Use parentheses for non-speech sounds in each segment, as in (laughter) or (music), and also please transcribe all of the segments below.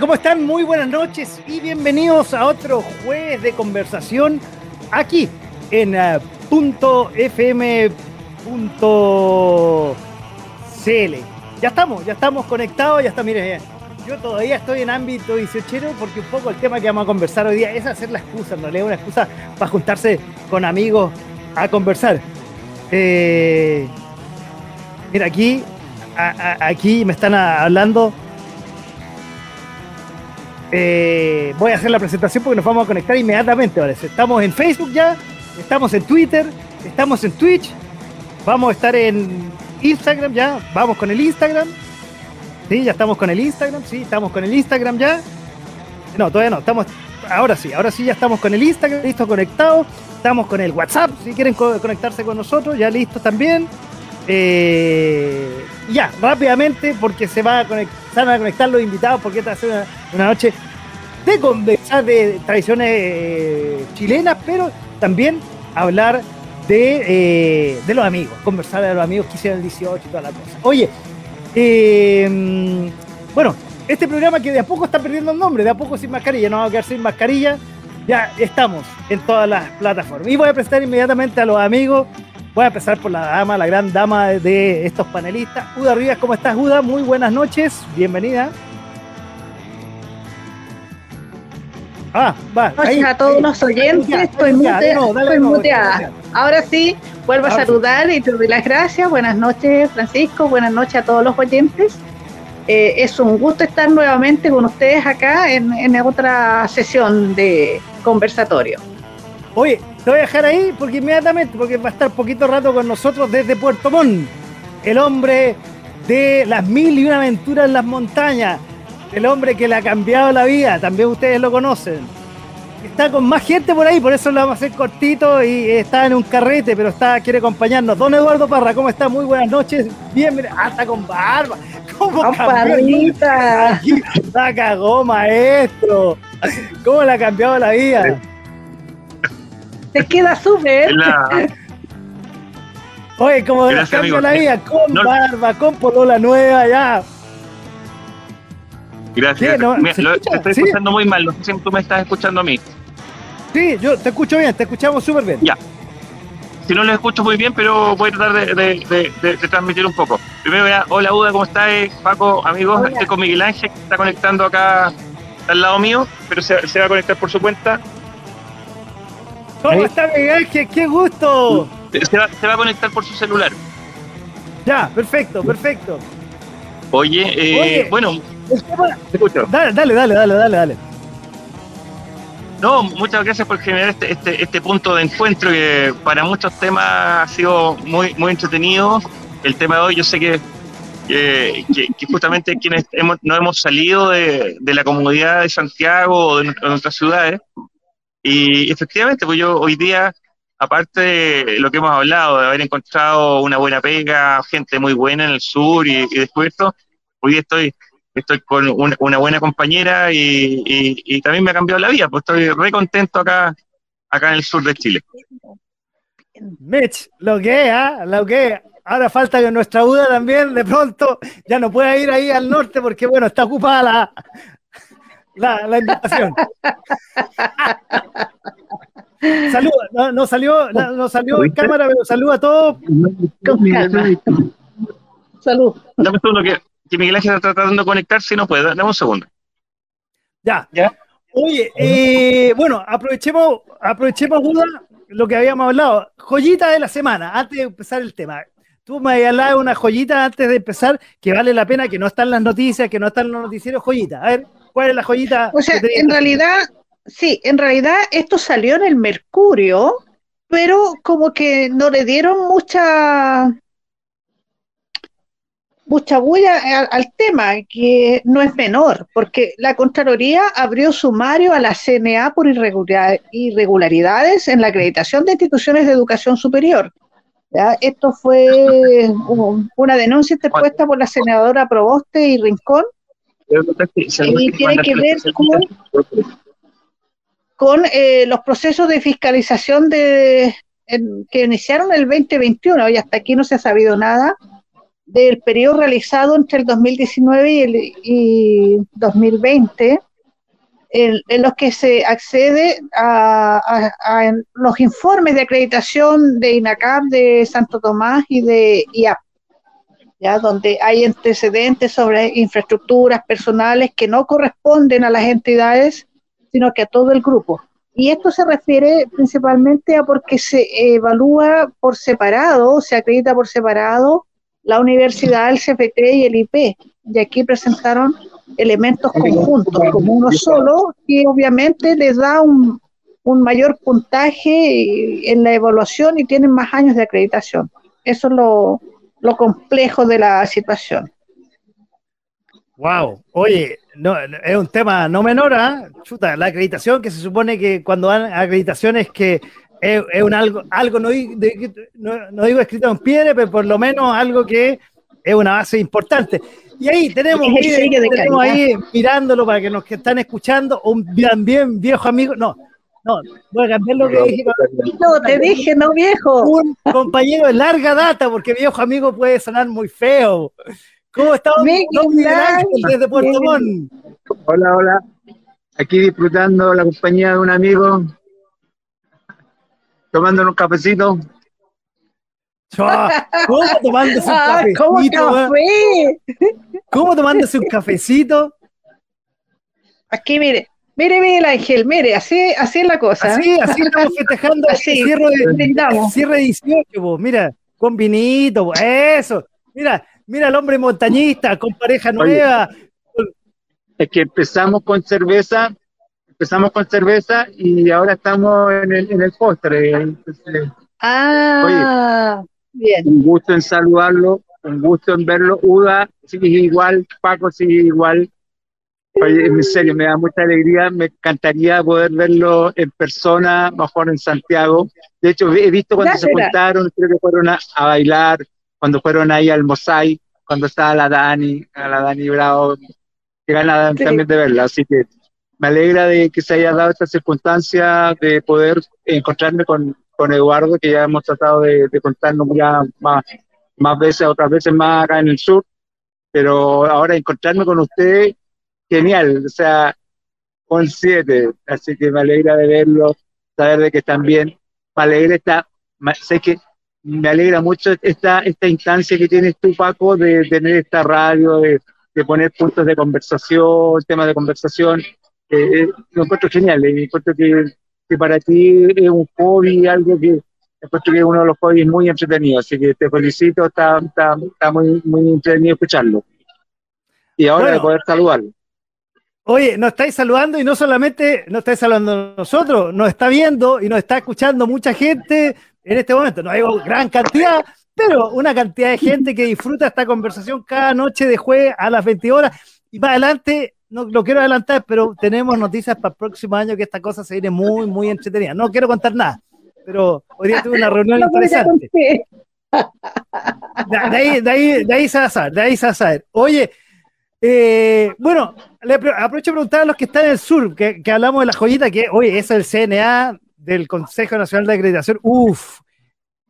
¿Cómo están? Muy buenas noches y bienvenidos a otro jueves de conversación aquí en uh, punto .fm.cl. Ya estamos, ya estamos conectados, ya está, miren, yo todavía estoy en ámbito 18 porque un poco el tema que vamos a conversar hoy día es hacer la excusa, en realidad una excusa para juntarse con amigos a conversar. Eh, mira, aquí, aquí me están hablando eh, voy a hacer la presentación porque nos vamos a conectar inmediatamente, parece. Estamos en Facebook ya, estamos en Twitter, estamos en Twitch, vamos a estar en Instagram ya, vamos con el Instagram. Sí, ya estamos con el Instagram, sí, estamos con el Instagram ya. No, todavía no, estamos, ahora sí, ahora sí ya estamos con el Instagram, listo, conectado. Estamos con el WhatsApp, si quieren conectarse con nosotros, ya listos también. Eh, ya, rápidamente, porque se, va a van a conectar los invitados, porque esta va a ser una, noche de conversar de tradiciones eh, chilenas, pero también hablar de, eh, de, los amigos, conversar de los amigos que hicieron el 18 y toda la cosa. Oye, bueno, este programa que de a poco está perdiendo el nombre, de a poco sin mascarilla, no vamos a quedar sin mascarilla, ya estamos en todas las plataformas. Y voy a presentar inmediatamente a los amigos Voy a empezar por la dama, la gran dama de estos panelistas. Uda Rivas, ¿cómo estás, Uda? Muy buenas noches, bienvenida. Ah, va. Ahí, a todos los oyentes, estoy, muteada. Ahora sí, vuelvo a saludar y te doy las gracias. Buenas noches, Francisco. Buenas noches a todos los oyentes. Eh, es un gusto estar nuevamente con ustedes acá en, en otra sesión de conversatorio. Oye, te voy a dejar ahí porque inmediatamente, porque va a estar poquito rato con nosotros desde Puerto Montt, el hombre de las mil y una aventuras en las montañas, el hombre que le ha cambiado la vida, también ustedes lo conocen. Está con más gente por ahí, por eso lo vamos a hacer cortito y está en un carrete, pero está, quiere acompañarnos. Don Eduardo Parra, ¿cómo está? Muy buenas noches. Bienvenido. Hasta ah, con barba. ¿Cómo Parrita! La cagó, maestro. ¿Cómo le ha cambiado la vida? Te queda súper. (laughs) Oye, como de cambio la vida, con barba, con polola nueva, ya. Gracias. lo, estoy escuchando muy mal, no sé si tú me estás escuchando a mí. Sí, yo te escucho bien, te escuchamos súper bien. Ya. Si no lo escucho muy bien, pero voy a tratar de, transmitir un poco. Primero, hola Uda, ¿cómo estás? Paco, amigos, estoy con Miguel Ángel, que está conectando acá al lado mío, pero se, se va a conectar por su cuenta. ¿Cómo está Miguel? ¡Qué gusto! Se va, a conectar por su celular. Ya, perfecto, perfecto. Oye, eh, bueno, escucho. Dale, dale, dale, dale, dale, No, muchas gracias por generar este, este, este, punto de encuentro que para muchos temas ha sido muy, muy entretenido. El tema de hoy, yo sé que, que, justamente quienes hemos, no hemos salido de, de la comunidad de Santiago o de nuestras ciudades, y efectivamente, pues yo hoy día, aparte de lo que hemos hablado, de haber encontrado una buena pega, gente muy buena en el sur y, después esto, hoy día estoy, estoy con una, buena compañera y, también me ha cambiado la vida, pues estoy re contento acá, acá en el sur de Chile. Mitch, lo que es, ¿ah? lo que Ahora falta que nuestra UDA también de pronto ya no pueda ir ahí al norte porque, bueno, está ocupada la, la, la invitación. Saluda, no, no, salió, no, salió en cámara, pero saluda a todos. Salud. Dame un segundo que, que Miguel Ángel está tratando de conectarse y no puede. Dame un segundo. Ya, ya. Oye, eh, bueno, aprovechemos, aprovechemos lo que habíamos hablado. Joyita de la semana, antes de empezar el tema. Tú me hablas de una joyita antes de empezar que vale la pena, que no están las noticias, que no están los noticieros, joyita. A ver, ¿cuál es la joyita? O sea, en realidad, sí, en realidad esto salió en el Mercurio, pero como que no le dieron mucha mucha bulla al, tema, que no es menor, porque la Contraloría abrió sumario a la CNA por irregularidades en la acreditación de instituciones de educación superior. Esto fue una denuncia interpuesta por la senadora Proboste y Rincón y tiene que ver con, eh, los procesos de fiscalización de, que iniciaron el 2021 y hasta aquí no se ha sabido nada del periodo realizado entre el 2019 y, el, y 2020, en, los que se accede a, los informes de acreditación de INACAP, de Santo Tomás y de IAP, ¿ya? donde hay antecedentes sobre infraestructuras personales que no corresponden a las entidades, sino que a todo el grupo. Y esto se refiere principalmente a porque se evalúa por separado, se acredita por separado la universidad, el CFT y el IP. Y aquí presentaron elementos conjuntos como uno solo, y obviamente les da un, mayor puntaje en la evaluación y tienen más años de acreditación. Eso es lo, complejo de la situación. Wow, oye, no, es un tema no menor, ¿ah? Chuta, la acreditación que se supone que cuando dan acreditaciones que es, un algo, algo no, no, digo escrito en piedra, pero por lo menos algo que es una base importante. Y ahí tenemos, (laughs) ahí mirándolo para que nos que están escuchando, un bien viejo amigo, no, no, voy a cambiar lo que dije. No, te dije, no viejo. Un compañero de larga data, porque viejo amigo puede sonar muy feo. ¿Cómo estamos? desde Puerto Montt. Hola, hola. Aquí disfrutando la compañía de un amigo tomando un cafecito. ¿Cómo tomándose un (laughs) ah, cafecito? ¿Cómo, tomándose un cafecito? Aquí, mire. Mire, mire el ángel, mire, así, así es la cosa. Así, así estamos festejando (laughs) así, el cierre de, cierre 18, mira, con vinito, eso. Mira, mira el hombre montañista, con pareja nueva. Es que empezamos con cerveza empezamos con cerveza y ahora estamos en el, en el postre. ah, bien. Un gusto en saludarlo, un gusto en verlo. Uda sigue igual, Paco sigue igual. Oye, en serio, me da mucha alegría, me encantaría poder verlo en persona, mejor en Santiago. De hecho, he visto cuando se juntaron, creo que fueron a, bailar, cuando fueron ahí al Mosaic, cuando estaba la Dani, a la Dani Bravo, que ganas también de verla, así que me alegra de que se haya dado esta circunstancia de poder encontrarme con, con Eduardo, que ya hemos tratado de, de contarnos ya más, más veces, otras veces más acá en el sur, pero ahora encontrarme con usted, genial, o sea, con siete, así que me alegra de verlo, saber de que están bien, me alegra esta, sé que me alegra mucho esta, esta instancia que tienes tú, Paco, de tener esta radio, de, de poner puntos de conversación, temas de conversación, eh, lo encuentro genial, eh, encuentro que, que, para ti es un hobby, algo que encuentro que es uno de los hobbies muy entretenidos, así que te felicito, está, está, está muy, muy entretenido escucharlo. Y ahora de poder saludarlo. Oye, nos estáis saludando y no solamente nos estáis saludando nosotros, nos está viendo y nos está escuchando mucha gente en este momento. No hay gran cantidad, pero una cantidad de gente que disfruta esta conversación cada noche de jueves a las 20 horas. Y más adelante no lo quiero adelantar, pero tenemos noticias para el próximo año que esta cosa se viene muy, muy entretenida. No quiero contar nada, pero hoy día tuve una reunión (laughs) interesante. De, ahí, de, ahí, de ahí se va a saber, de ahí se va a saber. Oye, eh, bueno, le aprovecho a preguntar a los que están en el sur, que, que hablamos de la joyita, que hoy es el CNA del Consejo Nacional de Acreditación. Uf,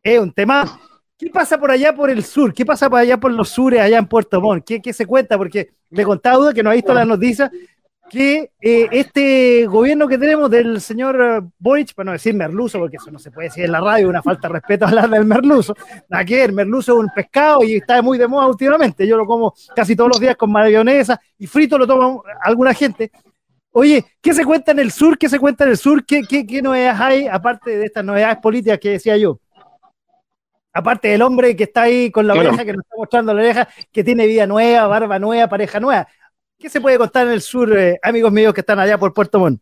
es un tema ¿Qué pasa por allá por el sur? ¿Qué pasa por allá por los sures, allá en Puerto Montt? ¿Qué, se cuenta? Porque le contaba Duda que no ha visto las noticias que eh, este gobierno que tenemos del señor eh, Boric, para no decir merluzo, porque eso no se puede decir en la radio, una falta de respeto hablar del merluzo, que el merluzo es un pescado y está muy de moda últimamente, yo lo como casi todos los días con mayonesa y frito lo toma alguna gente. Oye, ¿qué se cuenta en el sur? ¿Qué se cuenta en el sur? ¿Qué, qué, qué novedades hay, aparte de estas novedades políticas que decía yo? aparte del hombre que está ahí con la oreja, que nos está mostrando la oreja, que tiene vida nueva, barba nueva, pareja nueva. ¿Qué se puede contar en el sur, eh, amigos míos que están allá por Puerto Montt?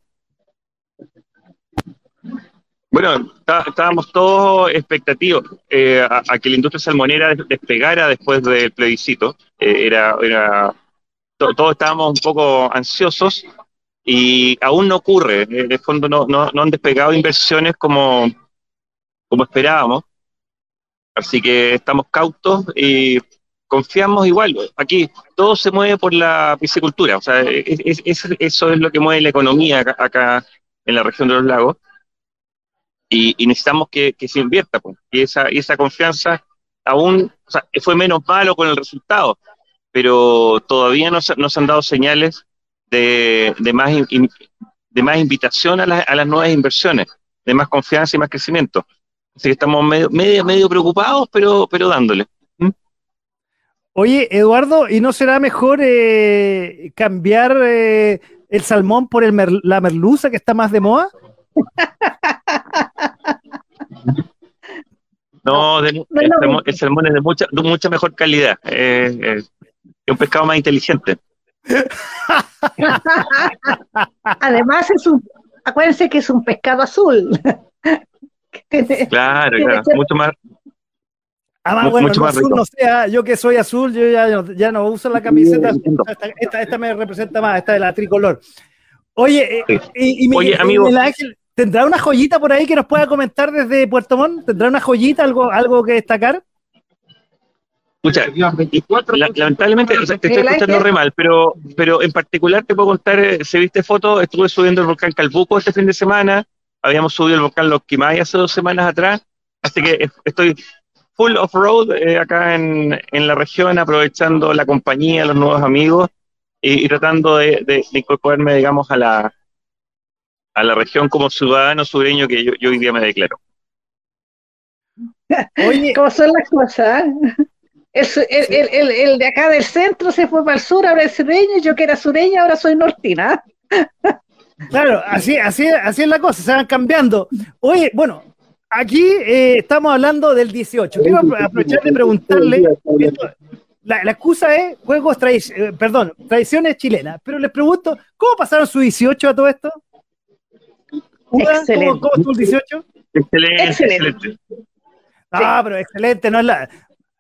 Bueno, estábamos todos expectativos eh, a, que la industria salmonera despegara después del plebiscito. Eh, era, era todos estábamos un poco ansiosos y aún no ocurre. En el fondo no, no, no han despegado inversiones como, como esperábamos. Así que estamos cautos y confiamos igual. Aquí todo se mueve por la piscicultura. O sea, eso es lo que mueve la economía acá, en la región de los lagos. Y, necesitamos que, se invierta. Pues. Y, esa, y esa confianza aún fue menos malo con el resultado, pero todavía no se, han dado señales de, de más, de más invitación a, a las nuevas inversiones, de más confianza y más crecimiento. Así que estamos medio, medio, medio preocupados, pero, pero dándole. Oye, Eduardo, ¿y no será mejor eh, cambiar eh, el salmón por el la merluza que está más de moda? No, el, salmón, es de mucha, de mucha mejor calidad. Eh, es un pescado más inteligente. (laughs) Además, es un, acuérdense que es un pescado azul. (laughs) claro, claro, mucho más. Ah, bueno, mucho más azul no sea, yo que soy azul, yo ya, ya no uso la camiseta, esta, esta, me representa más, esta de la tricolor. Oye, eh, y, y, Oye, amigo, Ángel, ¿tendrá una joyita por ahí que nos pueda comentar desde Puerto Montt? ¿Tendrá una joyita, algo, algo que destacar? Escucha, lamentablemente te estoy escuchando re mal, pero, pero en particular te puedo contar, eh, se viste foto, estuve subiendo el volcán Calbuco este fin de semana, habíamos subido el volcán Los Quimay hace dos semanas atrás, así que estoy full off-road eh, acá en, en, la región, aprovechando la compañía, los nuevos amigos y, tratando de, incorporarme, digamos, a la, a la región como ciudadano sureño que yo, hoy día me declaro. (laughs) Oye, ¿cómo son las cosas? El, el, el, de acá del centro se fue para el sur, ahora es sureño, yo que era sureña, ahora soy nortina. (laughs) Claro, así, así, así es la cosa, se van cambiando. Oye, bueno, aquí eh, estamos hablando del 18. Quiero aprovechar de preguntarle. la, excusa es juegos, eh, perdón, tradiciones chilenas. Pero les pregunto, ¿cómo pasaron su 18 a todo esto? Excelente. ¿Cómo, estuvo el 18? Excelente, excelente. Ah, pero excelente, no es la.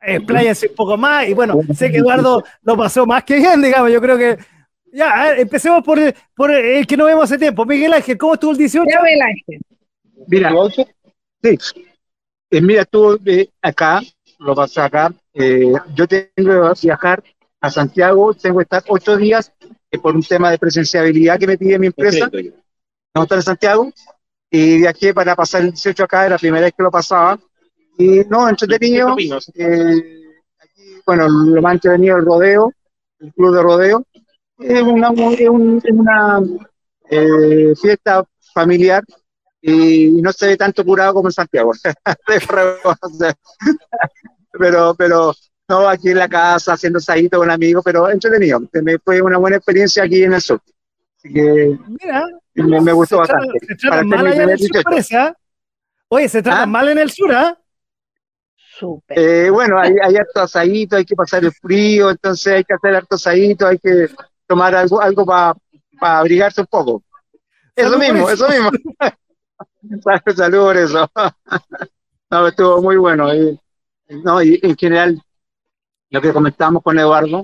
Expláyense un poco más. Y bueno, sé que Eduardo lo pasó más que bien, digamos. Yo creo que ya, empecemos por, por el que no vemos hace tiempo. Miguel Ángel, ¿cómo estuvo el 18? Miguel Ángel. Mira, sí. Eh, mira, estuve acá, lo pasé acá. Eh, yo tengo que viajar a Santiago, tengo que estar ocho días eh, por un tema de presenciabilidad que me pide mi empresa. Tengo que estar en Santiago y viajé para pasar el 18 acá, era la primera vez que lo pasaba. Y no, entretenido. Eh, aquí, bueno, lo más entretenido el rodeo, el club de rodeo es una, una eh, fiesta familiar y no se ve tanto curado como en Santiago. (laughs) pero, pero no, aquí en la casa, haciendo saído con amigos, pero entretenido. Me fue una buena experiencia aquí en el sur. Así que me, gustó bastante. se mal en el sur, Oye, se trata ¿Ah? mal en el sur, ¿ah? Eh, bueno, hay, hay harto asadito, hay que pasar el frío, entonces hay que hacer harto asadito, hay que tomar algo, algo para abrigarse un poco. Eso mismo, eso mismo. (laughs) (laughs) Salud por eso. (laughs) no, estuvo muy bueno. Y, no, y en general, lo que comentamos con Eduardo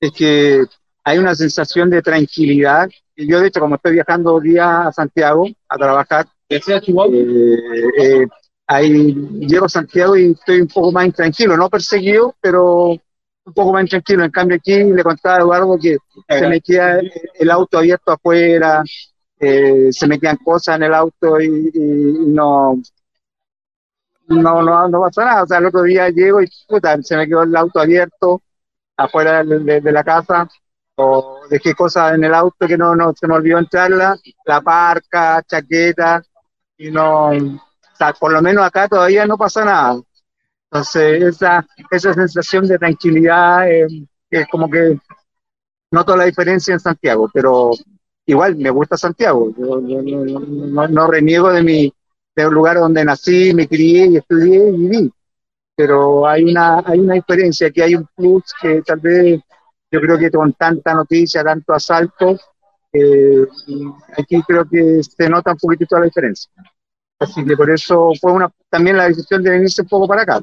es que hay una sensación de tranquilidad. Y yo, de hecho, como estoy viajando día a Santiago a trabajar, eh, eh, ahí llego a Santiago y estoy un poco más intranquilo, no perseguido, pero un poco más tranquilo. En cambio, aquí le contaba a Eduardo que se me queda el auto abierto afuera, eh, se me quedan cosas en el auto y, no, no, no, no pasa nada. O sea, el otro día llego y se me quedó el auto abierto afuera de, la casa o dejé cosas en el auto que no, no se me olvidó entrarla, la parca, chaqueta, y no, por lo menos acá todavía no pasa nada. Entonces, esa, esa sensación de tranquilidad eh, es como que noto la diferencia en Santiago, pero igual me gusta Santiago. Yo, no, reniego de mi de un lugar donde nací, me crié y estudié y viví. Pero hay una, hay una diferencia, que hay un plus que tal vez yo creo que con tanta noticia, tanto asalto, eh, aquí creo que se nota un poquitito la diferencia. Así que por eso fue una también la decisión de venirse un poco para acá.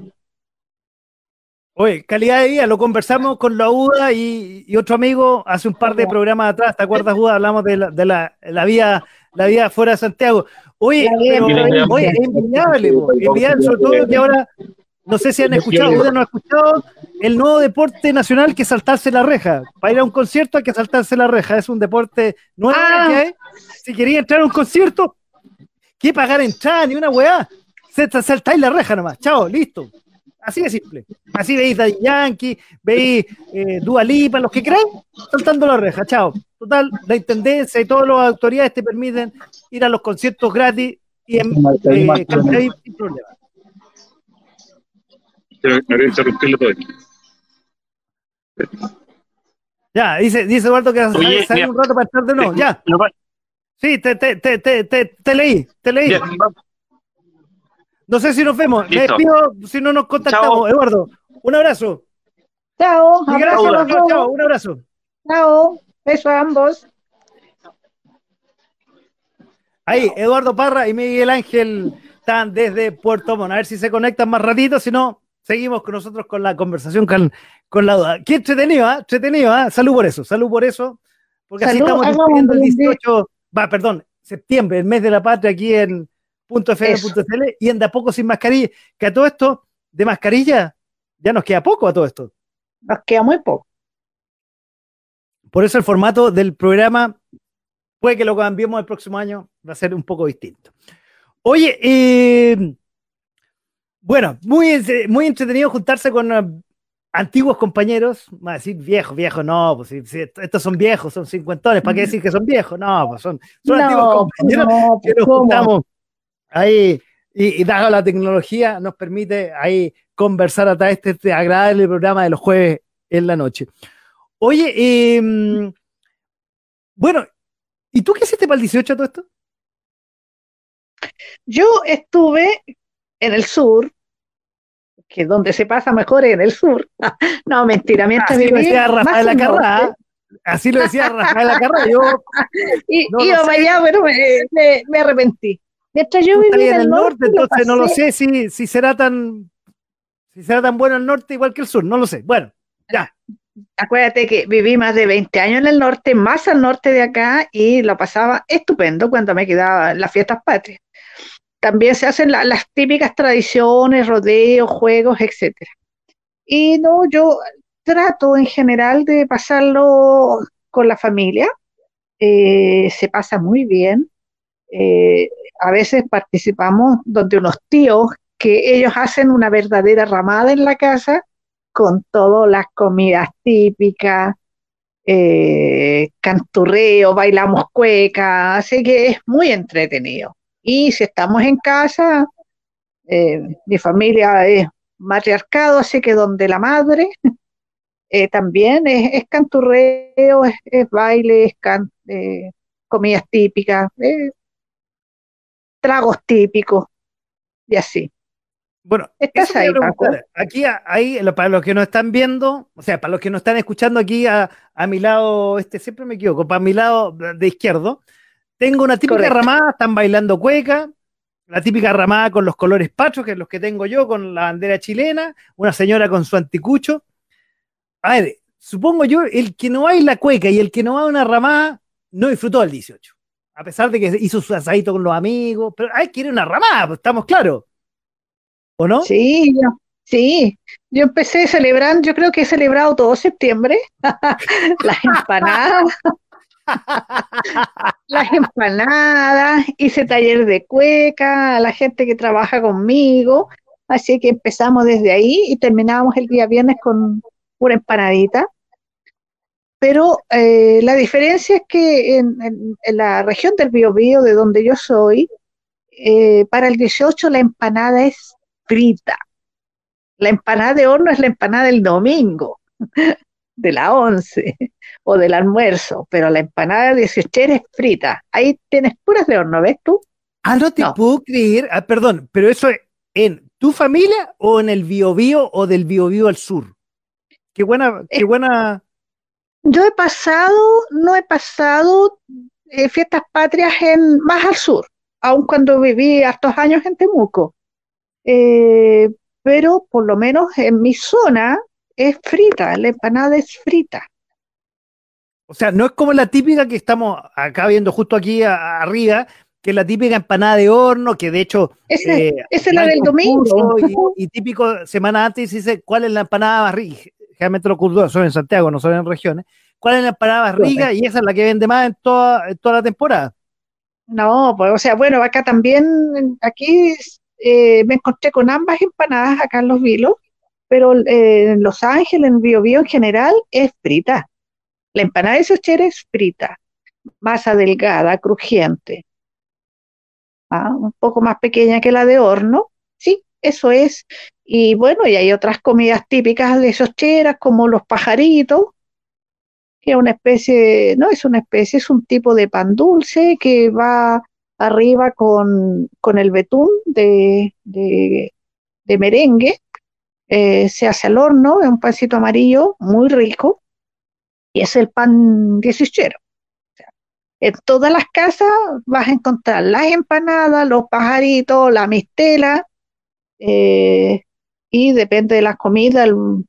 Oye, calidad de vida, lo conversamos con la UDA y, otro amigo hace un par de programas atrás, ¿te acuerdas, UDA? Hablamos de la, de la, la vía la vida fuera de Santiago. Oye, oye, es envidiable, envidiable, sobre todo que ahora, no sé si han escuchado, UDA no ha escuchado el nuevo deporte nacional que es saltarse la reja. Para ir a un concierto hay que saltarse la reja, es un deporte nuevo ah. que hay. Si quería entrar a un concierto, ¿qué pagar entrada ni una weá? Saltáis la reja nomás, chao, listo. Así de simple. Así veis Daddy Yankee, veis eh, Dua Lipa, los que creen, saltando la reja, chao. Total, la intendencia y todas las autoridades te permiten ir a los conciertos gratis y en eh, sin problema. Ya, dice, dice Eduardo que sale un rato para estar de nuevo. Ya. Sí, te, te, te, te, te leí, te leí. No sé si nos vemos. Me despido si no nos contactamos. Eduardo, un abrazo. Chao. chao, un abrazo. Chao. Beso a ambos. Ahí, Eduardo Parra y Miguel Ángel están desde Puerto Montt. A ver si se conectan más ratito, si no, seguimos con nosotros con la conversación con, con la duda. Qué entretenido, ¿ah? Entretenido, ¿ah? Salud por eso, salud por eso. Porque así estamos viviendo el 18, va, perdón, septiembre, el mes de la patria aquí en, .fm.cl y anda poco sin mascarilla. Que a todo esto de mascarilla ya nos queda poco a todo esto. Nos queda muy poco. Por eso el formato del programa puede que lo cambiemos el próximo año, va a ser un poco distinto. Oye, eh, bueno, muy, muy entretenido juntarse con uh, antiguos compañeros, va a decir viejos, viejos, no, pues estos son viejos, son cincuentones, ¿para qué decir que son viejos? No, pues son, antiguos compañeros que nos juntamos ahí, y, dado la tecnología, nos permite ahí conversar a través de este agradable programa de los jueves en la noche. Oye, em, bueno, ¿y tú qué hiciste para el 18 todo esto? Yo estuve en el sur, que donde se pasa mejor es en el sur. (laughs) no, mentira, mientras Así lo decía Rafael Acarrá. Así lo decía Rafael Acarrá. Yo (laughs) y, iba allá, pero me arrepentí. Mientras yo vivía en el norte, entonces no lo sé si, si será tan si será tan bueno el norte igual que el sur, no lo sé. Bueno, ya. Acuérdate que viví más de 20 años en el norte, más al norte de acá, y lo pasaba estupendo cuando me quedaba en las fiestas patrias. También se hacen las típicas tradiciones, rodeos, juegos, etcétera. Y no, yo trato en general de pasarlo con la familia. Eh, se pasa muy bien. Eh, a veces participamos donde unos tíos que ellos hacen una verdadera ramada en la casa con todas las comidas típicas, eh, canturreo, bailamos cueca, así que es muy entretenido. Y si estamos en casa, eh, mi familia es matriarcado, así que donde la madre (laughs) eh, también es, canturreo, es, baile, es comidas típicas, tragos típicos y así. Bueno, estás ahí, Aquí, ahí, para los que nos están viendo, o sea, para los que nos están escuchando aquí a, mi lado, este siempre me equivoco, para mi lado de izquierdo, tengo una típica ramada, están bailando cueca, la típica ramada con los colores patrios, que es los que tengo yo, con la bandera chilena, una señora con su anticucho. A ver, supongo yo, el que no baila cueca y el que no va a una ramada, no disfrutó el 18 a pesar de que hizo su asadito con los amigos, pero hay que ir una ramada, pues, estamos claros. ¿O no? Sí, sí. Yo empecé celebrando, yo creo que he celebrado todo septiembre, (laughs) las empanadas. (laughs) las empanadas, hice taller de cueca, la gente que trabaja conmigo, así que empezamos desde ahí y terminamos el día viernes con una empanadita pero eh, la diferencia es que en, la región del Biobío, de donde yo soy, eh, para el 18 la empanada es frita. La empanada de horno es la empanada del domingo, (laughs) de la 11 o del almuerzo, pero la empanada de 18 es frita. Ahí tienes puras de horno, ¿ves tú? Ah, no te puedo creer. Ah, perdón, pero eso es en tu familia o en el Biobío o del Biobío al sur. Qué buena, qué buena yo he pasado, no he pasado eh, fiestas patrias en más al sur. aun cuando viví hartos años en Temuco. Eh, pero por lo menos en mi zona es frita, la empanada es frita. O sea, no es como la típica que estamos acá viendo justo aquí arriba, que es la típica empanada de horno, que de hecho... Esa, eh, es la del domingo. (laughs) Y, típico, semana antes dice, ¿cuál es la empanada más rica? Generalmente los cursos son en Santiago, no son en regiones. ¿Cuál es la empanada más rica? Y esa es la que vende más en toda, toda la temporada. No, pues, o sea, bueno, acá también, aquí eh, me encontré con ambas empanadas acá en Los Vilos, pero eh, en Los Ángeles, en Bio, Bio en general, es frita. La empanada de sochera es frita, masa delgada, crujiente, ¿ah? un poco más pequeña que la de horno, sí, eso es. Y bueno, y hay otras comidas típicas de socheras como los pajaritos, que es una especie, no es una especie, es un tipo de pan dulce que va arriba con, con el betún de, de, merengue, eh, se hace al horno, es un pancito amarillo muy rico, y es el pan diecichero. en todas las casas vas a encontrar las empanadas, los pajaritos, la mistela, eh, y depende de las comidas, un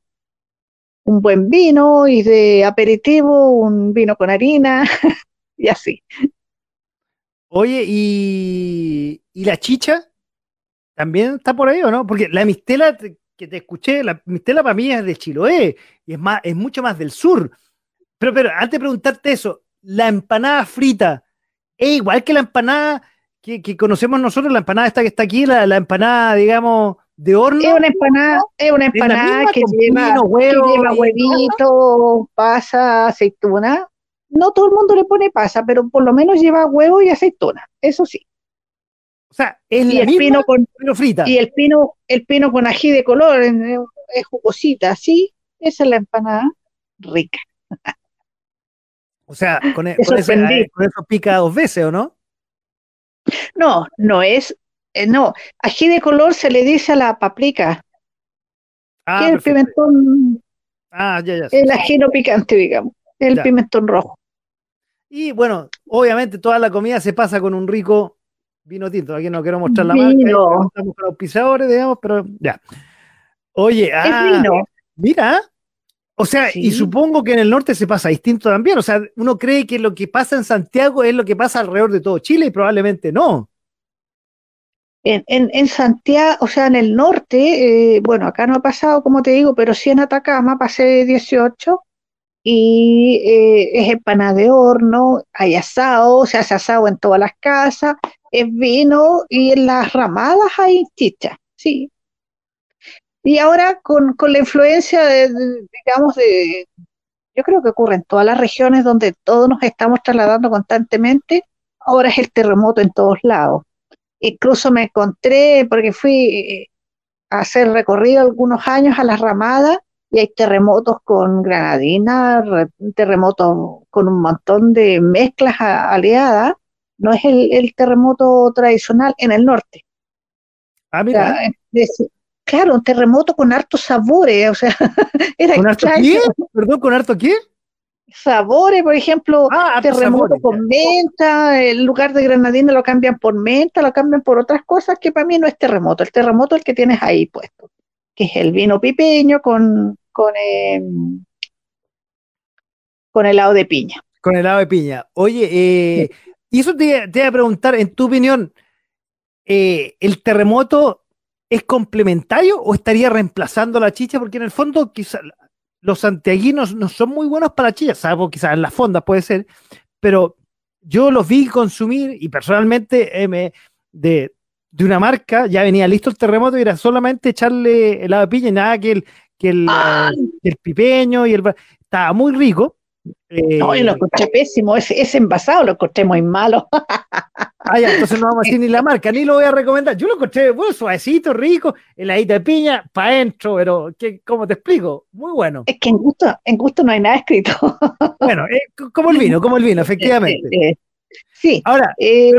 buen vino y de aperitivo, un vino con harina (laughs) y así. Oye, ¿y, ¿y, la chicha? ¿También está por ahí o no? Porque la mistela que te escuché, la mistela para mí es de Chiloé y es, más, es mucho más del sur. Pero, pero, antes de preguntarte eso, la empanada frita, ¿es igual que la empanada que, conocemos nosotros, la empanada esta que está aquí, la, empanada, digamos, de horno? Es una empanada, es una empanada que, lleva, huevito, pasa, aceituna. No todo el mundo le pone pasa, pero por lo menos lleva huevo y aceituna, eso sí. O sea, es y el pino con, frita. Y el pino, el pino con ají de color, es jugosita, sí, esa es la empanada rica. O sea, con, e, eso, pica dos veces, ¿o no? No, no es, eh, no, ají de color se le dice a la paprika. Ah, el pimentón, ah, ya, ya, el ají no picante, digamos, el pimentón rojo. Y bueno, obviamente toda la comida se pasa con un rico vino tinto. Aquí no quiero mostrar la marca, estamos con los pisadores, digamos, pero ya. Oye, ah, mira, o sea, y supongo que en el norte se pasa distinto también. O sea, uno cree que lo que pasa en Santiago es lo que pasa alrededor de todo Chile y probablemente no. En, Santiago, o sea, en el norte, eh, bueno, acá no ha pasado, como te digo, pero sí en Atacama pasé 18 y eh, es empanada de horno, hay asado, se hace asado en todas las casas, es vino y en las ramadas hay chicha, sí, y ahora con, la influencia, de, digamos, de, yo creo que ocurre en todas las regiones donde todos nos estamos trasladando constantemente, ahora es el terremoto en todos lados. Incluso me encontré, porque fui eh, a hacer recorrido algunos años a las ramadas, y hay terremotos con granadina, terremotos con un montón de mezclas aliadas, no es el, terremoto tradicional en el norte. Ah, mira claro, un terremoto con hartos sabores, o sea, (laughs) era ¿Con harto qué? Perdón, ¿con harto qué? Sabores, por ejemplo, ah, terremoto con menta, el lugar de granadina lo cambian por menta, lo cambian por otras cosas que para mí no es terremoto. El terremoto es el que tienes ahí puesto, que es el vino pipeño con, con, em, con helado de piña. Con helado de piña. Oye, eh, y eso te, te, iba a preguntar, en tu opinión, eh, ¿el terremoto ¿es complementario o estaría reemplazando la chicha? Porque en el fondo quizás los santiaguinos no son muy buenos para la chicha, salvo quizás en las fondas puede ser, pero yo los vi consumir y personalmente eh, de, una marca ya venía listo el terremoto y era solamente echarle helado de piña y nada que el, que el, el pipeño y el... Estaba muy rico no, yo lo eh, escuché pésimo, ese, envasado lo escuché muy malo. (laughs) Ah, ya, entonces no vamos a decir ni la marca, ni lo voy a recomendar. Yo lo escuché bueno, suavecito, rico, heladito de piña, para adentro, pero ¿qué, ¿cómo te explico? Muy bueno. Es que en gusto, en gusto no hay nada escrito. (laughs) Bueno, eh, como el vino, como el vino, efectivamente. (laughs) sí. Ahora, eh,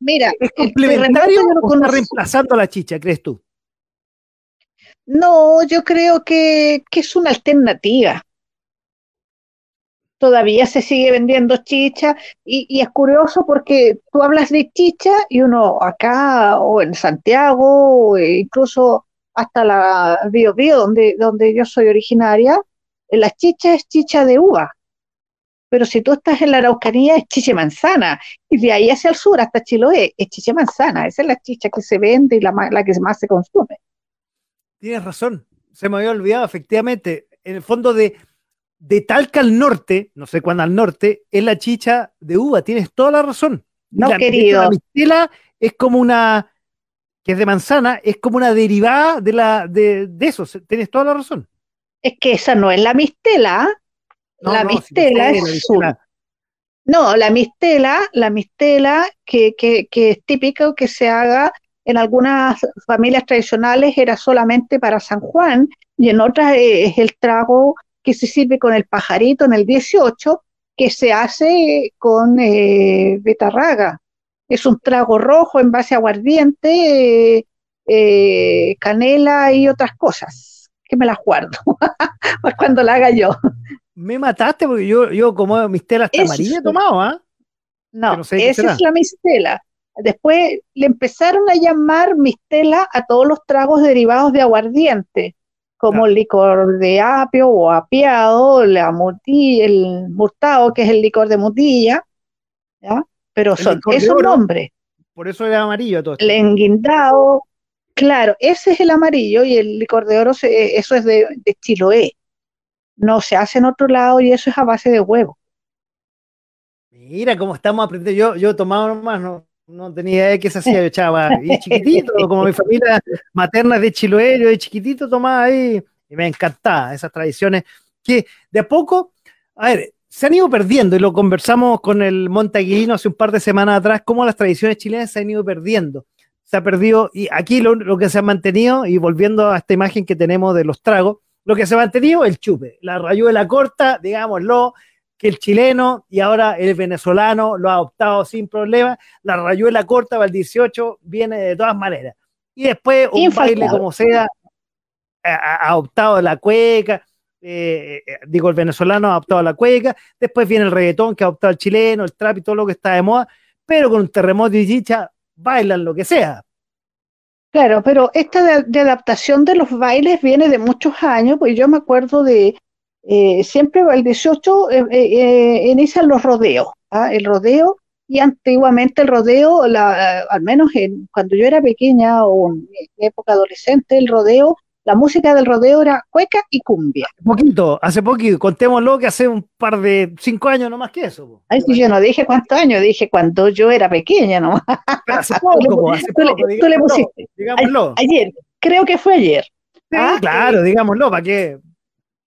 mira, ¿es complementario o está reemplazando la chicha, crees tú? No, yo creo que, que es una alternativa todavía se sigue vendiendo chicha y, es curioso porque tú hablas de chicha y uno acá o en Santiago o incluso hasta la Bio Bio donde, donde yo soy originaria, la chicha es chicha de uva. Pero si tú estás en la Araucanía es chicha manzana y de ahí hacia el sur hasta Chiloé es chicha manzana. Esa es la chicha que se vende y la, la que más se consume. Tienes razón, se me había olvidado efectivamente. En el fondo de de Talca al norte, no sé cuándo al norte, es la chicha de uva. Tienes toda la razón. No, querido. La mistela es como una, que es de manzana, es como una derivada de, la, de, eso. Tienes toda la razón. Es que esa no es la mistela. la mistela es No, la mistela, la mistela que, que, que es típico que se haga en algunas familias tradicionales era solamente para San Juan y en otras es el trago que se sirve con el pajarito en el 18, que se hace con eh, betarraga. Es un trago rojo en base a aguardiente, eh, canela y otras cosas, que me las guardo (laughs) para cuando la haga yo. Me mataste porque yo, yo como mistela hasta amarilla he tomado, ¿ah? No, esa es la mistela. Después le empezaron a llamar mistela a todos los tragos derivados de aguardiente como el licor de apio o apiado, la mutilla, el murtado, que es el licor de mutilla, ¿ya? pero son esos nombres. Por eso es amarillo todo. El enguindado, claro, ese es el amarillo y el licor de oro, eso es de, de Chiloé. No se hace en otro lado y eso es a base de huevo. Mira cómo estamos aprendiendo. Yo, yo tomaba nomás, no, no tenía idea de qué se hacía, yo echaba y chiquitito, (laughs) como mi familia materna de Chiloé, yo de chiquitito tomaba ahí y me encantaba esas tradiciones que de a poco, a ver, se han ido perdiendo y lo conversamos con el Montaguilino hace un par de semanas atrás, cómo las tradiciones chilenas se han ido perdiendo. Se ha perdido, y aquí lo, lo que se ha mantenido, y volviendo a esta imagen que tenemos de los tragos, lo que se ha mantenido el chupe, la rayuela corta, digámoslo, que el chileno y ahora el venezolano lo ha adoptado sin problema. La rayuela corta para el 18 viene de todas maneras. Y después un baile como sea, ha adoptado la cueca, eh, eh, digo, el venezolano ha adoptado la cueca, después viene el reggaetón que ha adoptado el chileno, el trap y todo lo que está de moda, pero con un terremoto y chicha bailan lo que sea. Claro, pero esta de, adaptación de los bailes viene de muchos años, pues yo me acuerdo de, eh, siempre el 18 eh, eh, inician los rodeos, ¿ah? el rodeo, y antiguamente el rodeo, la, al menos en, cuando yo era pequeña o en época adolescente, el rodeo, la música del rodeo era cueca y cumbia. Poquito, hace poquito, contémoslo que hace un par de cinco años no más que eso. Ay, sí, yo no dije cuántos años, dije cuando yo era pequeña nomás. hace (laughs) poco, hace poco, tú, le pusiste. Digámoslo. Ayer, creo que fue ayer. ¿Ah? claro, digámoslo, ¿para qué?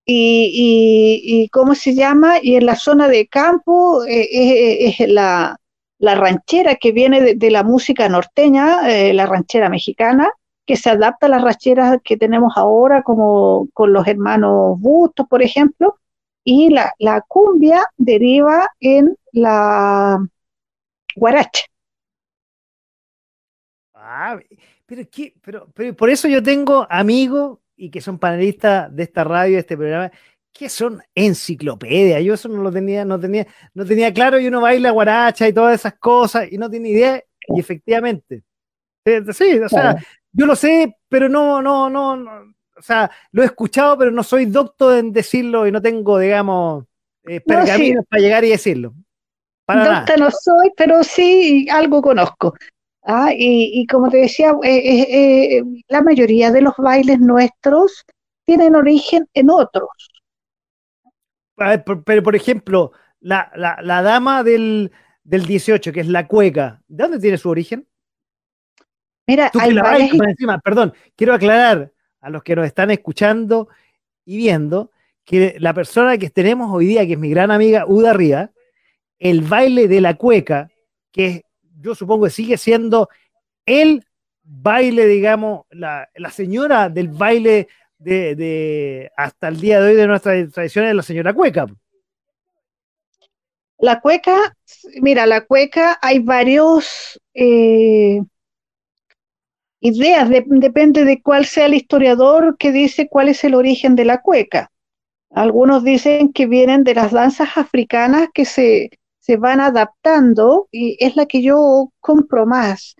Y, cómo se llama, y en la zona de campo eh, es, la, ranchera que viene de, la música norteña, eh, la ranchera mexicana, que se adapta a las rancheras que tenemos ahora, como con los hermanos Bustos, por ejemplo, y la, cumbia deriva en la guaracha. Ah, pero, pero, pero por eso yo tengo amigos y que son panelistas de esta radio, de este programa, que son enciclopedia. Yo eso no lo tenía, no tenía, no tenía claro y uno baila guaracha y todas esas cosas y no tiene idea. Y efectivamente, eh, sí, o sea, yo lo sé, pero no, no, no, o sea, lo he escuchado, pero no soy doctor en decirlo y no tengo, digamos, eh, pergaminos para llegar y decirlo. Para no soy, pero sí algo conozco. Ah, y, como te decía, eh, eh, eh, la mayoría de los bailes nuestros tienen origen en otros. pero, por ejemplo, la, dama del, 18, que es la cueca, ¿de dónde tiene su origen? Mira, hay encima, perdón, quiero aclarar a los que nos están escuchando y viendo que la persona que tenemos hoy día, que es mi gran amiga Uda Ría, el baile de la cueca, que es yo supongo que sigue siendo el baile, digamos, la, señora del baile de, hasta el día de hoy de nuestra tradición es la señora cueca. La cueca, mira, la cueca hay varios eh, ideas, depende de cuál sea el historiador que dice cuál es el origen de la cueca. Algunos dicen que vienen de las danzas africanas que se, se van adaptando y es la que yo compro más,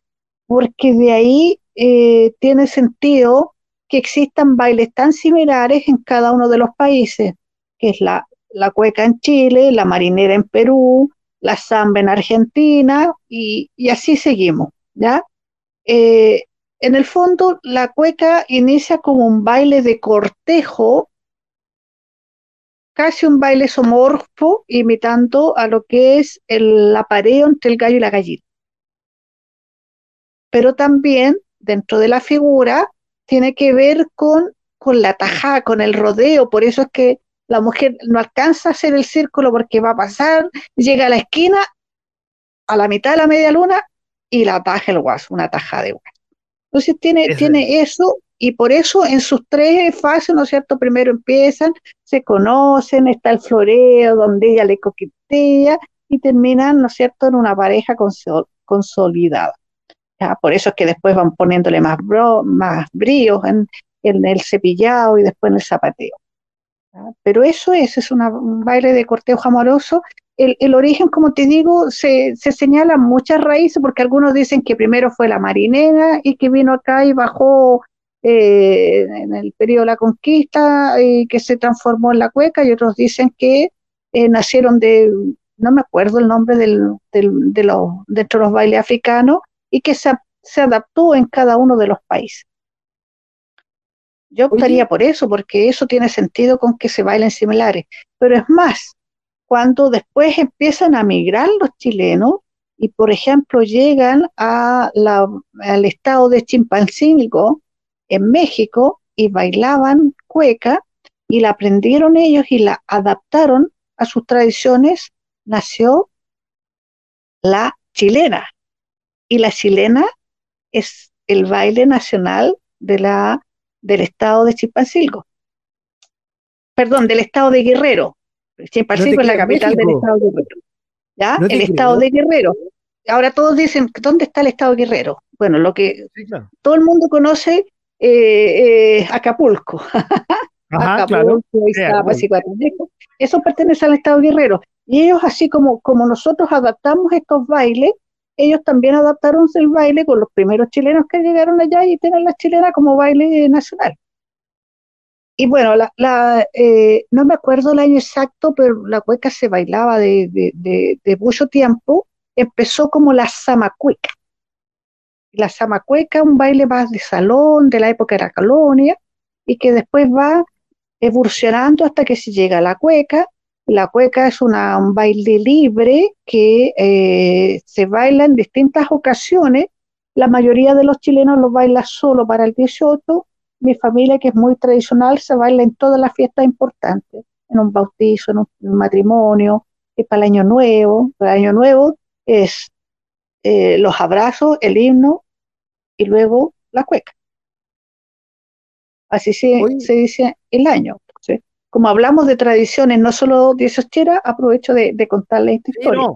porque de ahí eh, tiene sentido que existan bailes tan similares en cada uno de los países, que es la, la cueca en Chile, la marinera en Perú, la samba en Argentina y, así seguimos, ¿ya? Eh, en el fondo, la cueca inicia como un baile de cortejo, casi un baile somorfo, imitando a lo que es el apareo entre el gallo y la gallina. Pero también, dentro de la figura, tiene que ver con, con la tajada, con el rodeo, por eso es que la mujer no alcanza a hacer el círculo porque va a pasar, llega a la esquina, a la mitad de la media luna, y la taja el guaso, una taja de guaso. Entonces tiene, tiene eso, y por eso en sus tres fases, ¿no es cierto? Primero empiezan, se conocen, está el floreo donde ella le coquetea, y terminan, ¿no es cierto?, en una pareja consolidada. ¿Ya? Por eso es que después van poniéndole más, más bríos en, el cepillado y después en el zapateo. Pero eso es, es un baile de cortejo amoroso. El, origen, como te digo, se, se señala muchas raíces, porque algunos dicen que primero fue la marinera y que vino acá y bajó eh, en el periodo de la conquista y que se transformó en la cueca, y otros dicen que eh, nacieron de, no me acuerdo el nombre del, de los, dentro de los bailes africanos, y que se, se adaptó en cada uno de los países. Yo optaría por eso, porque eso tiene sentido con que se bailen similares. Pero es más, cuando después empiezan a migrar los chilenos y, por ejemplo, llegan a al estado de Chimpancingo, en México, y bailaban cueca, y la aprendieron ellos y la adaptaron a sus tradiciones, nació la chilena. Y la chilena es el baile nacional de la del estado de Chimpancingo. Perdón, del estado de Guerrero. Chimpancingo es la capital del estado de Guerrero. ¿Ya? el estado de Guerrero. Ahora todos dicen, ¿dónde está el estado de Guerrero? Bueno, lo que todo el mundo conoce eh, eh, Acapulco. (laughs) Acapulco, Eso pertenece al estado de Guerrero. Y ellos, así como, como nosotros adaptamos estos bailes, ellos también adaptaron el baile con los primeros chilenos que llegaron allá y tienen la chilena como baile nacional. Y bueno, la, eh, no me acuerdo el año exacto, pero la cueca se bailaba de, de, mucho tiempo. Empezó como la zamacueca. La zamacueca, un baile más de salón, de la época de la colonia, y que después va evolucionando hasta que se llega a la cueca, la cueca es una, un baile libre que eh, se baila en distintas ocasiones. La mayoría de los chilenos lo baila solo para el 18. Mi familia, que es muy tradicional, se baila en todas las fiestas importantes, en un bautizo, en un, matrimonio, y para el año nuevo. Para el año nuevo es eh, los abrazos, el himno y luego la cueca. Así se, se dice el año como hablamos de tradiciones, no solo dieciochera, aprovecho de, de contarles esta historia.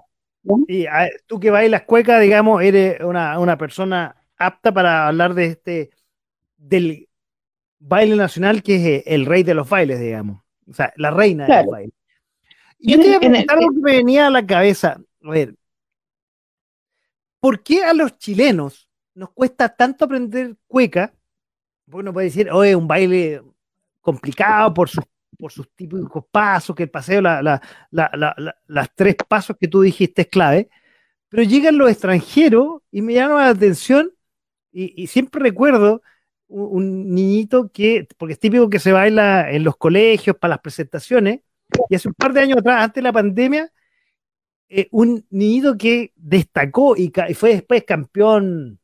Y ah, tú que bailas cueca, digamos, eres una, persona apta para hablar de este, del baile nacional que es eh, el rey de los bailes, digamos. O sea, la reina de los bailes. Y yo te iba a preguntar algo que me venía a la cabeza. A ver, ¿por qué a los chilenos nos cuesta tanto aprender cueca? Uno puede decir, oye, un baile complicado por sus por sus típicos pasos, que el paseo, la, las tres pasos que tú dijiste es clave, pero llegan los extranjeros y me llama la atención y, siempre recuerdo un, niñito que, porque es típico que se baila en los colegios para las presentaciones, y hace un par de años atrás, antes de la pandemia, eh, un niñito que destacó y, fue después campeón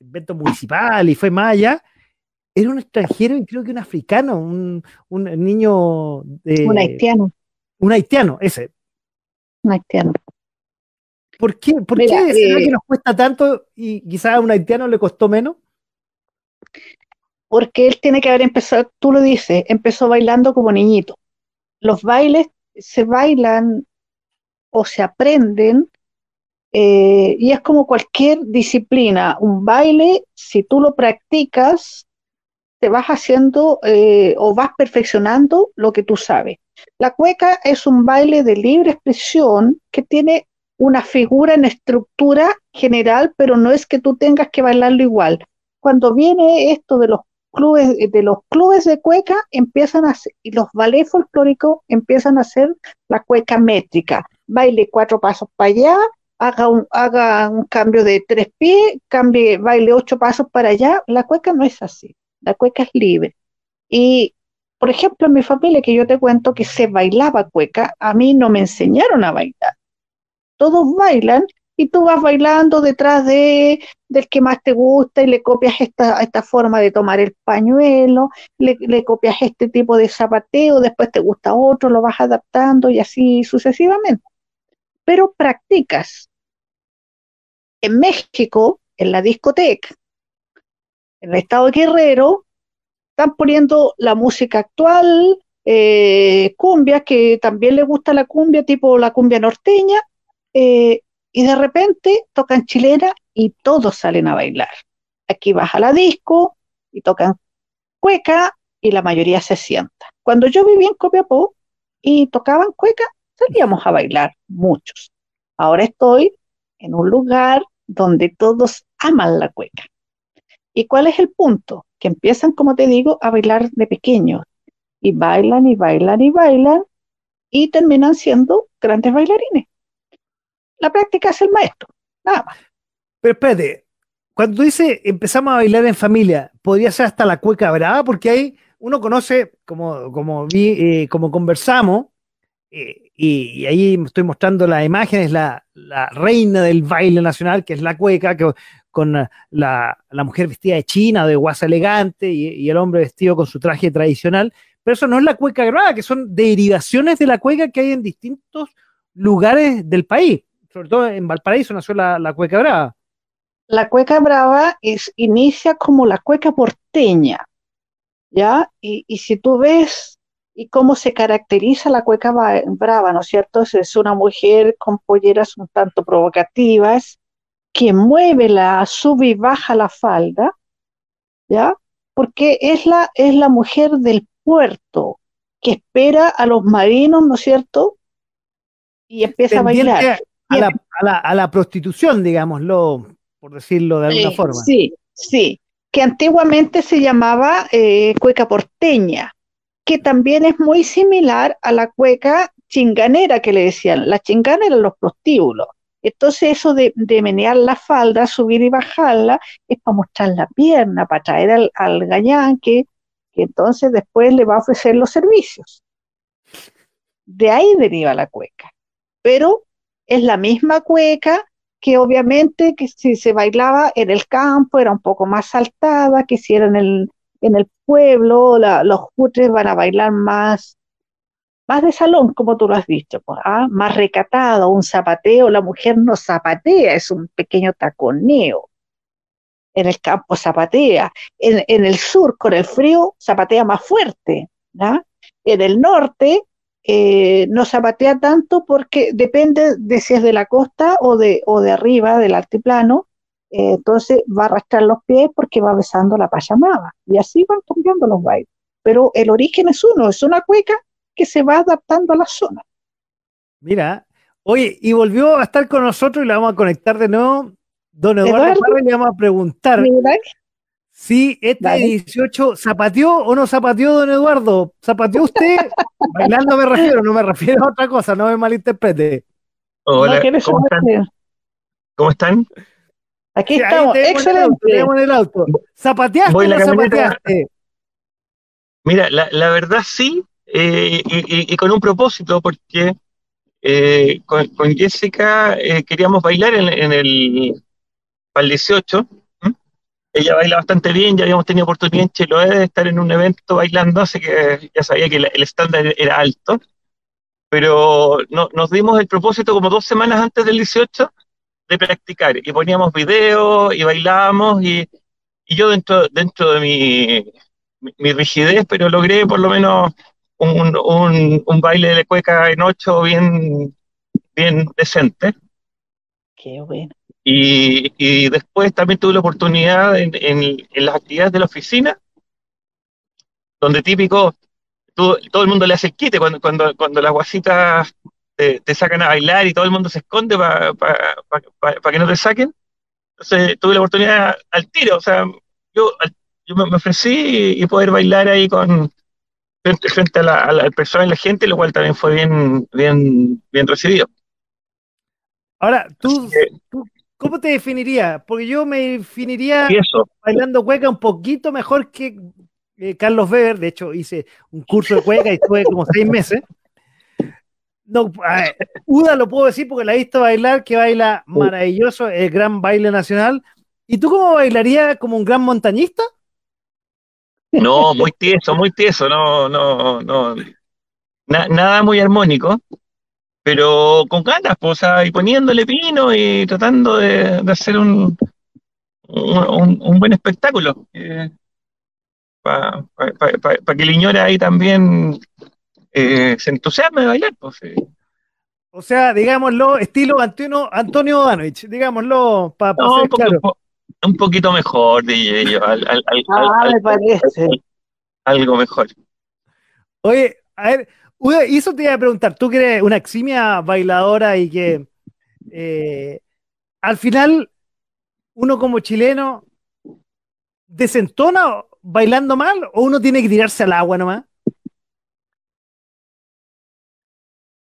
de evento municipal y fue más allá, era un extranjero y creo que un africano, un, niño de... Un haitiano. Un haitiano, ese. Un haitiano. ¿Por qué, por qué eh, que nos cuesta tanto y quizás a un haitiano le costó menos? Porque él tiene que haber empezado, tú lo dices, empezó bailando como niñito. Los bailes se bailan o se aprenden eh, y es como cualquier disciplina. Un baile, si tú lo practicas, te vas haciendo eh, o vas perfeccionando lo que tú sabes. La cueca es un baile de libre expresión que tiene una figura en estructura general, pero no es que tú tengas que bailarlo igual. Cuando viene esto de los clubes, de los clubes de cueca, empiezan a y los ballets folclóricos empiezan a hacer la cueca métrica. Baile cuatro pasos para allá, haga un, haga un cambio de tres pies, cambie, baile ocho pasos para allá. La cueca no es así. La cueca es libre. Y, por ejemplo, en mi familia, que yo te cuento que se bailaba cueca, a mí no me enseñaron a bailar todos bailan y tú vas bailando detrás de del que más te gusta y le copias esta, esta forma de tomar el pañuelo, le, le, copias este tipo de zapateo, después te gusta otro, lo vas adaptando y así sucesivamente. Pero practicas. En México, en la discoteca, en el estado de Guerrero, están poniendo la música actual, eh, cumbia, que también le gusta la cumbia, tipo la cumbia norteña, eh, y de repente tocan chilena y todos salen a bailar. Aquí vas a la disco y tocan cueca y la mayoría se sienta. Cuando yo vivía en Copiapó y tocaban cueca, salíamos a bailar, muchos. Ahora estoy en un lugar donde todos aman la cueca. ¿Y cuál es el punto? Que empiezan, como te digo, a bailar de pequeños y bailan y bailan y bailan y terminan siendo grandes bailarines. La práctica es el maestro, nada más. Pero espérate, cuando tú dices empezamos a bailar en familia, podría ser hasta la cueca brava, porque ahí uno conoce, como, como, vi, eh, como conversamos, eh, y, ahí estoy mostrando las imágenes, la, la, reina del baile nacional, que es la cueca, que, con la, la mujer vestida de china, de guasa elegante, y, y, el hombre vestido con su traje tradicional. Pero eso no es la cueca grava, que son derivaciones de la cueca que hay en distintos lugares del país sobre todo en Valparaíso nació la, cueca brava. La cueca brava es, inicia como la cueca porteña, ¿ya? Y, si tú ves y cómo se caracteriza la cueca brava, ¿no es cierto? Es una mujer con polleras un tanto provocativas, que mueve la, sube y baja la falda, ¿ya? Porque es la, es la mujer del puerto que espera a los marinos, ¿no es cierto? Y empieza a bailar a la, prostitución, digámoslo, por decirlo de alguna forma. Sí, sí, que antiguamente se llamaba eh, cueca porteña, que también es muy similar a la cueca chinganera que le decían. La chingana eran los prostíbulos. Entonces eso de, menear la falda, subir y bajarla, es para mostrar la pierna, para traer al, al gañán que, que entonces después le va a ofrecer los servicios. De ahí deriva la cueca. Pero es la misma cueca que obviamente que si se bailaba en el campo era un poco más saltada, que si era en el, en el pueblo, los cutres van a bailar más, más de salón, como tú lo has dicho, pues, ¿ah? más recatado, un zapateo, la mujer no zapatea, es un pequeño taconeo. En el campo zapatea, en, el sur con el frío zapatea más fuerte, en el norte eh, no zapatea tanto porque depende de si es de la costa o de, o de arriba, del altiplano, eh, entonces va a arrastrar los pies porque va besando la payamaba y así van cambiando los bailes. Pero el origen es uno, es una cueca que se va adaptando a la zona. Mira, oye, y volvió a estar con nosotros y le vamos a conectar de nuevo. Don Eduardo, y le vamos a preguntar. Sí, este 18, ¿zapateó o no zapateó, don Eduardo? ¿Zapateó usted? (laughs) Bailando me refiero, no me refiero a otra cosa, no me malinterprete. Hola, ¿cómo están? ¿Cómo están? Aquí estamos, excelente. En el auto. ¿Zapateaste o no zapateaste? Mira, la, verdad sí, eh, y, con un propósito, porque eh, con, Jessica eh, queríamos bailar en, en el, para el 18 ella baila bastante bien, ya habíamos tenido oportunidad en Chiloé de estar en un evento bailando, así que ya sabía que el estándar era alto, pero no, nos dimos el propósito como dos semanas antes del 18 de practicar, y poníamos videos y bailábamos, y, y yo dentro, dentro de mi, mi, rigidez, pero logré por lo menos un, un, un baile de cueca en ocho bien, bien decente. Qué bueno. Y, después también tuve la oportunidad en, las actividades de la oficina donde típico, todo, todo el mundo le hace el quite cuando, cuando, cuando las guasitas te, sacan a bailar y todo el mundo se esconde para que no te saquen. Entonces tuve la oportunidad al tiro, o sea, yo, yo me ofrecí y poder bailar ahí con frente, a, la, a la persona y la gente, lo cual también fue bien, bien, bien recibido. Ahora, ¿tú, ¿cómo te definirías? Porque yo me definiría bailando cueca un poquito mejor que eh, Carlos Weber. De hecho, hice un curso de cueca y estuve como seis meses. No, Uda lo puedo decir porque la he visto bailar, que baila maravilloso, el gran baile nacional. ¿Y tú cómo bailarías como un gran montañista? No, muy tieso, muy tieso, no, no, no. nada muy armónico, pero con ganas, pues, y poniéndole pino y tratando de, hacer un, un, buen espectáculo. Eh, Para que el Iñora ahí también eh, se entusiasme de bailar. Pues, O sea, digámoslo, estilo Antonio, Antonio Danovich, digámoslo para no, claro. un, poquito mejor, DJ, al, ah, me parece. algo mejor. Oye, a ver, y eso te iba a preguntar, tú que eres una eximia bailadora y que eh, al final uno como chileno desentona bailando mal o uno tiene que tirarse al agua nomás?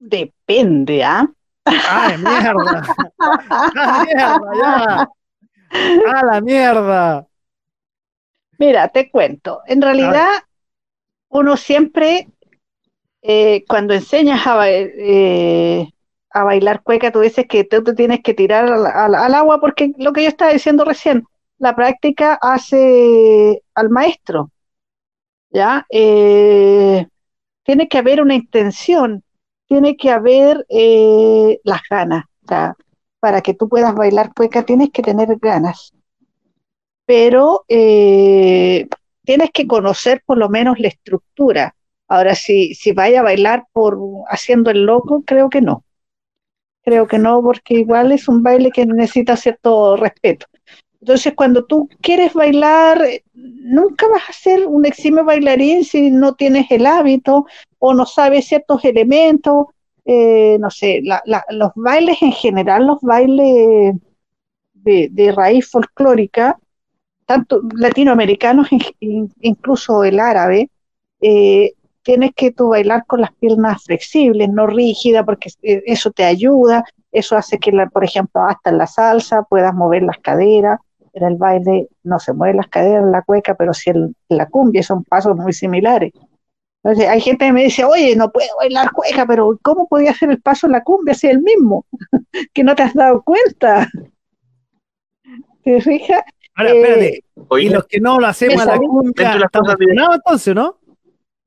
Depende, ¿ah? ¡Ay, mierda! (laughs) ¡Ah, mierda, ya! ¡Ah, la mierda! Mira, te cuento. En realidad, uno siempre, eh, cuando enseñas a, eh, a, bailar cueca, tú dices que tú te tienes que tirar al, agua, porque lo que yo estaba diciendo recién, la práctica hace al maestro. ¿Ya? Eh, tiene que haber una intención tiene que haber eh, las ganas. para que tú puedas bailar cueca tienes que tener ganas. Pero eh, tienes que conocer por lo menos la estructura. Ahora, si, si vaya a bailar por haciendo el loco, creo que no. Creo que no, porque igual es un baile que necesita cierto respeto. Entonces, cuando tú quieres bailar, nunca vas a ser un eximio bailarín si no tienes el hábito o no sabes ciertos elementos. Eh, no sé, los bailes en general, los bailes de, raíz folclórica, tanto latinoamericanos, incluso el árabe, eh, tienes que tú bailar con las piernas flexibles, no rígidas, porque eh, eso te ayuda, eso hace que, por ejemplo, hasta en la salsa puedas mover las caderas, en el baile no se mueven las caderas en la cueca, pero si en la cumbia son pasos muy similares. Entonces, hay gente que me dice, oye, no puedo bailar cueca, pero ¿cómo podía hacer el paso en la cumbia si es el mismo? (laughs) que no te has dado cuenta. ¿Te fijas? Ahora, espérate. Eh, y los que no lo hacemos a la cumbia, ¿estamos entonces, no?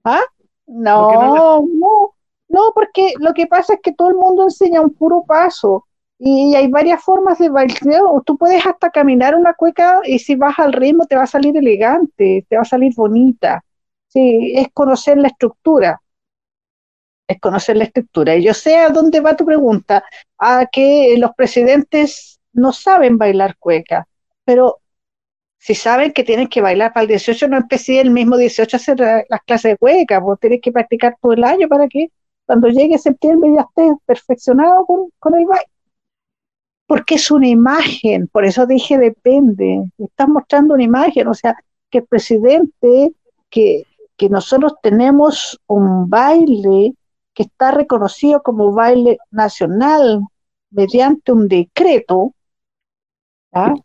¿Ah? No, no, no, porque lo que pasa es que todo el mundo enseña un puro paso. Y hay varias formas de bailar. Tú puedes hasta caminar una cueca y si vas al ritmo te va a salir elegante, te va a salir bonita. Sí, es conocer la estructura. Es conocer la estructura. Y yo sé a dónde va tu pregunta, a que los presidentes no saben bailar cueca, pero si saben que tienen que bailar para el 18, no empecé el mismo 18 a hacer las clases de cueca, vos tienes que practicar todo el año para que cuando llegue septiembre ya estés perfeccionado con, con el baile porque es una imagen, por eso dije depende, estás mostrando una imagen, o sea, que el presidente, que, que nosotros tenemos un baile que está reconocido como baile nacional mediante un decreto,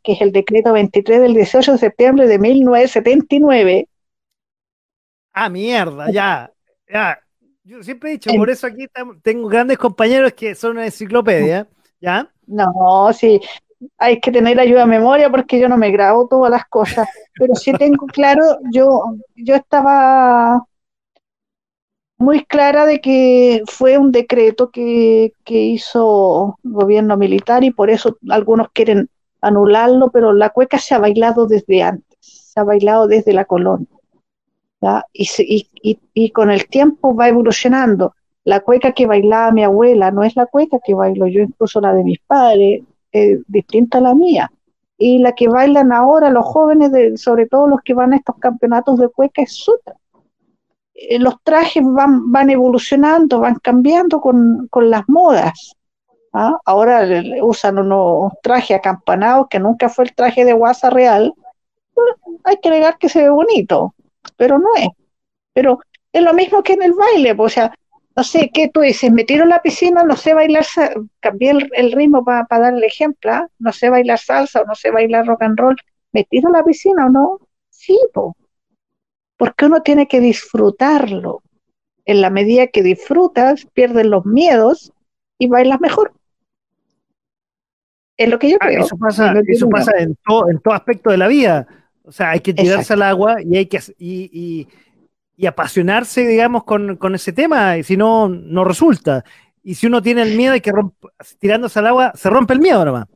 que es el decreto 23 del 18 de septiembre de 1979. Ah, mierda, ya, ya. Yo siempre he dicho, por eso aquí tengo grandes compañeros que son una enciclopedia, ¿ya? No, sí, hay que tener ayuda de memoria porque yo no me grabo todas las cosas, pero sí tengo claro, yo, yo estaba muy clara de que fue un decreto que, que hizo el gobierno militar y por eso algunos quieren anularlo, pero la cueca se ha bailado desde antes, se ha bailado desde la colonia. Y, y, y, con el tiempo va evolucionando la cueca que bailaba mi abuela no es la cueca que bailo yo, incluso la de mis padres, es distinta a la mía. Y la que bailan ahora los jóvenes, de, sobre todo los que van a estos campeonatos de cueca, es otra. eh, los trajes van, van evolucionando, van cambiando con, las modas. ¿ah? Ahora usan unos trajes acampanados que nunca fue el traje de guasa real. hay que negar que se ve bonito, pero no es. Pero es lo mismo que en el baile, pues, o sea, no sé, ¿qué tú dices? Me tiro a la piscina, no sé bailar, cambié el, ritmo para dar el ejemplo, ¿ah? no sé bailar salsa o no sé bailar rock and roll, ¿me tiro a la piscina o no? Sí, pues porque uno tiene que disfrutarlo. En la medida que disfrutas, pierdes los miedos y bailas mejor. Es lo que yo ah, creo. Eso pasa, eso pasa en, todo, en todo aspecto de la vida. O sea, hay que tirarse al agua y hay que y, y, apasionarse, digamos, con, con, ese tema, y si no, no resulta. Y si uno tiene el miedo, hay que tirándose al agua, se rompe el miedo nomás.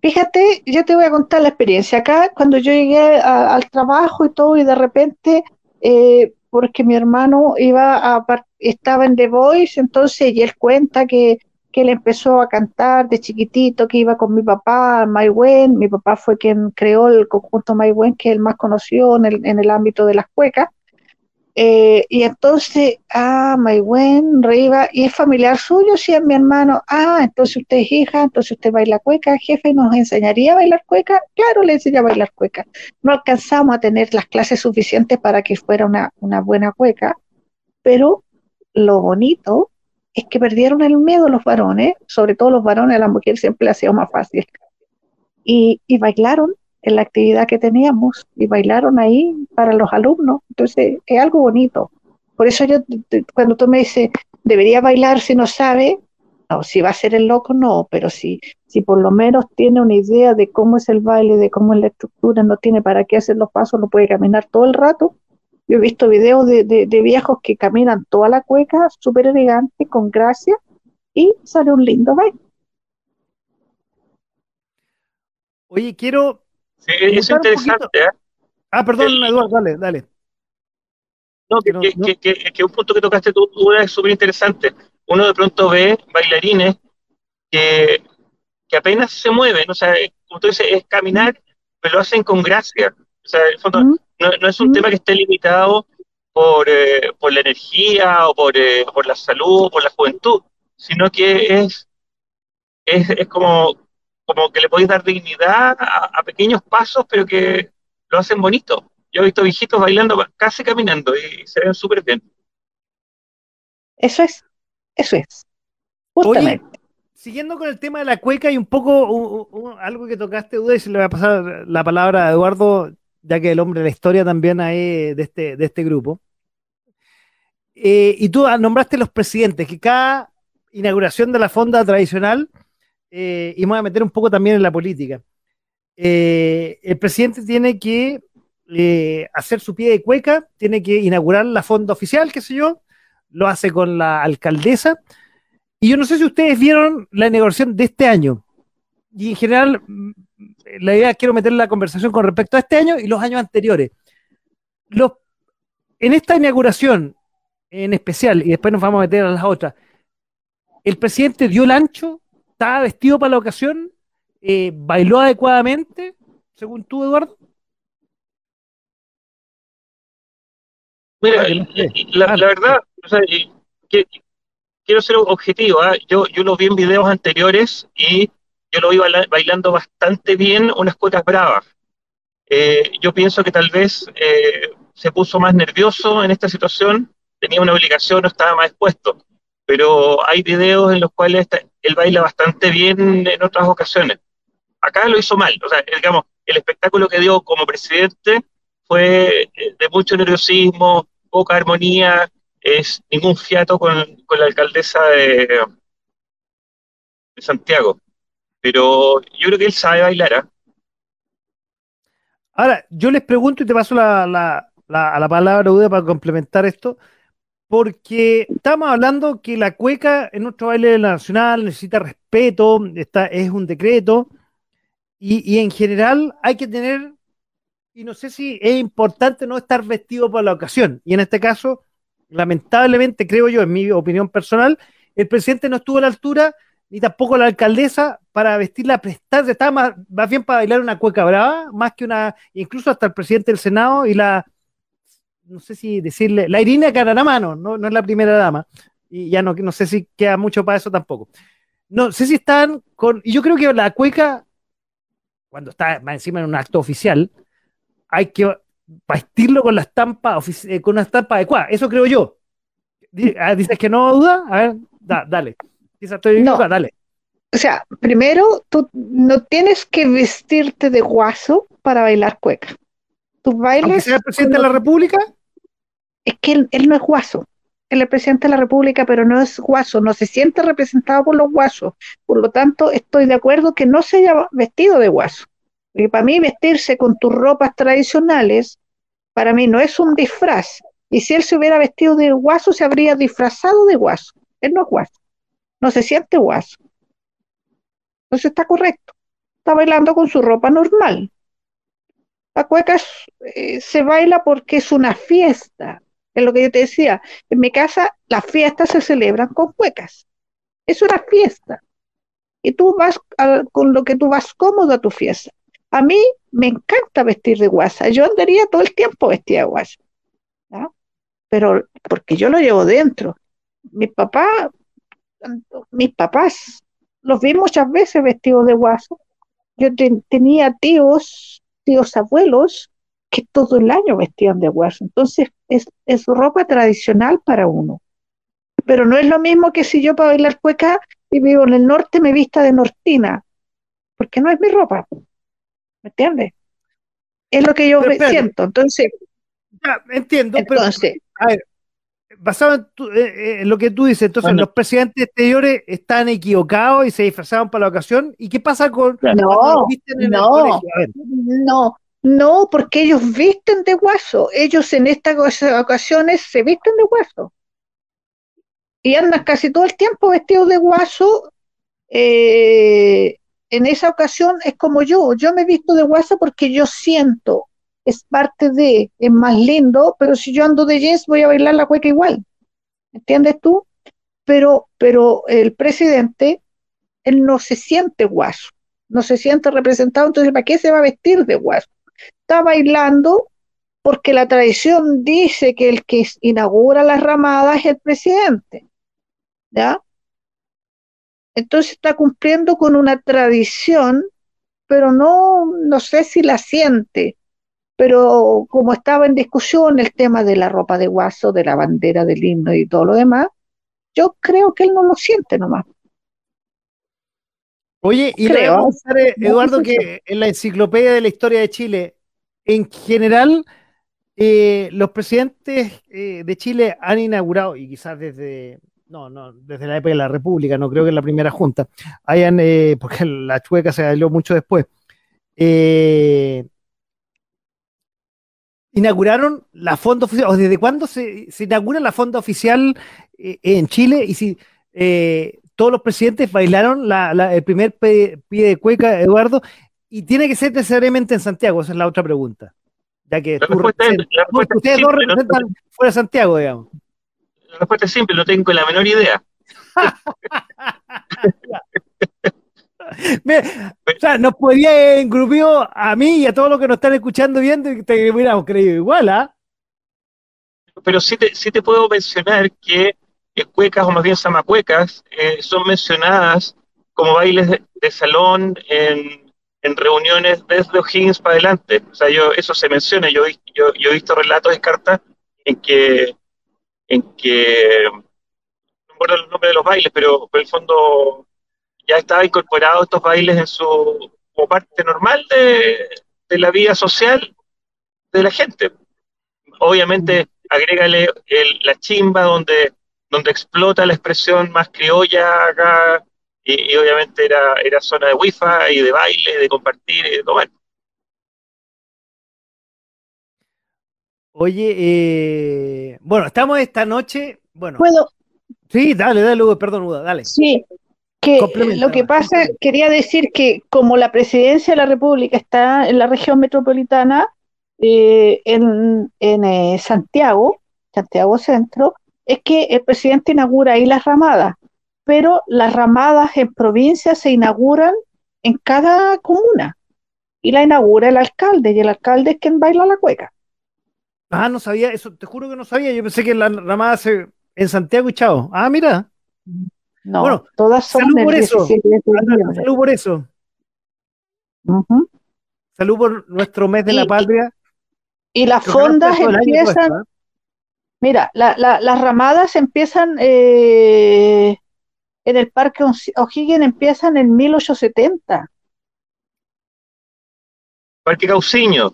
Fíjate, yo te voy a contar la experiencia. Acá, cuando yo llegué al trabajo y todo, y de repente, eh, porque mi hermano iba a, estaba en The Voice, entonces, y él cuenta que, que él empezó a cantar de chiquitito, que iba con mi papá, Wen, mi papá fue quien creó el conjunto Wen, que es el más conocido en el, en el ámbito de las cuecas, eh, y entonces, ah, buen, Riva, ¿y es familiar suyo? Sí, es mi hermano. Ah, entonces usted es hija, entonces usted baila cueca, jefe, ¿nos enseñaría a bailar cueca? Claro, le enseña a bailar cueca. No alcanzamos a tener las clases suficientes para que fuera una, una buena cueca, pero lo bonito es que perdieron el miedo los varones, sobre todo los varones, a las mujeres siempre le ha sido más fácil. Y, y bailaron en la actividad que teníamos y bailaron ahí para los alumnos. Entonces, es algo bonito. Por eso yo, cuando tú me dices, debería bailar si no sabe, no, si va a ser el loco, no, pero si, si por lo menos tiene una idea de cómo es el baile, de cómo es la estructura, no tiene para qué hacer los pasos, no puede caminar todo el rato. Yo he visto videos de, de, de viejos que caminan toda la cueca, súper elegante, con gracia, y sale un lindo baile. Oye, quiero Sí, es interesante. ¿eh? Ah, perdón, Eduardo, dale, dale. No, que, que, que, que, un punto que tocaste tú, es súper interesante. Uno de pronto ve bailarines que, que apenas se mueven, o sea, como tú dices, es caminar, pero lo hacen con gracia. O sea, en el fondo, no, no, es un tema que esté limitado por, eh, por la energía o por, eh, por la salud o por la juventud, sino que es, es, es como como que le podéis dar dignidad a, pequeños pasos, pero que lo hacen bonito. Yo he visto viejitos bailando casi caminando y se ven súper bien. Eso es, eso es. Justamente. siguiendo con el tema de la cueca y un poco algo que tocaste, Duda, y se le voy a pasar la palabra a Eduardo, ya que el hombre de la historia también ahí de este, de este grupo. Eh, y tú nombraste los presidentes, que cada inauguración de la fonda tradicional eh, y me voy a meter un poco también en la política. Eh, el presidente tiene que eh, hacer su pie de cueca, tiene que inaugurar la fonda oficial, qué sé yo, lo hace con la alcaldesa. Y yo no sé si ustedes vieron la inauguración de este año. Y en general, mm, la idea quiero meter la conversación con respecto a este año y los años anteriores. Los, en esta inauguración en especial, y después nos vamos a meter a las otras, el presidente dio el ancho ¿Estaba vestido para la ocasión? Eh, ¿Bailó adecuadamente, según tú, Eduardo? Mira, la, verdad, quiero ser objetivo. ¿ah? Yo, yo lo vi en videos anteriores y yo lo vi bailando bastante bien unas cuecas bravas. Eh, yo pienso que tal vez eh, se puso más nervioso en esta situación, tenía una obligación, no estaba más expuesto pero hay videos en los cuales él baila bastante bien en otras ocasiones. Acá lo hizo mal, o sea, digamos, el espectáculo que dio como presidente fue eh, de mucho nerviosismo, poca armonía, es ningún fiato con, la alcaldesa de, Santiago. Pero yo creo que él sabe bailar. ¿ah? Ahora, yo les pregunto y te paso la, la, la, la palabra, Uda, para complementar esto porque estamos hablando que la cueca en nuestro baile nacional necesita respeto, está, es un decreto, y, en general hay que tener, y no sé si es importante no estar vestido para la ocasión, y en este caso, lamentablemente, creo yo, en mi opinión personal, el presidente no estuvo a la altura, ni tampoco la alcaldesa, para vestirla, prestarse, estaba más, más bien para bailar una cueca brava, más que una, incluso hasta el presidente del Senado y la no sé si decirle, la Irina Cararamano, no, no es la primera dama, y ya no, no sé si queda mucho para eso tampoco. No sé si están con, y yo creo que la cueca, cuando está más encima en un acto oficial, hay que vestirlo con la estampa, eh, con una estampa adecuada, eso creo yo. Ah, ¿Dices que no duda? A ver, dale. estoy no. dale. O sea, primero, tú no tienes que vestirte de guaso para bailar cueca. Tú bailes. sea el presidente de la República? Es que él, no es guaso. Él es presidente de la República, pero no es guaso, no se siente representado por los guasos. Por lo tanto, estoy de acuerdo que no se haya vestido de guaso. Y para mí, vestirse con tus ropas tradicionales, para mí no es un disfraz. Y si él se hubiera vestido de guaso, se habría disfrazado de guaso. Él no es guaso. No se siente guaso. Entonces está correcto. Está bailando con su ropa normal. La cueca eh, se baila porque es una fiesta. Es lo que yo te decía. En mi casa las fiestas se celebran con cuecas. Es una fiesta. Y tú vas con lo que tú vas cómodo a tu fiesta. A mí me encanta vestir de guasa. Yo andaría todo el tiempo vestida de guasa. Pero porque yo lo llevo dentro. Mi papá, mis papás los vi muchas veces vestidos de guaso. Yo tenía tíos, tíos abuelos, que todo el año vestían de guaso. Entonces, es, es ropa tradicional para uno. Pero no es lo mismo que si yo para bailar cueca y vivo en el norte me vista de nortina, porque no es mi ropa. ¿Me entiendes? Es lo que yo siento. Entonces, entiendo, entonces, a ver, basado en, lo que tú dices, entonces los presidentes exteriores están equivocados y se disfrazaron para la ocasión. ¿Y qué pasa con no, no, no, no, porque ellos visten de guaso. Ellos en estas ocasiones se visten de guaso. Y andan casi todo el tiempo vestidos de guaso. Eh, en esa ocasión es como yo. Yo me he visto de guaso porque yo siento es parte de, es más lindo, pero si yo ando de jeans voy a bailar la cueca igual. ¿Entiendes tú? Pero, pero el presidente, él no se siente guaso, no se siente representado, entonces ¿para qué se va a vestir de guaso? Está bailando porque la tradición dice que el que inaugura las ramadas es el presidente. ¿Ya? Entonces está cumpliendo con una tradición, pero no, no sé si la siente pero como estaba en discusión el tema de la ropa de guaso, de la bandera, del himno y todo lo demás, yo creo que él no lo siente nomás. Oye, y creo, eh, Eduardo, que en la enciclopedia de la historia de Chile, en general, eh, los presidentes eh, de Chile han inaugurado, y quizás desde, no, no, desde la época de la República, no creo que en la primera junta, hayan, (laughs) porque la chueca se salió mucho después, inauguraron la fonda oficial, o desde cuándo se, inaugura la fonda oficial en Chile y si todos los presidentes bailaron el primer pie, de cueca, Eduardo, y tiene que ser necesariamente en Santiago, esa es la otra pregunta. Ya que ustedes dos representan fuera de Santiago, digamos. La respuesta es simple, no tengo la menor idea. (laughs) o sea, nos podía engrupir a mí y a todos los que nos están escuchando viendo y te hubiéramos creído igual, ¿ah? Pero sí te, sí te puedo mencionar que cuecas, o más bien samacuecas, eh, son mencionadas como bailes de, salón en, en, reuniones desde O'Higgins para adelante. O sea, yo, eso se menciona. Yo, yo, yo he visto relatos de cartas en que, en que, no me acuerdo el nombre de los bailes, pero en el fondo ya estaba incorporado estos bailes en su como parte normal de, la vida social de la gente. Obviamente, agrégale la chimba donde, donde explota la expresión más criolla acá, y, obviamente era, era zona de wifi y de baile, de compartir y de tomar. Oye, eh, bueno, estamos esta noche, bueno. ¿Puedo? Sí, dale, dale, perdón, Uda, dale. Sí, que lo que pasa, quería decir que como la presidencia de la República está en la región metropolitana, eh, en, eh, Santiago, Santiago Centro, es que el presidente inaugura ahí las ramadas, pero las ramadas en provincia se inauguran en cada comuna y la inaugura el alcalde y el alcalde es quien baila la cueca. Ah, no sabía, eso te juro que no sabía. Yo pensé que la ramada se, en Santiago y Chao. Ah, mira. No, bueno, todas son salud por eso. Salud por eso. Salud por nuestro mes de la patria. Y, las fondas empiezan. Mira, las ramadas empiezan eh, en el Parque O'Higgins, empiezan en 1870. Parque Cauciño.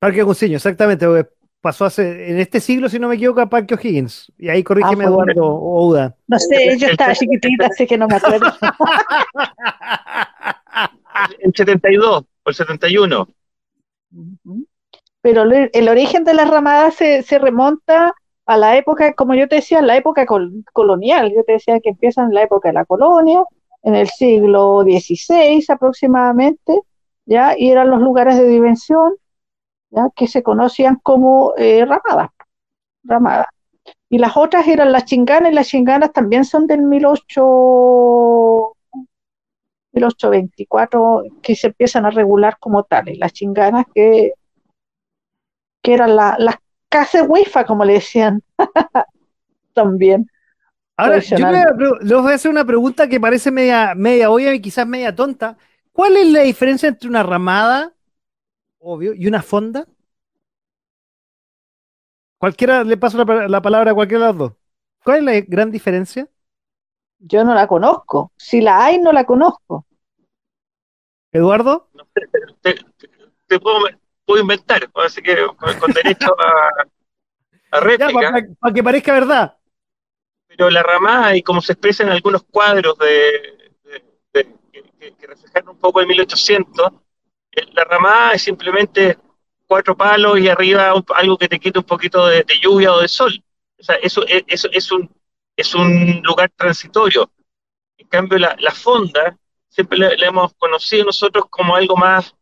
Parque Cauciño, exactamente pasó hace, en este siglo, si no me equivoco, a Parque O'Higgins. Y ahí corrígeme, ah, Eduardo Ouda. No sé, yo estaba chiquitita, así que no me acuerdo. (laughs) el 72 o el 71. Pero el origen de las ramadas se, se remonta a la época, como yo te decía, la época colonial. Yo te decía que empiezan en la época de la colonia, en el siglo XVI aproximadamente, ¿ya? Y eran los lugares de dimensión que se conocían como eh, ramadas, ramadas. Y las otras eran las chinganas, y las chinganas también son del 1824, que se empiezan a regular como tales. Las chinganas que, que eran las casas wifa, como le decían, (laughs) también. Ahora, yo les voy a hacer una pregunta que parece media, media obvia y quizás media tonta. ¿Cuál es la diferencia entre una ramada obvio, y una fonda. Cualquiera le paso la, palabra a cualquiera de las dos. ¿Cuál es la gran diferencia? Yo no la conozco. Si la hay, no la conozco. ¿Eduardo? te, puedo, inventar, así que con, derecho a, a (laughs) réplica. para, que parezca verdad. Pero la ramada, y como se expresa en algunos cuadros de, que, que, reflejan un poco el 1800, la ramada es simplemente cuatro palos y arriba algo que te quite un poquito de, lluvia o de sol. O sea, eso, e, es, un, es un lugar transitorio. En cambio, la, fonda siempre la, hemos conocido nosotros como algo más,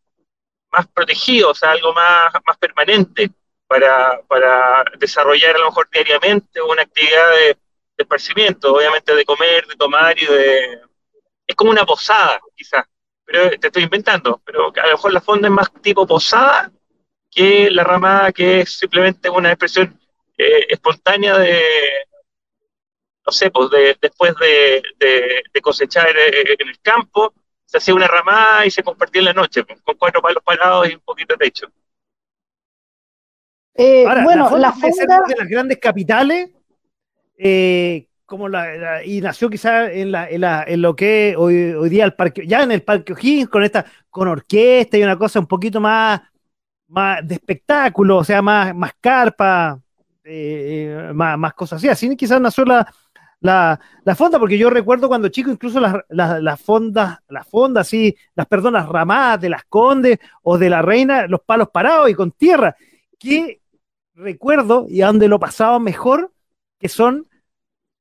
más protegido, o sea, algo más, más permanente para, para desarrollar a lo mejor diariamente una actividad de, de esparcimiento, obviamente de comer, de tomar y de... Es como una posada, quizás pero te estoy inventando, pero a lo mejor la fonda es más tipo posada que la ramada que es simplemente una expresión eh, espontánea de, no sé, pues de, después de, cosechar eh, en el campo, se hacía una ramada y se compartía en la noche, pues, con cuatro palos parados y un poquito de techo. Eh, bueno, la, fonda, de las grandes capitales, eh, como la, y nació quizás en, la, en, la, en, lo que hoy, hoy día el parque, ya en el Parque O'Higgins, con esta, con orquesta y una cosa un poquito más, más de espectáculo, o sea, más, más carpa, eh, más, más, cosas así. Así quizás nació la, la, la, fonda, porque yo recuerdo cuando chico, incluso las, las, fondas, las fondas, sí, las perdón, las ramadas de las condes o de la reina, los palos parados y con tierra, que recuerdo y a donde lo pasaba mejor, que son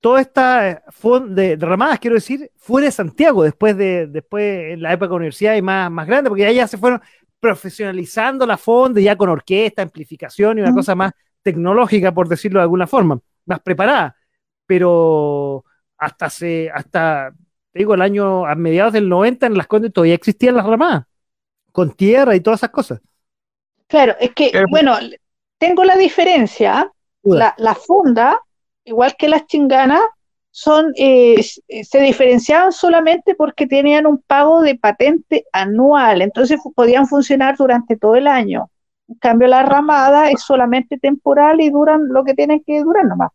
toda esta eh, de, de, ramadas, quiero decir, fuera de Santiago, después de después en la época de universidad y más, más grande, porque ya se fueron profesionalizando la fonda, ya con orquesta, amplificación y una cosa más tecnológica, por decirlo de alguna forma, más preparada. Pero hasta hace, hasta, te digo, el año, a mediados del 90 en las Condes todavía existían las ramadas, con tierra y todas esas cosas. Claro, es que, bueno, tengo la diferencia, la, la funda igual que las chinganas, son, eh, se diferenciaban solamente porque tenían un pago de patente anual, entonces podían funcionar durante todo el año. En cambio, la ramada es solamente temporal y duran lo que tienen que durar nomás.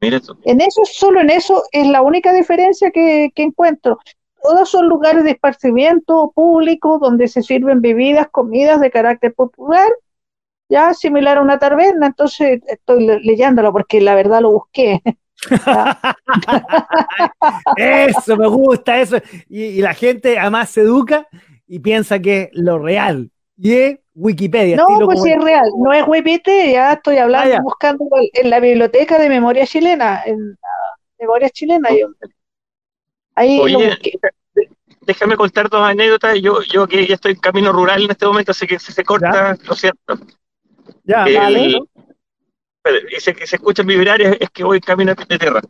En eso, solo en eso es la única diferencia que, que encuentro. Todos son lugares de esparcimiento público donde se sirven bebidas, comidas de carácter popular ya similar a una taberna, entonces estoy leyéndolo porque la verdad lo busqué. (laughs) eso, me gusta, eso. Y, la gente además se educa y piensa que es lo real. Y es Wikipedia. No, pues sí es real. No es Wikipedia, ya estoy hablando, ah, buscando en la biblioteca de memoria chilena. En memoria chilena. Ahí Oye, déjame contar dos anécdotas. Yo, yo que ya estoy en camino rural en este momento, así que si se corta, lo cierto. Ya, vale. Dice que se escucha vibrar es, es que voy camino de tierra.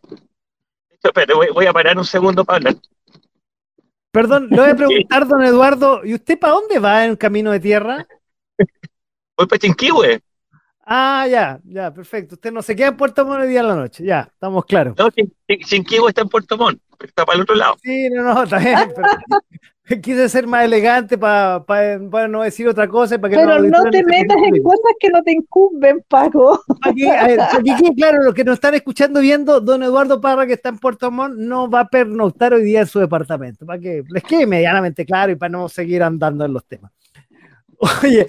Espérate, voy, a parar un segundo para hablar. Perdón, le voy a (laughs) preguntar, don Eduardo, ¿y usted para dónde va en camino de tierra? Voy para Chinquihue. Ah, ya, ya, perfecto. Usted no se queda en Puerto Montt el día de la noche, ya, estamos claros. No, sin, está en Puerto Montt, está para el otro lado. Sí, no, no, está bien, (laughs) (laughs) quise ser más elegante para no decir otra cosa. Para que Pero no, te metas en cosas que no te incumben, Paco. Aquí, a ver, aquí, claro, los que nos están escuchando viendo, don Eduardo Parra, que está en Puerto Montt, no va a pernoctar hoy día en su departamento, para que les quede medianamente claro y para no seguir andando en los temas. (laughs) Oye,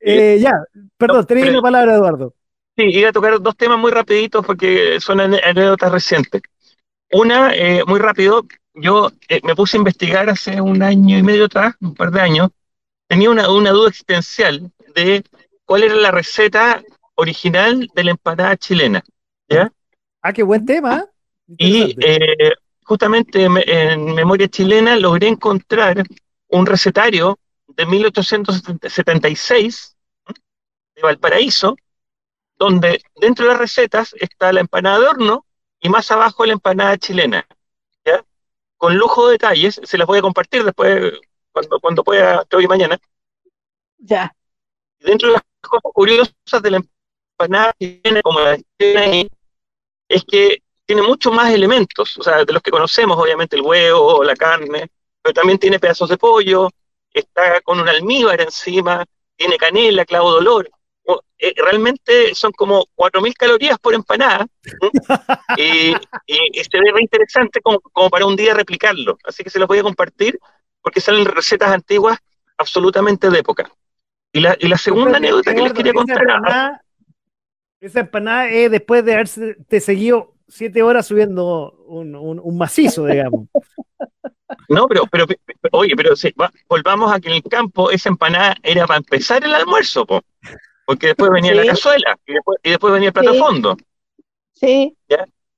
eh, ya, perdón, tenía una palabra, Eduardo. Sí, iba a tocar dos temas muy rapiditos porque son anécdotas recientes. Una, eh, muy rápido, yo eh, me puse a investigar hace un año y medio atrás, un par de años, tenía una, una duda existencial de cuál era la receta original de la empanada chilena. ¿ya? Ah, qué buen tema. Y justamente en memoria chilena logré encontrar un recetario de 1876 de Valparaíso, donde dentro de las recetas está la empanada de horno y más abajo la empanada chilena. ¿ya? Con lujo de detalles, se las voy a compartir después, cuando, cuando pueda, hoy y mañana. Ya. Dentro de las cosas curiosas de la empanada chilena, como la chilena, es que tiene muchos más elementos, o sea, de los que conocemos, obviamente el huevo, la carne, pero también tiene pedazos de pollo, está con un almíbar encima, tiene canela, clavo dolor. Eh, realmente son como 4.000 calorías por empanada (laughs) y, se ve interesante como, para un día replicarlo. Así que se los voy a compartir porque salen recetas antiguas absolutamente de época. Y la, y la segunda anécdota que les quería contar. esa empanada es después de haberte seguido siete horas subiendo un, un macizo, digamos. No, pero, pero, oye, pero volvamos a que en el campo esa empanada era para empezar el almuerzo, porque después venía la cazuela y después, venía el plato fondo. Sí.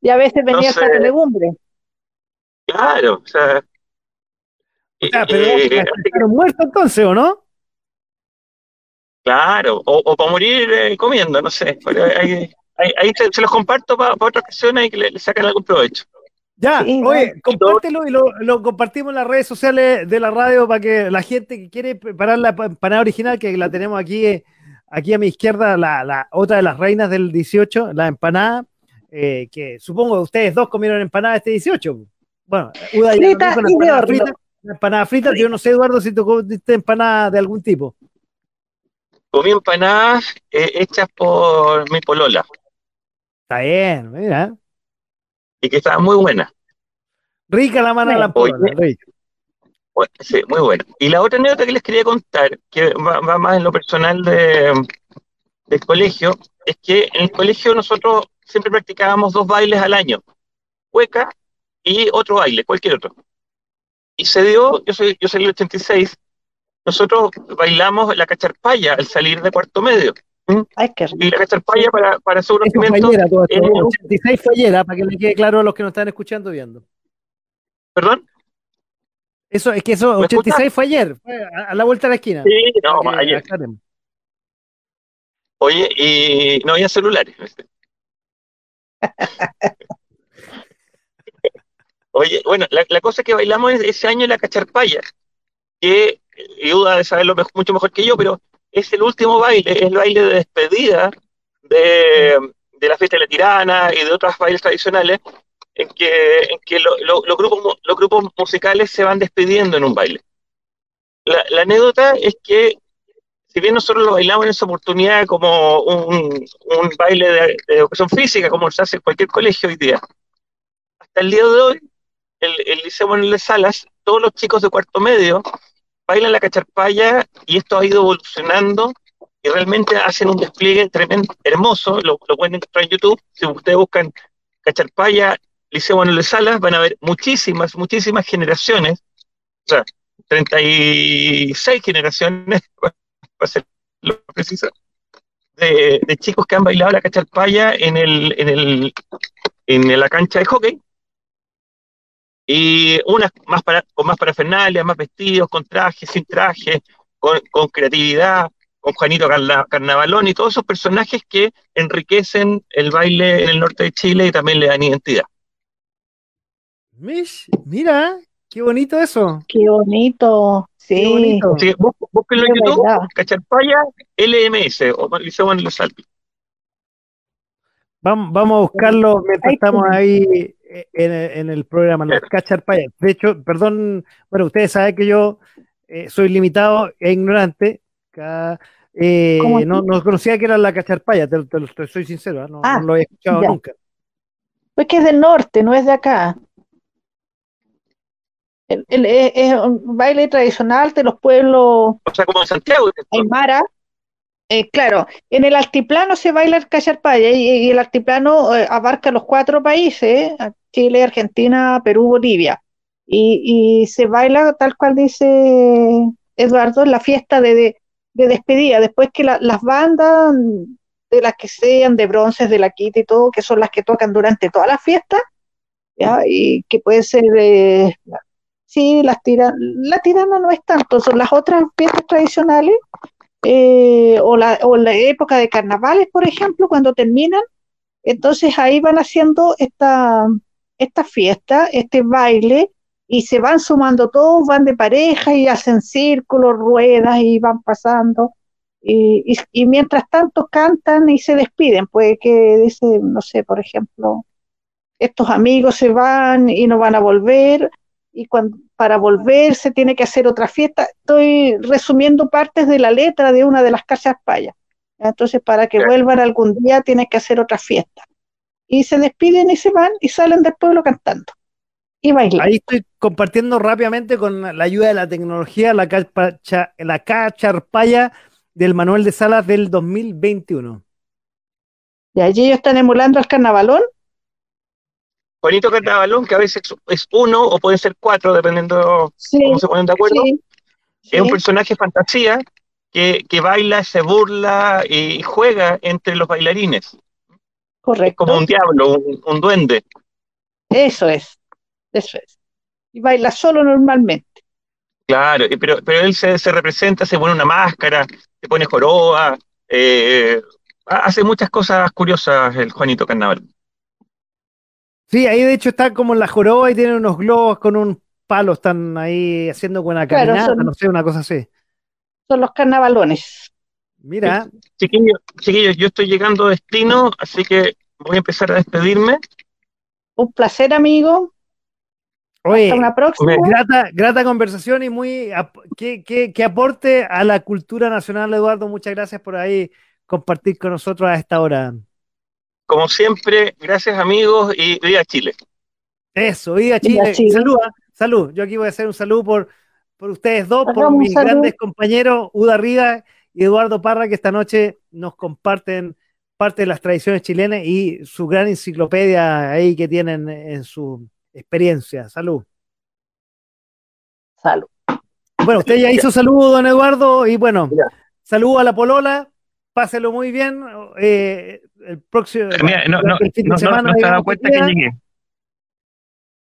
Y a veces venía plato de legumbre. Claro, o sea. pero eh, muerto entonces, ¿o no? Claro, o, para morir eh, comiendo, no sé. Ahí, ahí, se, los comparto para, para otra ocasión y que le, le saquen algún provecho. Ya, oye, compártelo y lo, compartimos en las redes sociales de la radio para que la gente que quiere preparar la empanada original, que la tenemos aquí, aquí a mi izquierda, la, otra de las reinas del 18, la empanada, eh, que supongo que ustedes dos comieron empanada este 18. Bueno, Uda ya frita la empanada frita, la empanada frita, yo no sé, Eduardo, si tú comiste empanada de algún tipo. Comí empanadas eh, hechas por mi polola. Está bien, mira y que estaba muy buena. Rica la mano de la polla, Sí, muy buena. Y la otra anécdota que les quería contar, que va, más en lo personal de, del colegio, es que en el colegio nosotros siempre practicábamos dos bailes al año, hueca y otro baile, cualquier otro. Y se dio, yo soy, yo soy el 86, nosotros bailamos la cacharpaya al salir de cuarto medio. ¿Mm? Y la cacharpaya para, para su conocimiento. 86 fallera, para que le quede claro a los que nos están escuchando viendo. ¿Perdón? Eso, es que eso, 86 fue ayer, a, la vuelta de la esquina. Sí, no, ayer. Oye, y no había celulares. (laughs) Oye, bueno, la, la, cosa que bailamos ese año la cacharpaya, que ayuda de saberlo mucho mejor que yo, pero es el último baile, es el baile de despedida de, la fiesta de la tirana y de otros bailes tradicionales, en que, en que los, grupos, los grupos musicales se van despidiendo en un baile. La, anécdota es que, si bien nosotros lo bailamos en esa oportunidad como un, baile de, educación física, como se hace en cualquier colegio hoy día, hasta el día de hoy, el, el Liceo Manuel de Salas, todos los chicos de cuarto medio bailan la cacharpaya y esto ha ido evolucionando y realmente hacen un despliegue tremendo, hermoso, lo, pueden encontrar en YouTube, si ustedes buscan cacharpaya, Liceo Manuel de Salas, van a ver muchísimas, muchísimas generaciones, o sea, 36 generaciones, (laughs) para ser lo preciso, de, de, chicos que han bailado la cacharpaya en, el, en, el, en la cancha de hockey, y unas más para, con más parafernalia, más vestidos, con traje, sin traje, con, creatividad, con Juanito Carnavalón y todos esos personajes que enriquecen el baile en el norte de Chile y también le dan identidad. Mira, qué bonito eso. Qué bonito, sí. búsquenlo en YouTube, Cacharpaya LMS o Liceo Manuel Salvi. Vamos, vamos a buscarlo mientras estamos ahí en, el programa, las cacharpayas. De hecho, perdón, bueno, ustedes saben que yo eh, soy limitado e ignorante. Eh, no, no, conocía que era la cacharpaya, te, te, soy sincero, ¿eh? no, ah, lo he escuchado nunca. Pues que es del norte, no es de acá. es un baile tradicional de los pueblos. O sea, como en Santiago. Aymara. Eh, claro, en el altiplano se baila el cacharpaya y, el altiplano eh, abarca los cuatro países, Chile, Argentina, Perú, Bolivia. Y, se baila tal cual dice Eduardo, la fiesta de, despedida, después que las bandas de las que sean de bronces, de la quita y todo, que son las que tocan durante toda la fiesta, y que puede ser, eh, sí, las tiran, la tirana no es tanto, son las otras fiestas tradicionales eh, o, la, o la época de carnavales, por ejemplo, cuando terminan, entonces ahí van haciendo esta, esta fiesta, este baile, y se van sumando todos, van de pareja y hacen círculos, ruedas y van pasando. Y, y, mientras tanto cantan y se despiden, puede que dice, no sé, por ejemplo, estos amigos se van y no van a volver, y cuando, para volver se tiene que hacer otra fiesta. Estoy resumiendo partes de la letra de una de las casas payas. Entonces, para que vuelvan algún día, tiene que hacer otra fiesta. Y se despiden y se van y salen del pueblo cantando. Y bailan. Ahí estoy compartiendo rápidamente con la ayuda de la tecnología la, cacha, la cacharpaya del Manuel de Salas del 2021. Y allí ellos están emulando al carnavalón Juanito Carnavalón, que a veces es uno o pueden ser cuatro, dependiendo de cómo se ponen de acuerdo. Es un personaje fantasía que, baila, se burla y juega entre los bailarines. Correcto. como un diablo, un, duende. Eso es, eso es. Y baila solo normalmente. Claro, pero, pero él se, representa, se pone una máscara, se pone joroba, eh, hace muchas cosas curiosas el Juanito Carnaval. Sí, ahí de hecho está como en la joroba y tiene unos globos con un palo, están ahí haciendo buena caminata, no sé, una cosa así. Son los carnavalones. Mira. Chiquillos, chiquillo, yo estoy llegando a destino, así que voy a empezar a despedirme. Un placer, amigo. Oye, Hasta una próxima. Grata, grata conversación y muy que, que aporte a la cultura nacional, Eduardo. Muchas gracias por ahí compartir con nosotros a esta hora. Como siempre, gracias amigos y viva Chile. Eso, viva Chile. Salud, ¿ah? salud. Yo aquí voy a hacer un saludo por, por ustedes dos, por mis grandes compañeros, Uda Riga y Eduardo Parra, que esta noche nos comparten parte de las tradiciones chilenas y su gran enciclopedia ahí que tienen en su experiencia. Salud. Salud. Bueno, usted ya hizo saludo, don Eduardo, y bueno, saludo a la Polola, páselo muy bien. Eh, el próximo. no, no, no, semana, se ha dado cuenta que llegué.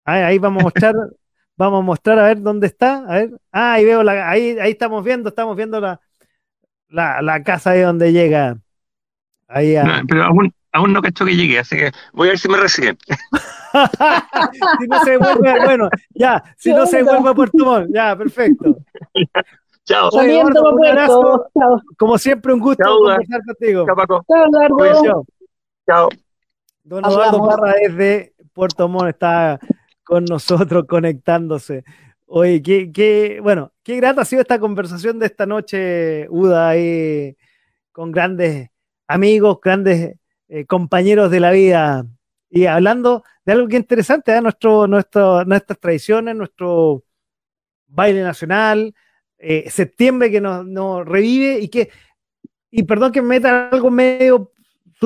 Ahí, vamos a mostrar, (laughs) vamos a mostrar a ver dónde está. A ver. Ah, ahí veo la, ahí, ahí estamos viendo, estamos viendo la, la, la casa de donde llega. Ahí pero aún, aún no cacho que llegué, así que voy a ver si me reciben. (laughs) si no se vuelve, bueno, ya, si no se vuelve a Puerto Montt, ya, perfecto. (laughs) Chao. un abrazo. Como siempre, un gusto conversar contigo. Chao, Paco. Chao, Chao. Don Eduardo Parra desde Puerto Montt está con nosotros conectándose. Oye, qué, bueno, qué grata ha sido esta conversación de esta noche, Uda, ahí, con grandes amigos, grandes eh, compañeros de la vida. Y hablando de algo que es interesante, ¿eh? Nuestro, nuestro, nuestras tradiciones, nuestro baile nacional, eh, septiembre que nos, revive y que, y perdón que me meta algo medio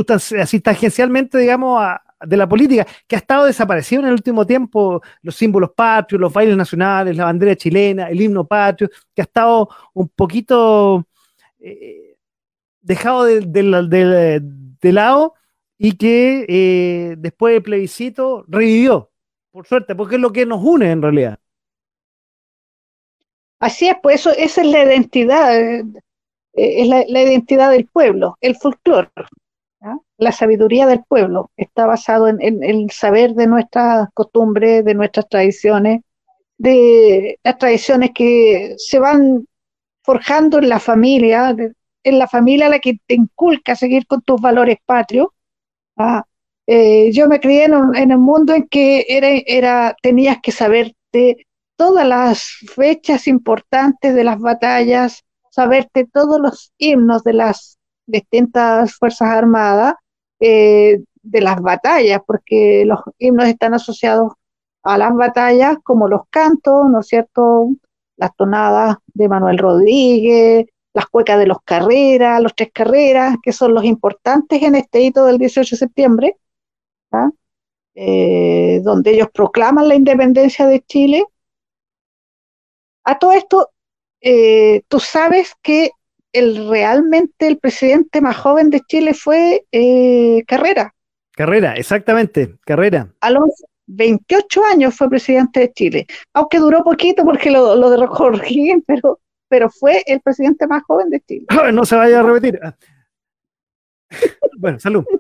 así tangencialmente, digamos, de la política, que ha estado desaparecido en el último tiempo, los símbolos patrios, los bailes nacionales, la bandera chilena, el himno patrio, que ha estado un poquito eh, dejado de, lado y que eh, después del plebiscito revivió, por suerte, porque es lo que nos une en realidad. Así es, pues eso, esa es la identidad, eh, es la, identidad del pueblo, el folclore, la sabiduría del pueblo, está basado en, el saber de nuestras costumbres, de nuestras tradiciones, de las tradiciones que se van forjando en la familia, en la familia la que te inculca seguir con tus valores patrios, eh, yo me crié en, un, el mundo en que era, era, tenías que saberte todas las fechas importantes de las batallas, saberte todos los himnos de las distintas Fuerzas Armadas, eh, de las batallas, porque los himnos están asociados a las batallas como los cantos, ¿no es cierto? Las tonadas de Manuel Rodríguez, las cuecas de los Carreras, los Tres Carreras, que son los importantes en este hito del 18 de septiembre, ¿ah? eh, donde ellos proclaman la independencia de Chile. A todo esto, eh, tú sabes que el, realmente el presidente más joven de Chile fue eh, Carrera. Carrera, exactamente, Carrera. A los 28 años fue presidente de Chile, aunque duró poquito porque lo, lo derrocó (laughs) pero, pero fue el presidente más joven de Chile. No se vaya a repetir. (laughs) bueno, salud. (laughs)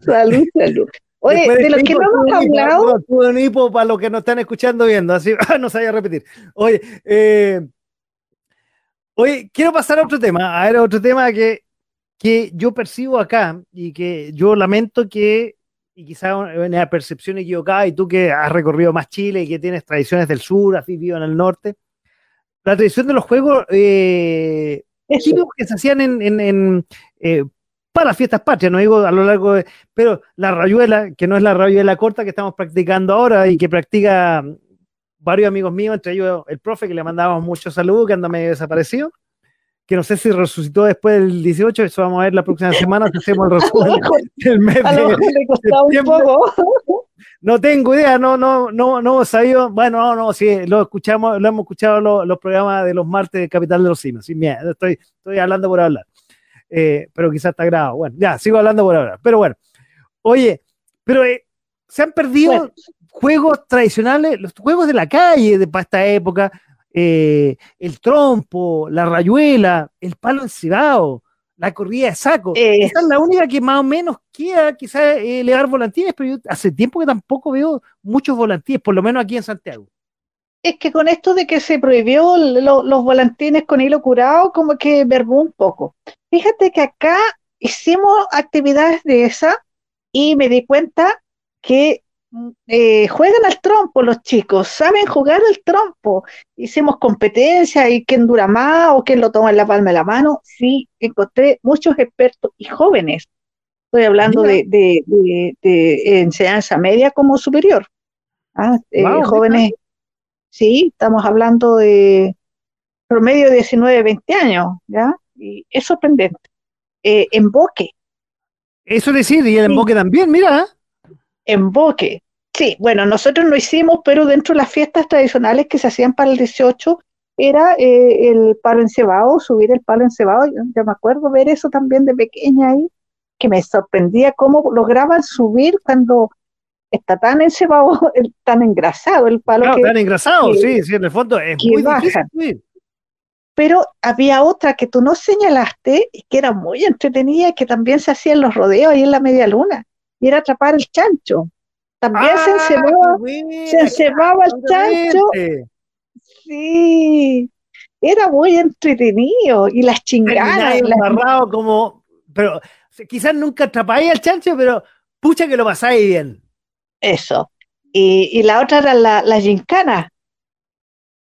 Salud, salud. Oye, de, lo que no hemos hablado. un hipo para los que nos están escuchando viendo, así (laughs) no se vaya a repetir. Oye, eh, oye, quiero pasar a otro tema, a ver, otro tema que, que yo percibo acá y que yo lamento que, y quizás una percepción equivocada, y tú que has recorrido más Chile y que tienes tradiciones del sur, has vivido en el norte, la tradición de los juegos eh, que se hacían en, en, eh, para fiestas patrias, no digo a lo largo de, pero la rayuela, que no es la rayuela corta que estamos practicando ahora y que practica varios amigos míos, entre ellos el profe, que le mandábamos muchos saludos, que anda medio desaparecido, que no sé si resucitó después del 18, eso vamos a ver la próxima semana, si hacemos el resumen (laughs) del mes de, No tengo idea, no, no, no, no hemos sabido, bueno, no, no, sí, lo escuchamos, lo hemos escuchado los, programas de los martes de Capital de los Simios, sin miedo, estoy, estoy hablando por hablar. Eh, pero quizás está grabado. Bueno, ya, sigo hablando por ahora. Pero bueno, oye, pero eh, se han perdido juegos tradicionales, los juegos de la calle de para esta época, eh, el trompo, la rayuela, el palo encebado, la corrida de saco. Esa es la única que más o menos queda, quizás elevar volantines, pero yo hace tiempo que tampoco veo muchos volantines, por lo menos aquí en Santiago es que con esto de que se prohibió los volantines con hilo curado, como que verbó un poco. Fíjate que acá hicimos actividades de esa y me di cuenta que eh, juegan al trompo los chicos, saben jugar al trompo. Hicimos competencia y quién dura más o quién lo toma en la palma de la mano. Sí, encontré muchos expertos y jóvenes. Estoy hablando de, enseñanza media como superior. ¿ah? Eh, jóvenes ¿sí? Estamos hablando de promedio de 19, 20 años, ¿ya? Y es sorprendente. Eh, emboque. Eso es decir, y el emboque también, mira. Emboque. Sí, bueno, nosotros lo hicimos, pero dentro de las fiestas tradicionales que se hacían para el 18 era eh, el palo encebado, subir el palo encebado. Yo, yo me acuerdo ver eso también de pequeña ahí, que me sorprendía cómo lograban subir cuando está tan encebado, (laughs) tan engrasado el palo. que, tan engrasado, sí, sí, en el fondo es muy difícil. Pero había otra que tú no señalaste y que era muy entretenida y que también se hacía en los rodeos ahí en la media luna, y era atrapar el chancho. También se ah, encebaba, se encebaba el chancho. Sí, era muy entretenido. Y las chingadas. como, pero quizás nunca atrapáis al chancho, pero pucha que lo pasáis bien. Eso. Y, la otra era la, la gincana,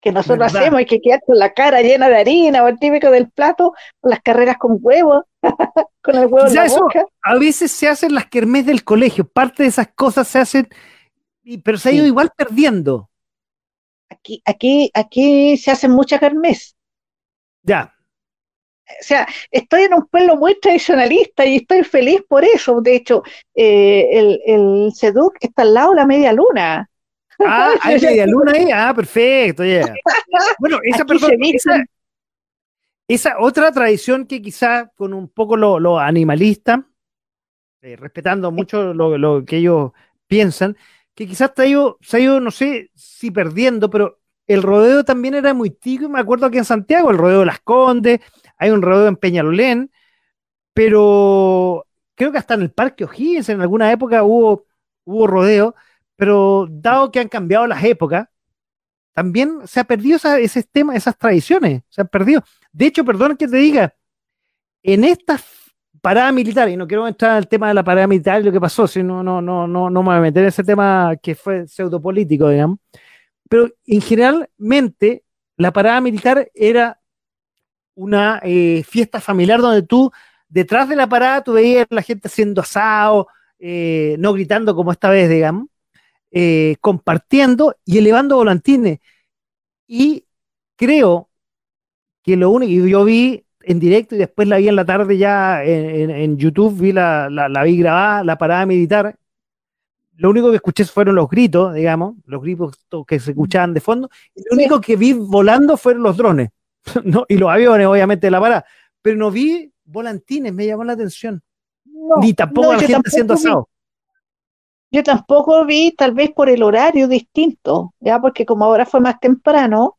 que nosotros hacemos, y que queda con la cara llena de harina, o el típico del plato, las carreras con huevo, (laughs) con el huevo en la boca. A veces se hacen las kermés del colegio, parte de esas cosas se hacen, pero se ha ido igual perdiendo. Aquí, aquí, aquí se hacen muchas kermés. Ya o sea, estoy en un pueblo muy tradicionalista y estoy feliz por eso. De hecho, eh, el, el SEDUC está al lado de la media luna. Ah, hay media (laughs) luna ahí. Ah, perfecto. Bueno, esa, esa, otra tradición que quizá con un poco lo, animalista, eh, respetando mucho lo, que ellos piensan, que quizás se ha, ido, se ha ido, no sé si perdiendo, pero el rodeo también era muy tico, y me acuerdo aquí en Santiago, el rodeo de las Condes, hay un rodeo en Peñalolén, pero creo que hasta en el Parque O'Higgins en alguna época hubo, hubo rodeo, pero dado que han cambiado las épocas, también se ha perdido ese tema, esas tradiciones, se han perdido. De hecho, perdón que te diga, en estas parada militar, y no quiero entrar en el tema de la parada militar y lo que pasó, si no, no, no, no, no me voy a meter en ese tema que fue pseudopolítico, digamos. Pero en generalmente la parada militar era una eh, fiesta familiar donde tú, detrás de la parada, tú veías la gente haciendo asado, eh, no gritando como esta vez, digamos, eh, compartiendo y elevando volantines. Y creo que lo único, y yo vi en directo y después la vi en la tarde ya en, YouTube, vi la, la, vi grabada, la parada militar. Lo único que escuché fueron los gritos, digamos, los gritos que se escuchaban de fondo. Y lo único que vi volando fueron los drones, (laughs) ¿no? y los aviones, obviamente, de la parada. Pero no vi volantines, me llamó la atención. Ni tampoco la gente haciendo asado. Yo tampoco vi, tal vez por el horario distinto, ya, porque como ahora fue más temprano.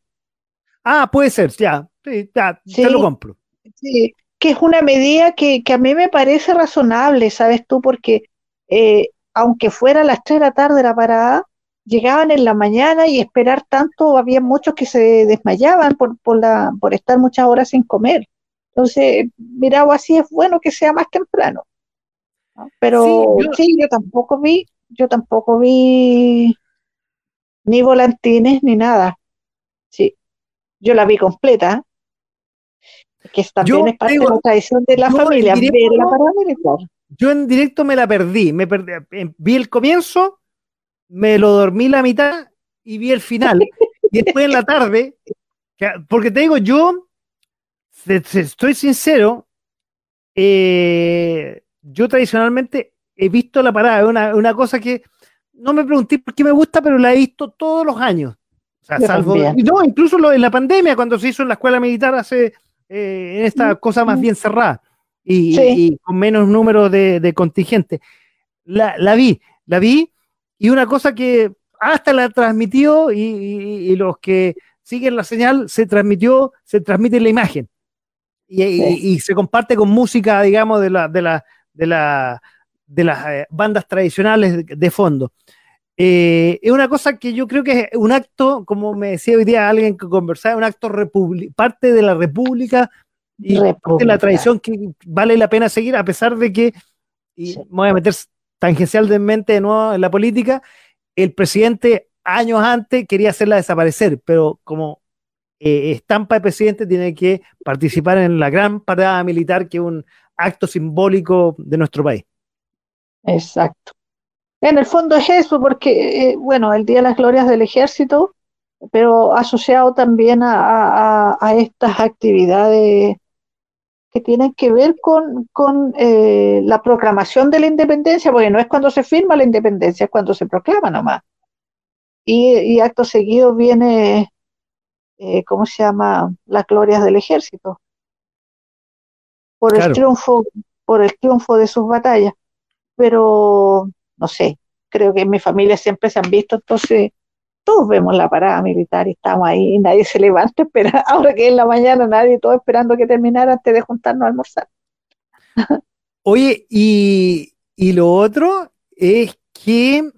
Ah, puede ser, ya, sí, ya, te lo compro. Sí, que es una medida que, a mí me parece razonable, ¿sabes tú? Porque eh, aunque fuera a las 3 de la tarde la parada, llegaban en la mañana y esperar tanto, había muchos que se desmayaban por, por, la, por estar muchas horas sin comer. Entonces, mirado así, es bueno que sea más temprano. Pero sí yo... tampoco vi, yo tampoco vi ni volantines ni nada. Sí, yo la vi completa que también es parte de la tradición de la familia, Yo en directo me la perdí, me perdí, eh, vi el comienzo, me lo dormí la mitad y vi el final. (laughs) y después en la tarde, porque te digo, yo, estoy sincero, eh, yo tradicionalmente he visto la parada, una, una cosa que no me pregunté por qué me gusta, pero la he visto todos los años. O sea, salvo, no, incluso lo, en la pandemia, cuando se hizo en la escuela militar hace eh, en esta cosa más bien cerrada y, con menos número de, contingentes. La, vi, la vi, y una cosa que hasta la transmitió y, los que siguen la señal se transmitió, se transmite la imagen. Y, se comparte con música, digamos, de la, de la, de la, de las eh, bandas tradicionales de fondo. Eh, es una cosa que yo creo que es un acto, como me decía hoy día alguien que conversaba, un acto parte de la República y de la tradición que vale la pena seguir, a pesar de que, y me voy a meter tangencialmente de nuevo en la política, el presidente años antes quería hacerla desaparecer, pero como eh, estampa de presidente tiene que participar en la gran parada militar, que es un acto simbólico de nuestro país. Exacto. En el fondo es eso, porque, eh, bueno, el Día de las Glorias del Ejército, pero asociado también a, estas actividades que tienen que ver con, eh, la proclamación de la independencia, porque no es cuando se firma la independencia, es cuando se proclama nomás. Y, acto seguido viene, eh, ¿cómo se llama? Las glorias del ejército. Por el triunfo, por el triunfo de sus batallas. Pero no sé, creo que en mi familia siempre se han visto, entonces todos vemos la parada militar y estamos ahí y nadie se levanta, espera, (laughs) ahora que es la mañana nadie, todo esperando que terminara antes de juntarnos a almorzar. Oye, y, lo otro es que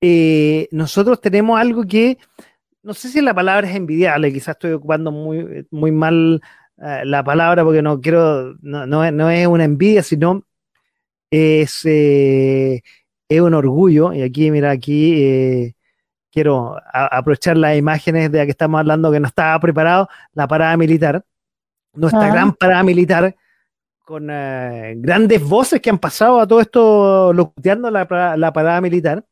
eh, nosotros tenemos algo que, no sé si la palabra es envidiable, quizás estoy ocupando muy, muy mal eh, la palabra porque no quiero, no, no, es una envidia, sino es, eh, es un orgullo, y aquí, mira, aquí eh, quiero aprovechar las imágenes de la que estamos hablando, que no estaba preparado, la parada militar, nuestra gran parada militar, con eh, grandes voces que han pasado a todo esto locuteando la, parada militar.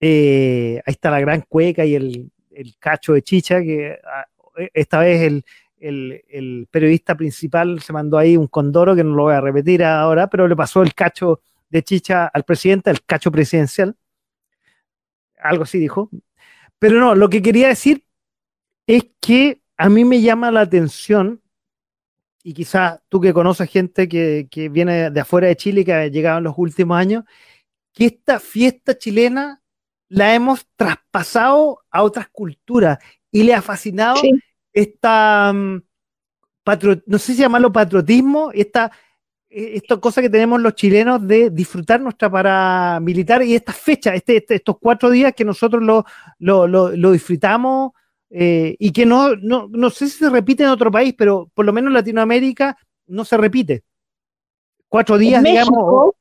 Ahí está la gran cueca y el, cacho de chicha, que ah, esta vez el, el, periodista principal se mandó ahí un condoro, que no lo voy a repetir ahora, pero le pasó el cacho de chicha al presidente, el cacho presidencial. Algo así dijo. Pero no, lo que quería decir es que a mí me llama la atención, y quizás tú que conoces gente que, viene de afuera de Chile, que ha llegado en los últimos años, que esta fiesta chilena la hemos traspasado a otras culturas y le ha fascinado esta, mm, no sé si llamarlo patriotismo, esta eh, esta cosa que tenemos los chilenos de disfrutar nuestra paramilitar y esta fecha, este, este, estos cuatro días que nosotros lo, lo, disfrutamos eh, y que no, no, sé si se repite en otro país, pero por lo menos en Latinoamérica no se repite. cuatro días, digamos.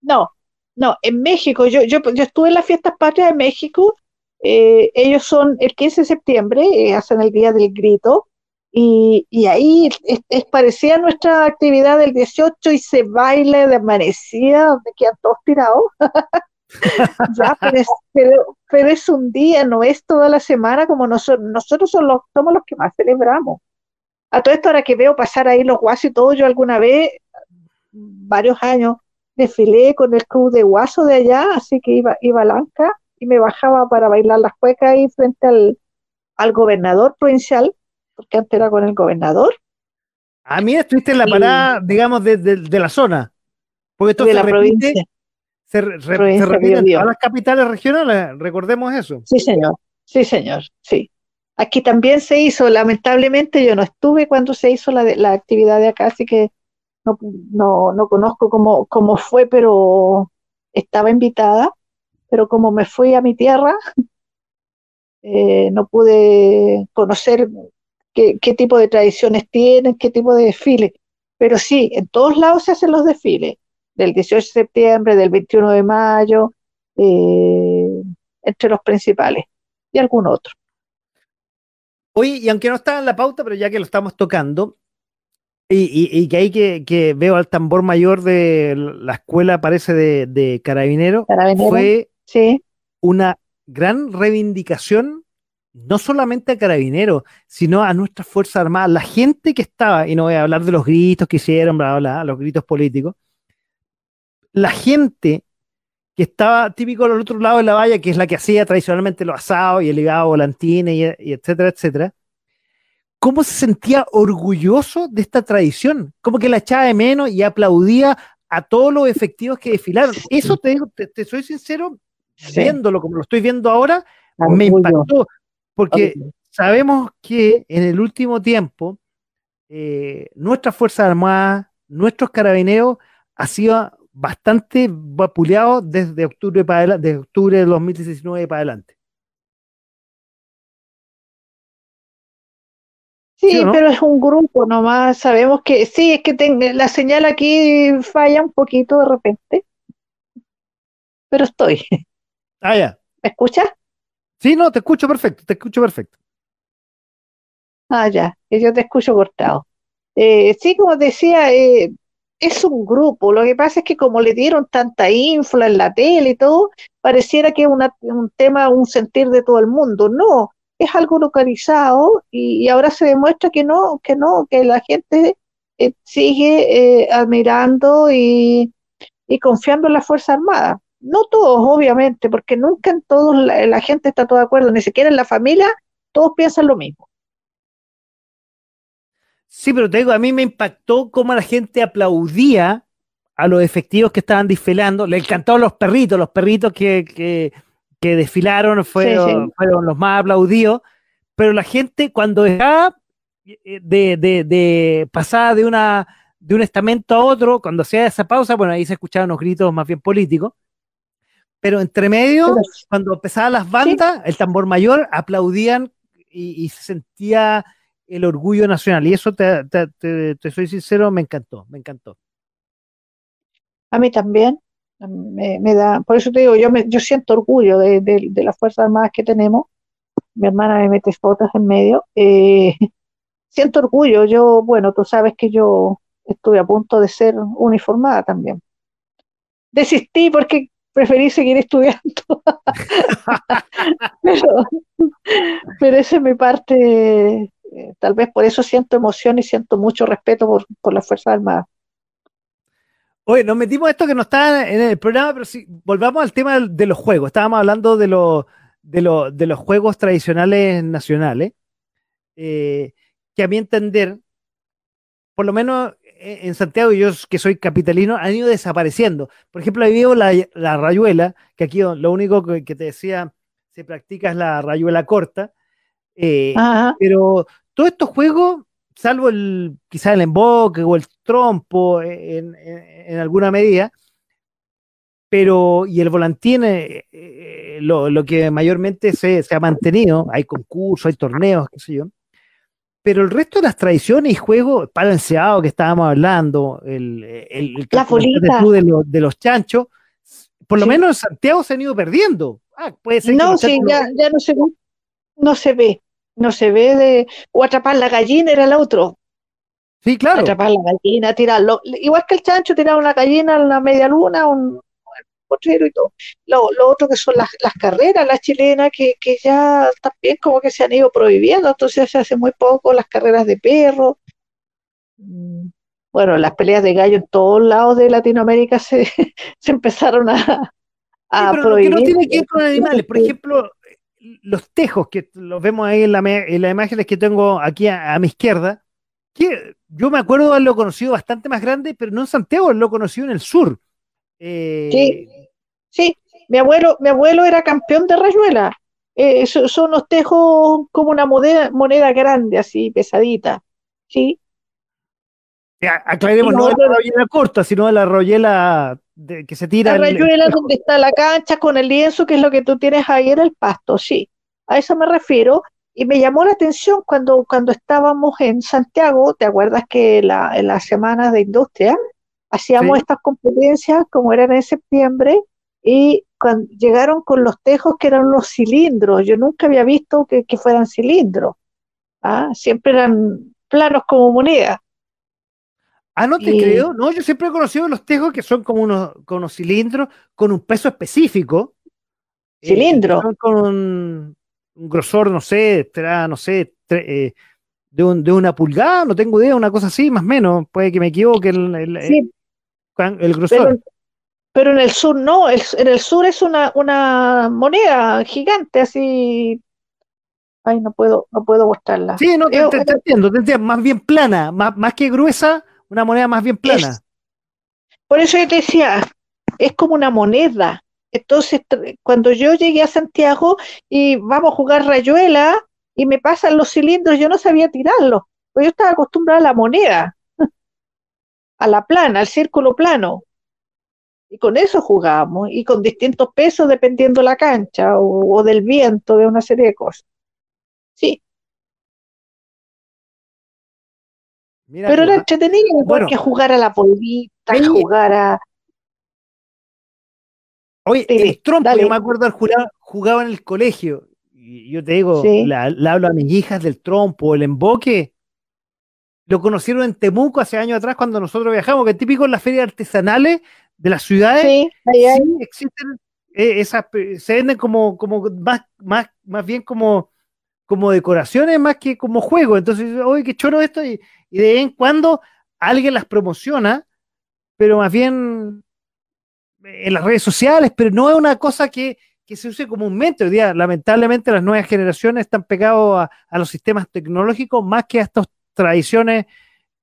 No, no, en México, yo, yo, yo estuve en las fiestas patrias de México, eh, ellos son el 15 de septiembre, eh, hacen el Día del Grito, y, ahí es, parecía nuestra actividad del 18 y se baila de amanecida, donde quedan todos tirados. (laughs) pero es, un día, no es toda la semana como nosotros, nosotros somos los, que más celebramos. A todo esto, ahora que veo pasar ahí los guasos y todo, yo alguna vez, varios años, desfilé con el club de guaso de allá, así que iba, iba a Lanca y me bajaba para bailar las cuecas ahí frente al, al gobernador provincial, porque antes era con el gobernador. A mí estuviste en la parada, digamos, de, de, la zona. Porque esto de la provincia. Se, repite en todas las capitales regionales, recordemos eso. Sí, señor. Sí, señor. Sí. Aquí también se hizo, lamentablemente yo no estuve cuando se hizo la, la actividad de acá, así que no, no, no conozco cómo, cómo fue, pero estaba invitada, pero como me fui a mi tierra, (laughs) eh, no pude conocer qué, qué, tipo de tradiciones tienen, qué tipo de desfiles. Pero sí, en todos lados se hacen los desfiles, del 18 de septiembre, del 21 de mayo, eh, entre los principales, y algún otro. Oye, y aunque no está en la pauta, pero ya que lo estamos tocando, y, que ahí que, veo al tambor mayor de la escuela, parece de, de carabinero, fue una gran reivindicación, no solamente a carabineros, sino a nuestras Fuerzas Armadas, la gente que estaba, y no voy a hablar de los gritos que hicieron, bla, bla, los gritos políticos, la gente que estaba típico al otro lado de la valla, que es la que hacía tradicionalmente los asados y el hígado volantines y etcétera, etcétera, cómo se sentía orgulloso de esta tradición, como que la echaba de menos y aplaudía a todos los efectivos que desfilaron. Eso te digo, te, soy sincero, viéndolo como lo estoy viendo ahora, me impactó, porque sabemos que en el último tiempo eh, nuestras Fuerzas Armadas, nuestros carabineros, ha sido bastante vapuleados desde octubre, para, desde octubre de 2019 para adelante. Sí, pero es un grupo nomás, sabemos que sí, es que la señal aquí falla un poquito de repente, pero estoy. (laughs) Ah, ya. ¿Me escuchas? Sí, no, te escucho perfecto, te escucho perfecto. Ah, ya, yo te escucho cortado. Eh, sí, como decía, eh, es un grupo, lo que pasa es que como le dieron tanta infla en la tele y todo, pareciera que es un tema, un sentir de todo el mundo. No, es algo localizado y, ahora se demuestra que no, que no, que la gente eh, sigue eh, admirando y, confiando en la Fuerza Armada. No todos, obviamente, porque nunca en todos la, gente está todo de acuerdo, ni siquiera en la familia todos piensan lo mismo. Sí, pero te digo, a mí me impactó cómo la gente aplaudía a los efectivos que estaban desfilando. Le encantaron los perritos, los perritos que que desfilaron fueron, fueron los más aplaudidos, pero la gente cuando dejaba eh, de, de, de pasar de, una, de un estamento a otro, cuando hacía esa pausa, bueno, ahí se escuchaban unos gritos más bien políticos, pero entre medio, cuando empezaban las bandas, el tambor mayor, aplaudían y, se sentía el orgullo nacional. Y eso, te, te, soy sincero, me encantó, me encantó. A mí también me, da, por eso te digo, yo, me, yo siento orgullo de, de, las Fuerzas Armadas que tenemos. Mi hermana me mete fotos en medio. Eh, (laughs) siento orgullo. Yo, bueno, tú sabes que yo estuve a punto de ser uniformada también. Desistí porque preferí seguir estudiando. pero, pero esa es mi parte. Eh, tal vez por eso siento emoción y siento mucho respeto por, por las Fuerzas Armadas. Oye, nos metimos esto que no está en el programa, pero si volvamos al tema de los juegos. Estábamos hablando de, de, de los juegos tradicionales nacionales, eh, que a mi entender, por lo menos en Santiago, yo que soy capitalino, han ido desapareciendo. Por ejemplo, ahí veo la, rayuela, que aquí lo único que, te decía se practica es la rayuela corta, eh, pero todos estos juegos salvo el quizás el emboque o el trompo en, alguna medida, pero y el volantín, eh, eh, lo, que mayormente se, ha mantenido, hay concursos, hay torneos, qué sé yo, pero el resto de las tradiciones y juegos, balanceado que estábamos hablando, el, el, el la de, los, de los chanchos, por lo menos en Santiago se han ido perdiendo. Ah, puede ser no, sí, ya, ya no se ve. No se ve. No se ve de. O atrapar la gallina era el otro. Sí, claro. Atrapar la gallina, tirarlo. Igual que el chancho, tirar una gallina en la media luna, un, potrero y todo. Lo, otro que son las, las carreras, las chilenas, que, que, ya también como que se han ido prohibiendo, entonces se hace muy poco las carreras de perros. Mm, bueno, las peleas de gallo en todos lados de Latinoamérica se, (laughs) se empezaron a, a prohibir. no tiene que ver con animales, por ejemplo, los tejos, que los vemos ahí en, la, en las imágenes que tengo aquí a, mi izquierda, que yo me acuerdo de haberlo conocido bastante más grande, pero no en Santiago, lo conocido en el sur. Eh, sí, sí, mi abuelo, mi abuelo era campeón de rayuela. Eh, son, unos tejos como una moneda, moneda grande, así, pesadita. Sí, aclaremos, no, de la royela corta, sino de la royela que se tira. La royela donde está la cancha con el lienzo, que es lo que tú tienes ahí en el pasto, sí. A eso me refiero. Y me llamó la atención cuando, cuando estábamos en Santiago, ¿te acuerdas que la, en las semanas de industria hacíamos estas competencias como eran en septiembre y cuando llegaron con los tejos que eran los cilindros? Yo nunca había visto que, que fueran cilindros. ¿ah? Siempre eran planos como monedas. Ah, no te creo. No, yo siempre he conocido los tejos que son como unos, unos cilindros con un peso específico. Eh, Cilindro. con un, grosor, no sé, será, no sé, eh, de, un, de, una pulgada, no tengo idea, una cosa así, más o menos. Puede que me equivoque el, el, grosor. Pero, en el sur no, en el sur es una, una moneda gigante, así Ay, no puedo, no puedo mostrarla. Sí, no, te, entiendo, te, entiendo, más bien plana, más, más que gruesa, una moneda más bien plana. por eso yo te decía, es como una moneda. Entonces, cuando yo llegué a Santiago y vamos a jugar rayuela y me pasan los cilindros, yo no sabía tirarlos, pues yo estaba acostumbrada a la moneda, (laughs) a la plana, al círculo plano. Y con eso jugábamos, y con distintos pesos dependiendo la cancha o, o del viento, de una serie de cosas. Sí, Pero era entretenido, bueno, que jugar a la polvita, jugar a. Oye, el trompo, yo me acuerdo al jurado, jugaba en el colegio. Y yo te digo, le, hablo a mis hijas del trompo, el emboque. Lo conocieron en Temuco hace años atrás cuando nosotros viajamos, que es típico en las ferias artesanales de las ciudades. Sí, existen eh, esas, se venden como, como más, más, más bien como como decoraciones más que como juego. Entonces, oye, qué choro esto, y, de vez en cuando alguien las promociona, pero más bien en las redes sociales, pero no es una cosa que, se use comúnmente. Hoy día, lamentablemente, las nuevas generaciones están pegados a, los sistemas tecnológicos más que a estas tradiciones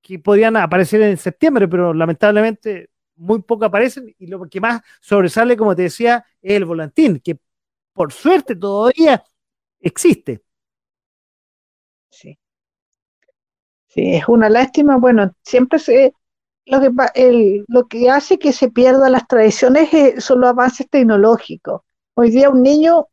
que podrían aparecer en septiembre, pero lamentablemente muy poco aparecen y lo que más sobresale, como te decía, es el volantín, que por suerte todavía existe. Sí. Sí, es una lástima. Bueno, siempre se, lo que, el, lo que hace que se pierdan las tradiciones eh, son los avances tecnológicos. Hoy día un niño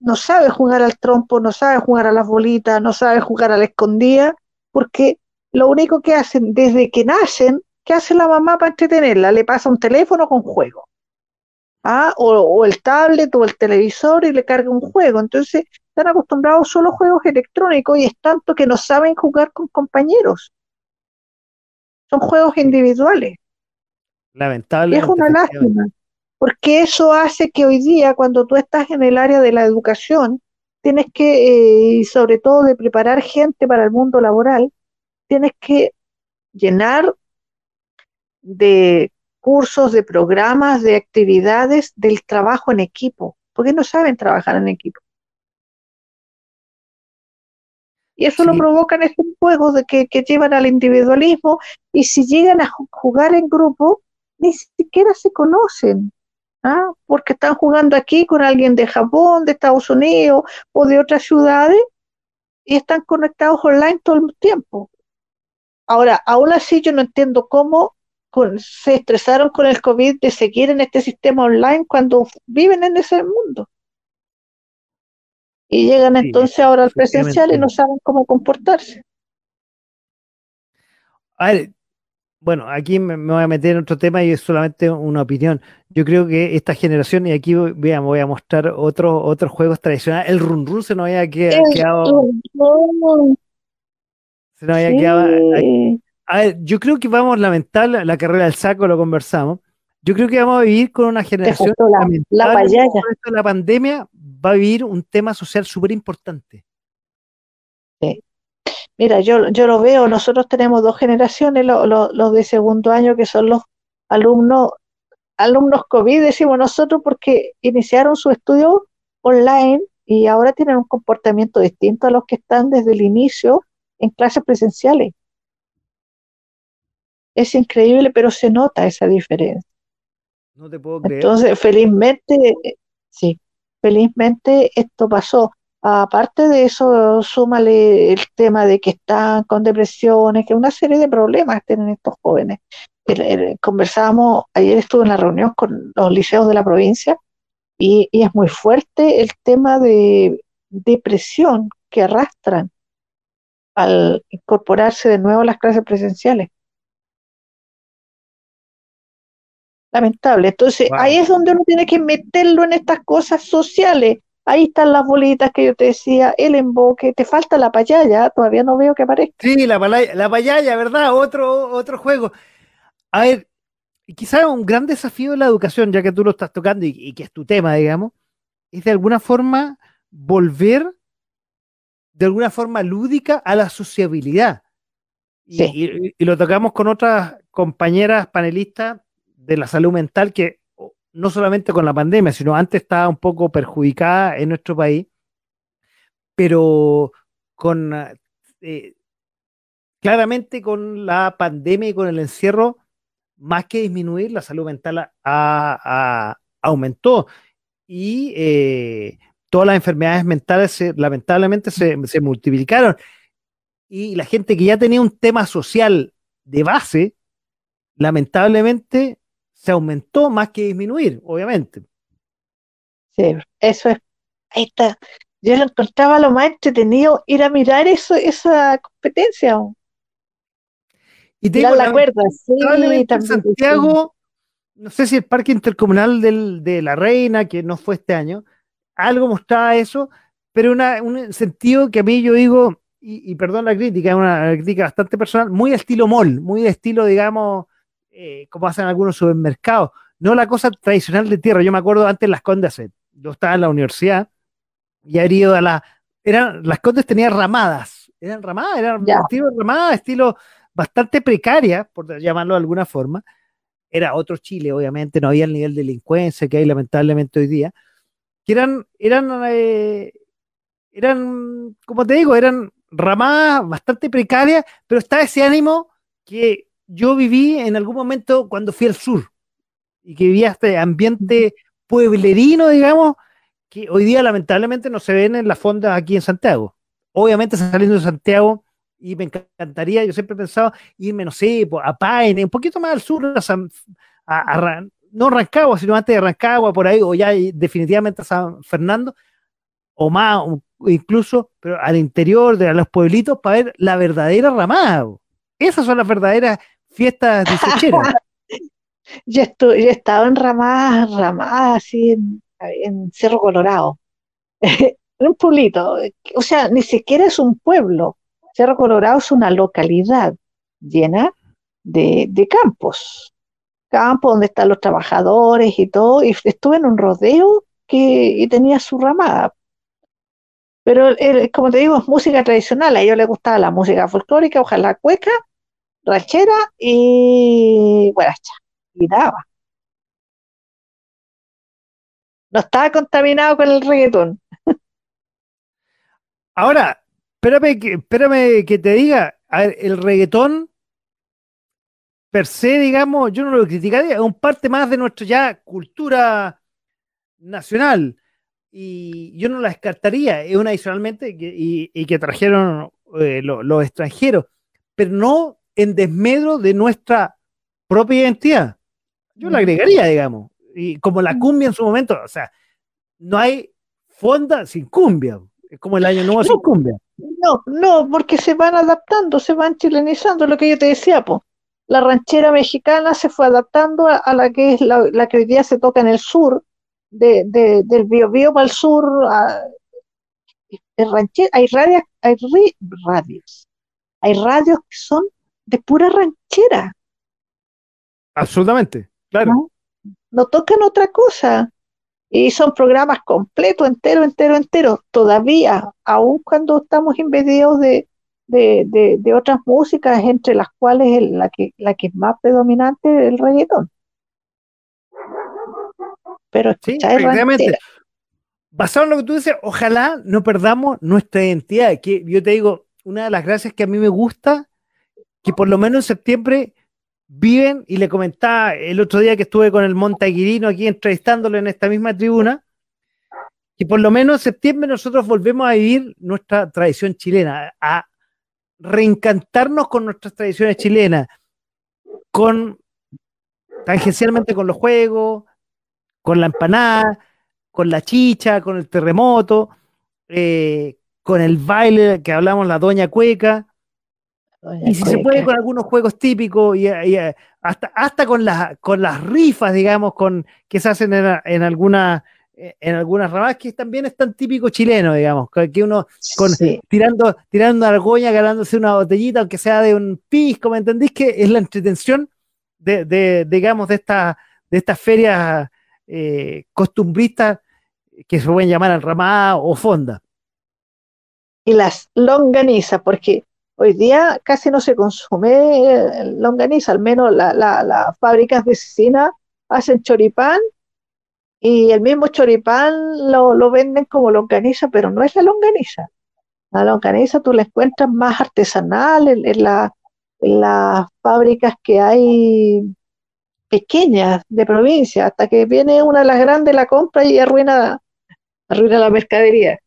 no sabe jugar al trompo, no sabe jugar a las bolitas, no sabe jugar a la escondida, porque lo único que hacen desde que nacen, ¿qué hace la mamá para entretenerla? Le pasa un teléfono con juego. ¿Ah? O, o, el tablet o el televisor y le carga un juego. Entonces, están acostumbrados solo a juegos electrónicos y es tanto que no saben jugar con compañeros. Son juegos individuales. Lamentable. Es una lástima, porque eso hace que hoy día, cuando tú estás en el área de la educación, tienes que, eh, sobre todo de preparar gente para el mundo laboral, tienes que llenar de cursos, de programas, de actividades del trabajo en equipo, porque no saben trabajar en equipo. Y eso lo provocan estos juegos de que, llevan al individualismo y si llegan a jugar en grupo, ni siquiera se conocen, ¿ah? porque están jugando aquí con alguien de Japón, de Estados Unidos o de otras ciudades y están conectados online todo el tiempo. Ahora, aún así yo no entiendo cómo se estresaron con el COVID de seguir en este sistema online cuando viven en ese mundo. Y llegan entonces ahora al presencial y no saben cómo comportarse. A ver, bueno, aquí me, voy a meter en otro tema y es solamente una opinión. Yo creo que esta generación, y aquí voy, voy a mostrar otros otros juegos tradicionales, el Run Run se nos había quedado. Se nos había quedado. A ver, yo creo que vamos a lamentar la carrera del saco, lo conversamos. Yo creo que vamos a vivir con una generación la, la, la pandemia va a vivir un tema social súper importante. Mira, yo, yo lo veo, nosotros tenemos dos generaciones, los de segundo año, que son los alumnos, alumnos COVID, decimos nosotros, porque iniciaron su estudio online y ahora tienen un comportamiento distinto a los que están desde el inicio en clases presenciales. Es increíble, pero se nota esa diferencia. No te puedo creer. Entonces, felizmente, sí, felizmente esto pasó. Aparte de eso, súmale el tema de que están con depresiones, que una serie de problemas tienen estos jóvenes. conversábamos, ayer estuve en la reunión con los liceos de la provincia y, y es muy fuerte el tema de depresión que arrastran al incorporarse de nuevo a las clases presenciales. Lamentable. Entonces, ahí es donde uno tiene que meterlo en estas cosas sociales. Ahí están las bolitas que yo te decía, el emboque, te falta la payaya, todavía no veo que aparezca. Sí, la, la payaya, ¿verdad? Otro, otro juego. A ver, quizás un gran desafío de la educación, ya que tú lo estás tocando y, que es tu tema, digamos, es de alguna forma volver de alguna forma lúdica a la sociabilidad. y, lo tocamos con otras compañeras panelistas de la salud mental que no solamente con la pandemia, sino antes estaba un poco perjudicada en nuestro país, pero con eh, claramente con la pandemia y con el encierro, más que disminuir, la salud mental aumentó y eh, todas las enfermedades mentales lamentablemente se, se multiplicaron. Y la gente que ya tenía un tema social de base, lamentablemente se aumentó más que disminuir, obviamente. Sí, eso es, ahí está. Yo lo encontraba lo más entretenido ir a mirar eso, esa competencia. Y tengo la, cuerda, sí, en Santiago, no sé si el Parque Intercomunal de la Reina, que no fue este año, algo mostraba eso, pero una, un sentido que a mí yo digo, y, perdón la crítica, es una crítica bastante personal, muy estilo mall, muy de estilo, digamos, eh, como hacen algunos supermercados, no la cosa tradicional de tierra. Yo me acuerdo antes las Condes, yo estaba en la universidad y había ido a la. Eran, las Condes tenían ramadas, eran ramadas, eran estilo ramadas, estilo bastante precaria, por llamarlo de alguna forma. Era otro Chile, obviamente, no había el nivel de delincuencia que hay lamentablemente hoy día, que eran, eran, eh, eran, como te digo, eran ramadas bastante precarias, pero está ese ánimo que yo viví en algún momento cuando fui al sur y que vivía este ambiente pueblerino, digamos, que hoy día lamentablemente no se ven en las fondas aquí en Santiago. Obviamente saliendo de Santiago y me encantaría, yo siempre he pensado irme, no sé, a Paine, un poquito más al sur, a, no Rancagua, sino antes de Rancagua, por ahí, o ya definitivamente a San Fernando, o más, incluso, pero al interior de los pueblitos para ver la verdadera ramada. Esas son las verdaderas fiestas disecheras. (laughs) yo, yo he estado en ramadas, ramadas así en, Cerro Colorado, (laughs) en un pueblito, o sea, ni siquiera es un pueblo. Cerro Colorado es una localidad llena de, campos, campos donde están los trabajadores y todo, y estuve en un rodeo que y tenía su ramada. Pero como te digo, es música tradicional, a ellos les gustaba la música folclórica, ojalá cueca, rachera y guaracha. Y daba. No estaba contaminado con el reggaetón. Ahora, espérame que, espérame que te diga, el reggaetón per se, digamos, yo no lo criticaría, es un parte más de nuestra ya cultura nacional y yo no la descartaría, es una adicionalmente y, que trajeron eh, los extranjeros, pero no en desmedro de nuestra propia identidad. Yo la agregaría, digamos. Y como la cumbia en su momento, o sea, no hay fonda sin cumbia. Es como el año nuevo sin cumbia. No, no, porque se van adaptando, se van chilenizando, lo que yo te decía, pues. La ranchera mexicana se fue adaptando a, la que es la, que hoy día se toca en el sur, de, del Biobío para el sur. hay, radios, hay radios, hay radios que son de pura ranchera. Absolutamente, claro. no tocan otra cosa. Y son programas completos, entero, entero, entero. Todavía, aun cuando estamos impedidos de, de, otras músicas, entre las cuales la, que, la que es más predominante es el reggaetón. Pero sí, efectivamente. Basado en lo que tú dices, ojalá no perdamos nuestra identidad. Que yo te digo, una de las gracias que a mí me gusta, que por lo menos en septiembre viven, y le comentaba el otro día que estuve con el Montaguirino aquí entrevistándolo en esta misma tribuna, que por lo menos en septiembre nosotros volvemos a vivir nuestra tradición chilena, a reencantarnos con nuestras tradiciones chilenas, con tangencialmente con los juegos, con la empanada, con la chicha, con el terremoto, eh, con el baile que hablamos, la doña cueca, y si se puede con algunos juegos típicos y, hasta, hasta con, las con las rifas, digamos, con, que se hacen en, en algunas en algunas ramas que también es tan típico chileno, digamos, que uno con, tirando, tirando argolla, ganándose una botellita, aunque sea de un pisco, ¿me entendís? Que es la entretención de, de digamos, de, esta, de estas ferias eh, costumbristas que se pueden llamar alramada o fonda. Y las longanizas, porque Hoy día casi no se consume longaniza, al menos las fábricas de cecina hacen choripán y el mismo choripán lo, venden como longaniza, pero no es la longaniza. La longaniza tú la encuentras más artesanal en, las fábricas que hay pequeñas de provincia, hasta que viene una de las grandes, la compra y arruina, arruina la mercadería.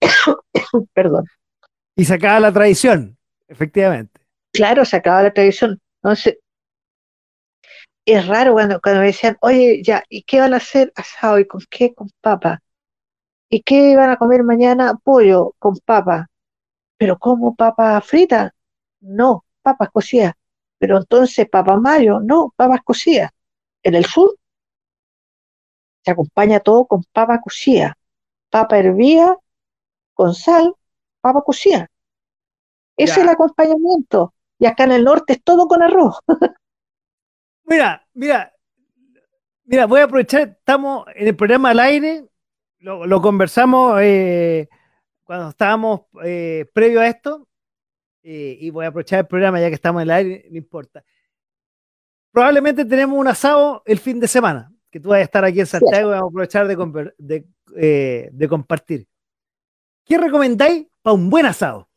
(coughs) Perdón. Y se acaba la tradición. Efectivamente. Claro, se acaba la tradición. Entonces, es raro cuando, cuando me decían, oye, ya, ¿y qué van a hacer asado? ¿Y con qué? Con papa. ¿Y qué van a comer mañana? Pollo con papa. ¿Pero cómo papa frita? No, papas cocidas. Pero entonces papa mayo, no, papas cocidas. En el sur se acompaña todo con papa cocida, papa hervida, con sal, papa cocida. Ese es el acompañamiento. Y acá en el norte es todo con arroz. (laughs) mira, mira, mira, voy a aprovechar, estamos en el programa al aire, lo, conversamos eh, cuando estábamos eh, previo a esto, eh, y voy a aprovechar el programa ya que estamos en el aire, no importa. Probablemente tenemos un asado el fin de semana, que tú vas a estar aquí en Santiago y vamos a aprovechar de, de compartir. ¿Qué recomendáis para un buen asado?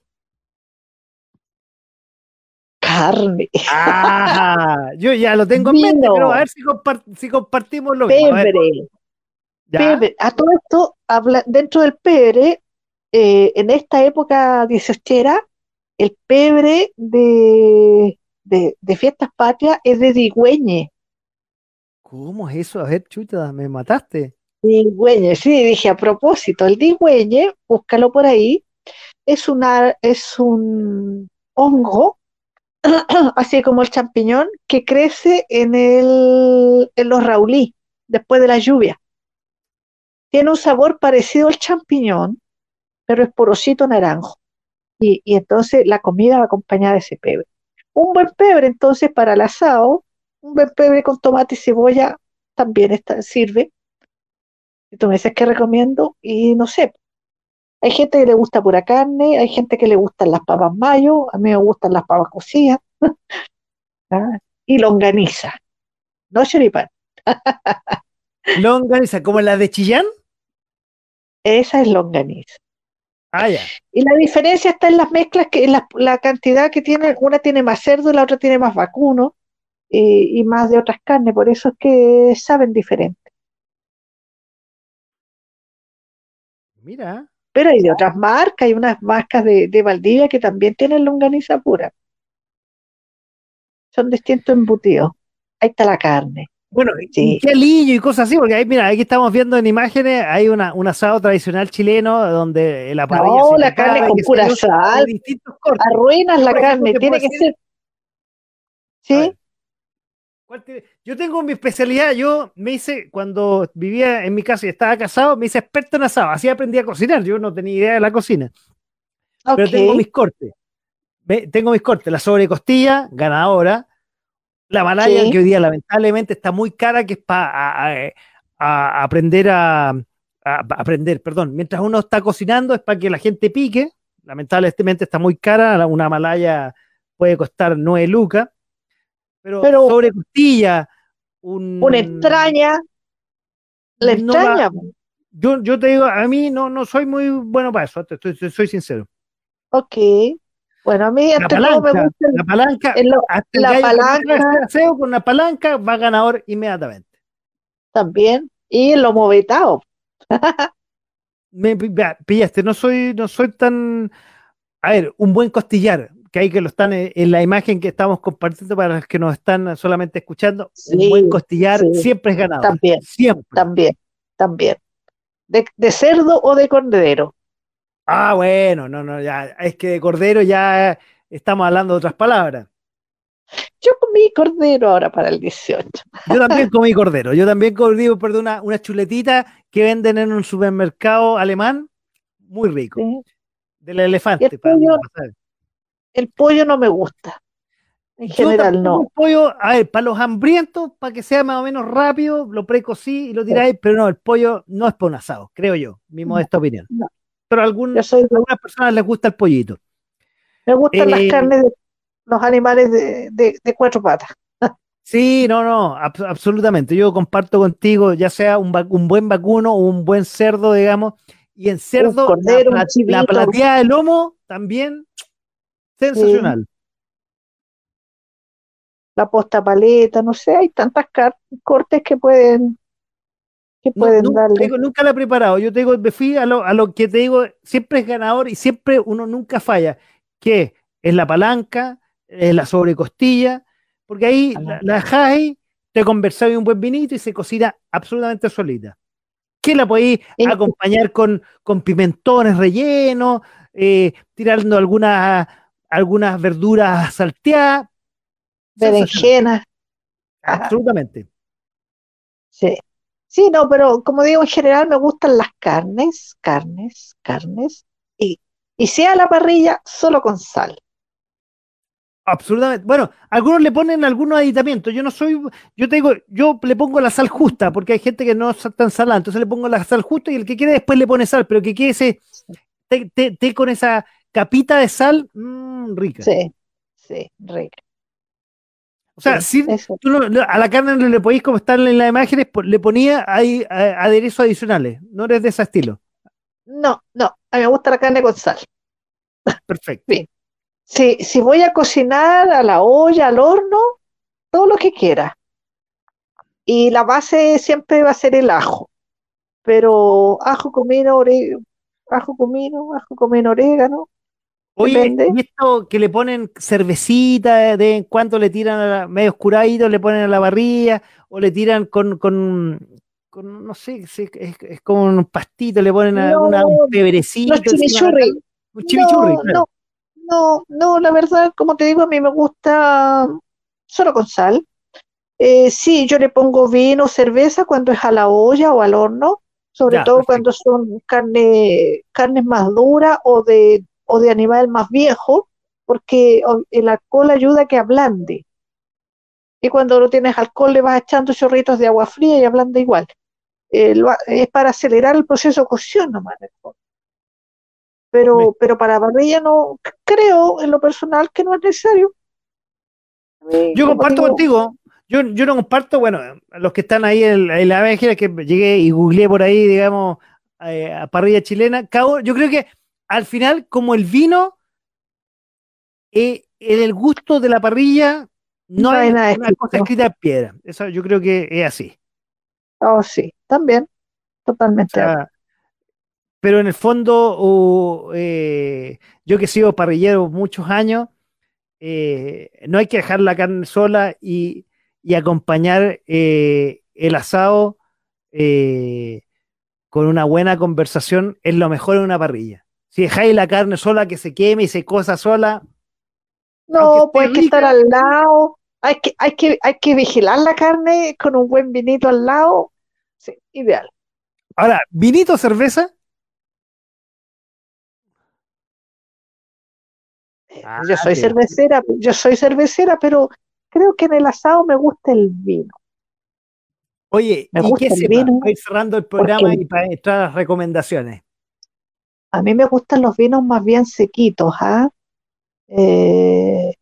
Carne. Ah, yo ya lo tengo en mente, pero a ver si, compartimos lo mismo. Pebre. A todo esto, habla, dentro del pebre, eh, en esta época dieciochera, el pebre de, de, fiestas patrias es de Digüeñe. ¿Cómo es eso? A ver, chuta, me mataste. Digüeñe, sí, dije a propósito, el digüeñe, búscalo por ahí, es, una, es un hongo (clears throat) así como el champiñón, que crece en, el, en los raulí, después de la lluvia. Tiene un sabor parecido al champiñón, pero es porosito naranjo. Y, entonces la comida va acompañada de ese pebre. Un buen pebre, entonces, para el asado, un buen pebre con tomate y cebolla también está, sirve. Y tú que recomiendo, y no sé, hay gente que le gusta pura carne, hay gente que le gustan las papas mayo, a mí me gustan las papas cocidas. (laughs) ¿Ah? Y longaniza, no choripán. (laughs) longaniza, como la de Chillán. Esa es longaniza. Ah, ya. Y la diferencia está en las mezclas, que la, la cantidad que tiene, una tiene más cerdo y la otra tiene más vacuno y, y más de otras carnes, por eso es que saben diferente. Mira. Pero hay de otras marcas, hay unas marcas de, Valdivia que también tienen longaniza pura. Son distintos embutidos. Ahí está la carne. Bueno, sí. qué alillo y cosas así, porque ahí, mira, aquí estamos viendo en imágenes, hay una, un asado tradicional chileno donde la parrilla. No, la carne con pura sal. Arruinas la carne, tiene que ser. ¿Sí? Yo tengo mi especialidad, yo me hice, cuando vivía en mi casa y estaba casado, me hice experto en asado, así aprendí a cocinar, yo no tenía idea de la cocina. Pero tengo mis cortes. Tengo mis cortes, la sobrecostilla, ganadora, la malaya que hoy día lamentablemente está muy cara, que es para aprender a, aprender, perdón, mientras uno está cocinando es para que la gente pique, lamentablemente está muy cara, una malaya puede costar 9 lucas pero, sobre costilla, un, una extraña, la extraña. yo, yo te digo, a mí no, no soy muy bueno para eso, te, soy sincero. Ok. Bueno, a mí la palanca, me gusta la palanca, la palanca con una palanca va ganador inmediatamente. También, y el lomo vetado. me pillaste, no soy, no soy tan. A ver, un buen costillar, que hay que lo están en la imagen que estamos compartiendo para los que nos están solamente escuchando, un buen costillar siempre es ganado. También, siempre. También, también. De, cerdo o de cordero. Ah, bueno, no, no, ya, es que de cordero ya estamos hablando de otras palabras. Yo comí cordero ahora para el 18. Yo también (laughs) comí cordero. Yo también comí, perdón, una, una chuletita que venden en un supermercado alemán, muy rico. Del elefante. Para el pollo no me gusta. En general no. pollo, a ver, para los hambrientos, para que sea más o menos rápido, lo precocí y lo tiráis, pero no, el pollo no es para un asado, creo yo, mi modesta opinión. Pero a, algunas personas les gusta el pollito. Me gustan las eh, carnes de los animales de, cuatro patas. Sí, no, no, absolutamente. Yo comparto contigo, ya sea un, buen vacuno o un buen cerdo, digamos, y en cerdo, cordero, la, la, plateada de lomo también Sensacional. La posta paleta, no sé, hay tantas cortes que pueden que pueden darle. nunca la he preparado. Yo te digo, me fui a lo, a lo que te digo, siempre es ganador y siempre uno nunca falla, que es la palanca, es la sobrecostilla, porque ahí la, la te conversáis un buen vinito y se cocina absolutamente solita. Que la podéis acompañar con, con pimentones rellenos, eh, tirando algunas algunas verduras salteadas. Berenjenas. Absolutamente. Sí. Sí, no, pero como digo, en general me gustan las carnes, carnes, carnes, y, y sea la parrilla solo con sal. Absolutamente. Bueno, algunos le ponen algunos aditamientos. Yo no soy, yo te digo, yo le pongo la sal justa, porque hay gente que no es tan salada, entonces le pongo la sal justa y el que quiere después le pone sal, pero que quede ese, te, con esa capita de sal, mmm, rica. Sí, sí, rica. O sea, si tú a la carne no le podéis, como están en las imágenes, le ponía ahí aderezos adicionales. No eres de ese estilo. No, no. A mí me gusta la carne con sal. Perfecto. Bien. Si, si voy a cocinar a la olla, al horno, todo lo que quiera. Y la base siempre va a ser el ajo. Pero ajo, comino, orégano, ajo, comino, ajo, comino, orégano, Oye, y esto que le ponen cervecita, de en cuanto le tiran a la, medio oscuradito, le ponen a la barrilla, o le tiran con, con, no sé, es, es, como un pastito, le ponen una, un pebrecito. chimichurri. Un chimichurri, no, no, no, la verdad, como te digo, a mí me gusta solo con sal. Eh, sí, yo le pongo vino, cerveza cuando es a la olla o al horno, sobre todo cuando son carne, carnes más duras o de o de animal más viejo, porque el alcohol ayuda a que ablande. Y cuando no tienes alcohol le vas echando chorritos de agua fría y ablanda igual. Eh, es para acelerar el proceso de cocción nomás. Pero, pero para parrilla no creo en lo personal que no es necesario. Yo comparto contigo, yo, yo no comparto, bueno, los que están ahí en, la vejera que llegué y googleé por ahí, digamos, eh, a parrilla chilena, yo creo que al final, como el vino, eh, en el gusto de la parrilla, no, hay nada una cosa escrita en piedra. Eso yo creo que es así. Oh, sí, también, totalmente. pero en el fondo, eh, yo que he sido parrillero muchos años, eh, no hay que dejar la carne sola y, y acompañar eh, el asado con una buena conversación es lo mejor en una parrilla. Si dejáis la carne sola que se queme y se cosa sola. No, pues hay que estar al lado, hay que, hay, que, hay que vigilar la carne con un buen vinito al lado. Sí, ideal. Ahora, ¿vinito cerveza? Ah, yo soy cervecera, yo soy cervecera, pero creo que en el asado me gusta el vino. Oye, me ¿y gusta qué el vino? cerrando el programa y para entrar las recomendaciones. A mí me gustan los vinos más bien sequitos, ¿ah? Eh,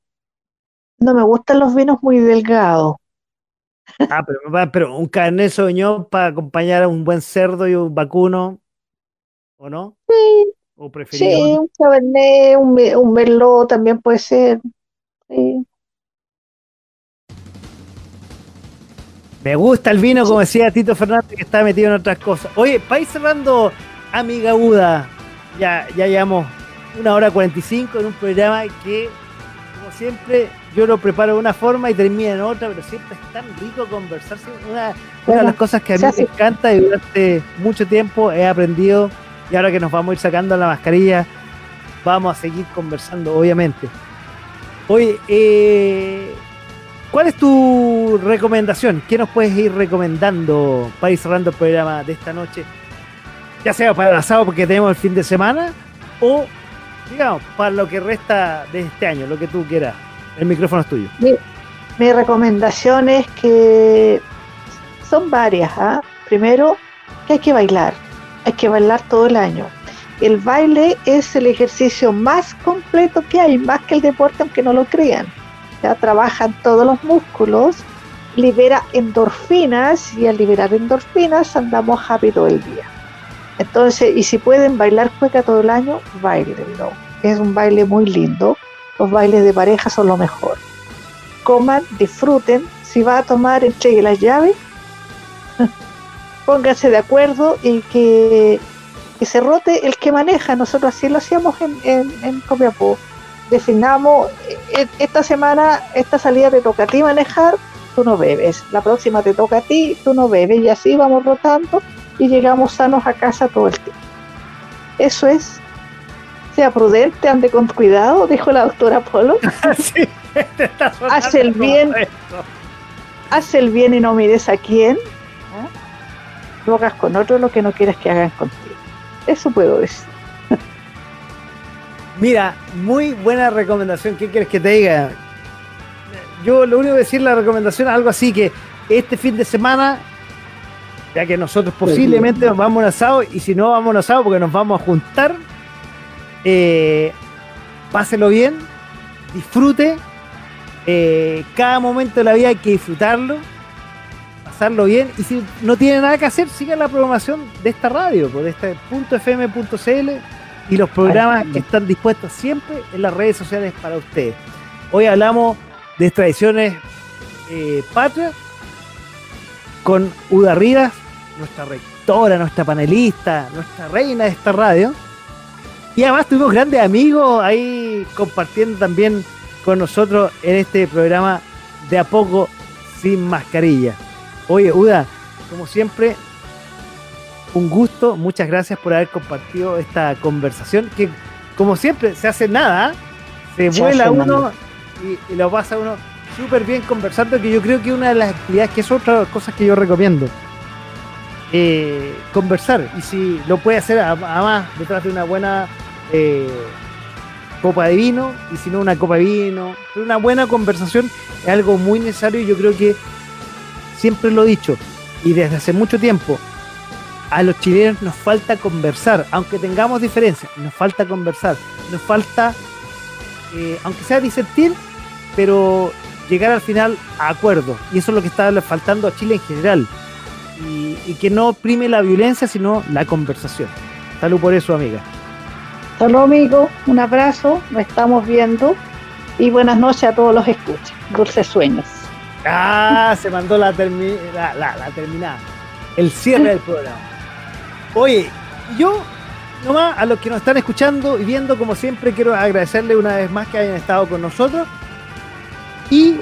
no me gustan los vinos muy delgados. Ah, pero, pero un carnet soñó para acompañar a un buen cerdo y un vacuno, ¿o no? Sí, sí, un cabernet, un, un merlot también puede ser. Me gusta el vino, como decía Tito Fernández, que está metido en otras cosas. Oye, ir cerrando, amiga Uda, ya, ya llevamos una hora 45 en un programa que, como siempre, yo lo preparo de una forma y termina en otra, pero siempre es tan rico conversarse. Una, una de las cosas que a mí me encanta y durante mucho tiempo he aprendido y ahora que nos vamos a ir sacando la mascarilla, vamos a seguir conversando, obviamente. Oye, eh, ¿cuál es tu recomendación? ¿Qué nos puedes ir recomendando para ir cerrando el programa de esta noche? Ya sea para el asado porque tenemos el fin de semana o, digamos, para lo que resta de este año, lo que tú quieras. El micrófono es tuyo. Mi, recomendación es que son varias. ¿ah? Primero, que hay que bailar hay que bailar todo el año. El baile es el ejercicio más completo que hay, más que el deporte, aunque no lo crean. Ya trabajan todos los músculos, libera endorfinas y al liberar endorfinas andamos rápido el día. Entonces, y si pueden bailar cueca todo el año, bailenlo. Es un baile muy lindo. Los bailes de pareja son lo mejor. Coman, disfruten. Si va a tomar, entregue las llaves (laughs) pónganse de acuerdo y que, se rote el que maneja. Nosotros así lo hacíamos en, en, en Copiapó. Definamos, e, esta semana, esta salida te toca a ti manejar, tú no bebes. La próxima te toca a ti, tú no bebes. Y así vamos rotando y llegamos sanos a casa todo el tiempo. Eso es. Sea prudente, ande con cuidado, dijo la doctora Polo. (laughs) (laughs) Hace el bien. Hace el bien y no mires a quién no hagas con otro lo que no quieres que hagan contigo. Eso puedo decir. (laughs) Mira, muy buena recomendación. ¿Qué quieres que te diga? Yo lo único que decir la recomendación es algo así que este fin de semana, ya que nosotros posiblemente nos vamos a un asado y si no vamos a un asado porque nos vamos a juntar, eh, páselo bien, disfrute. Eh, cada momento de la vida hay que disfrutarlo pasarlo bien. Y si no tiene nada que hacer, sigan la programación de esta radio, por pues, este punto fm.cl y los programas que están dispuestos siempre en las redes sociales para ustedes. Hoy hablamos de tradiciones eh, patrias con Uda Rivas, nuestra rectora, nuestra panelista, nuestra reina de esta radio. Y además tuvimos grandes amigos ahí compartiendo también con nosotros en este programa de a poco sin mascarilla. Oye, Uda, como siempre, un gusto. Muchas gracias por haber compartido esta conversación que, como siempre, se hace nada. Se, vuela uno y, lo pasa uno súper bien conversando, que yo creo que una de las actividades, que es otra de las cosas que yo recomiendo, eh, conversar. Y si lo puede hacer, además, detrás de una buena eh, copa de vino, y si no, una copa de vino, pero una buena conversación es algo muy necesario y yo creo que siempre lo he dicho, y desde hace mucho tiempo, a los chilenos nos falta conversar, aunque tengamos diferencias, nos falta conversar, nos falta, eh, aunque sea disentir, pero llegar al final a acuerdos. Y eso es lo que está faltando a Chile en general. Y, y que no prime la violencia, sino la conversación. Salud por eso, amiga. Salud, amigo. Un abrazo. Nos estamos viendo. Y buenas noches a todos los escuchas. Dulces sueños. Ah, se mandó la, la, la, terminada. El cierre del programa. Oye, yo nomás a los que nos están escuchando y viendo, como siempre, quiero agradecerle una vez más que hayan estado con nosotros. Y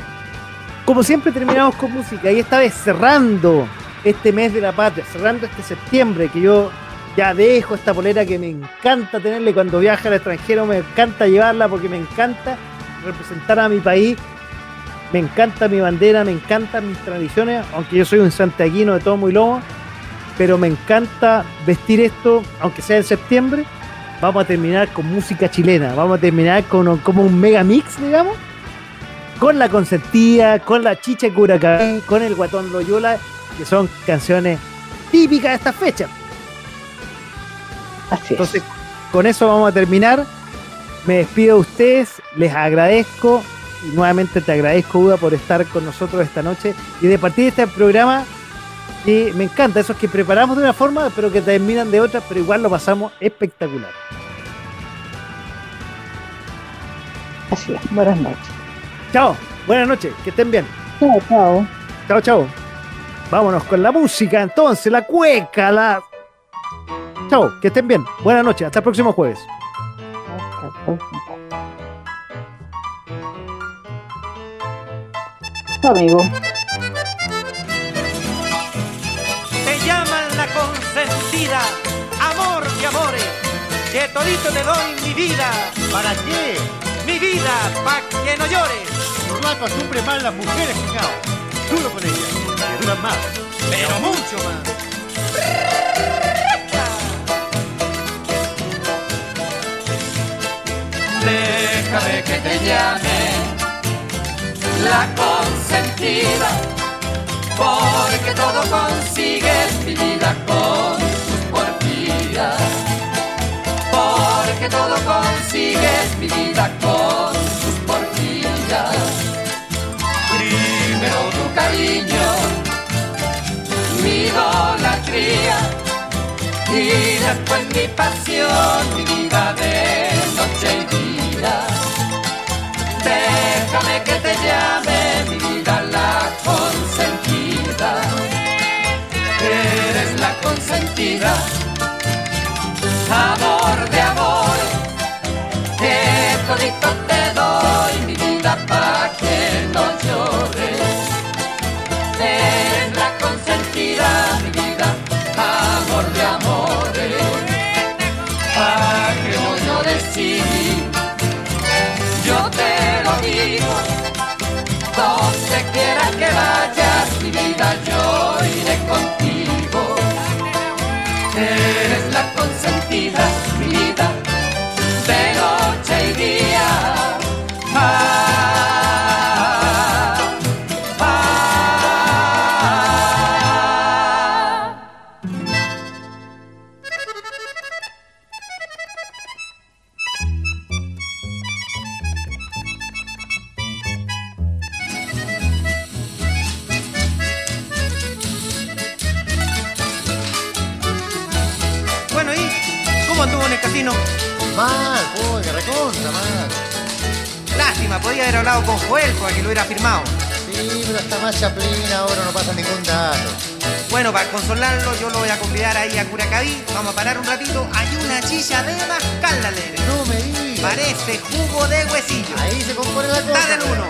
como siempre terminamos con música y esta vez cerrando este mes de la patria, cerrando este septiembre que yo ya dejo esta polera que me encanta tenerle. Cuando viaja al extranjero, me encanta llevarla porque me encanta representar a mi país, me encanta mi bandera, me encantan mis tradiciones, aunque yo soy un santiaguino de todo muy lobo, pero me encanta vestir esto, aunque sea en septiembre, vamos a terminar con música chilena, vamos a terminar con como un mega mix, digamos, con la consentida, con la chicha curacán, con el guatón Loyola, que son canciones típicas de esta fecha. Así Entonces, con eso vamos a terminar. Me despido de ustedes, les agradezco y nuevamente te agradezco, Uda, por estar con nosotros esta noche y de partir de este programa que me encanta, esos que preparamos de una forma, pero que terminan de otra, pero igual lo pasamos espectacular. Así es, buenas noches. Chao, buenas noches, que estén bien. Chao, chao. Chao, chao. Vámonos con la música entonces, la cueca, la Chao, que estén bien. Buenas noches, hasta el próximo jueves. amigo. Te llaman la consentida, amor de amores, que todito te doy mi vida. ¿Para qué? Mi vida, pa' que no llores. No acostumbre mal las mujeres, cuñado. Duro con ellas, más. Pero mucho más. déjame que te llame la consentida, porque todo consigues mi vida con tus porfías, porque todo consigues mi vida con tus porfías. Primero tu cariño, mi idolatría, y después mi pasión, mi vida de noche y día. Déjame que te llame mi vida la consentida. Eres la consentida, amor de consentida, mi vida, amor de amores. No llores, sí yo te lo digo. Donde quiera que vayas, podía haber hablado con Joel para que lo hubiera firmado. Sí, pero está más chaplina ahora, no pasa ningún dato. Bueno, para consolarlo, yo lo voy a convidar ahí a Curacaví. Vamos a parar un ratito. Hay una chicha de mascala alegre. No me digas. Parece jugo de huesillo. Ahí se compone la cosa. Dale uno.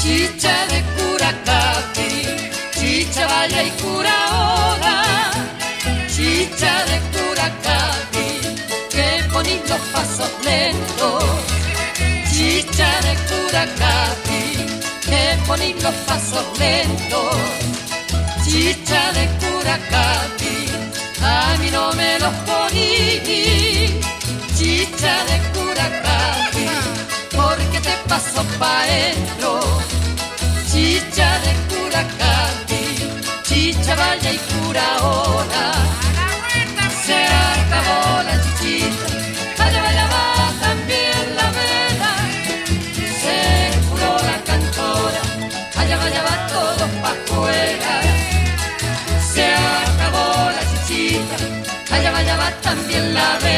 Chicha de Curacaví, chicha vaya y cura Curacaví, qué bonitos pasos lentos. Chicha de Curacaví, a mí no me los poní. Chicha de Curacaví, porque te paso pa' dentro. Chicha de Curacaví, chicha vaya y cura ahora. La vela.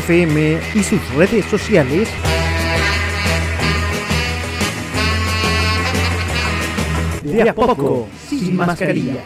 FM y sus redes sociales. De a poco, sin mascarilla.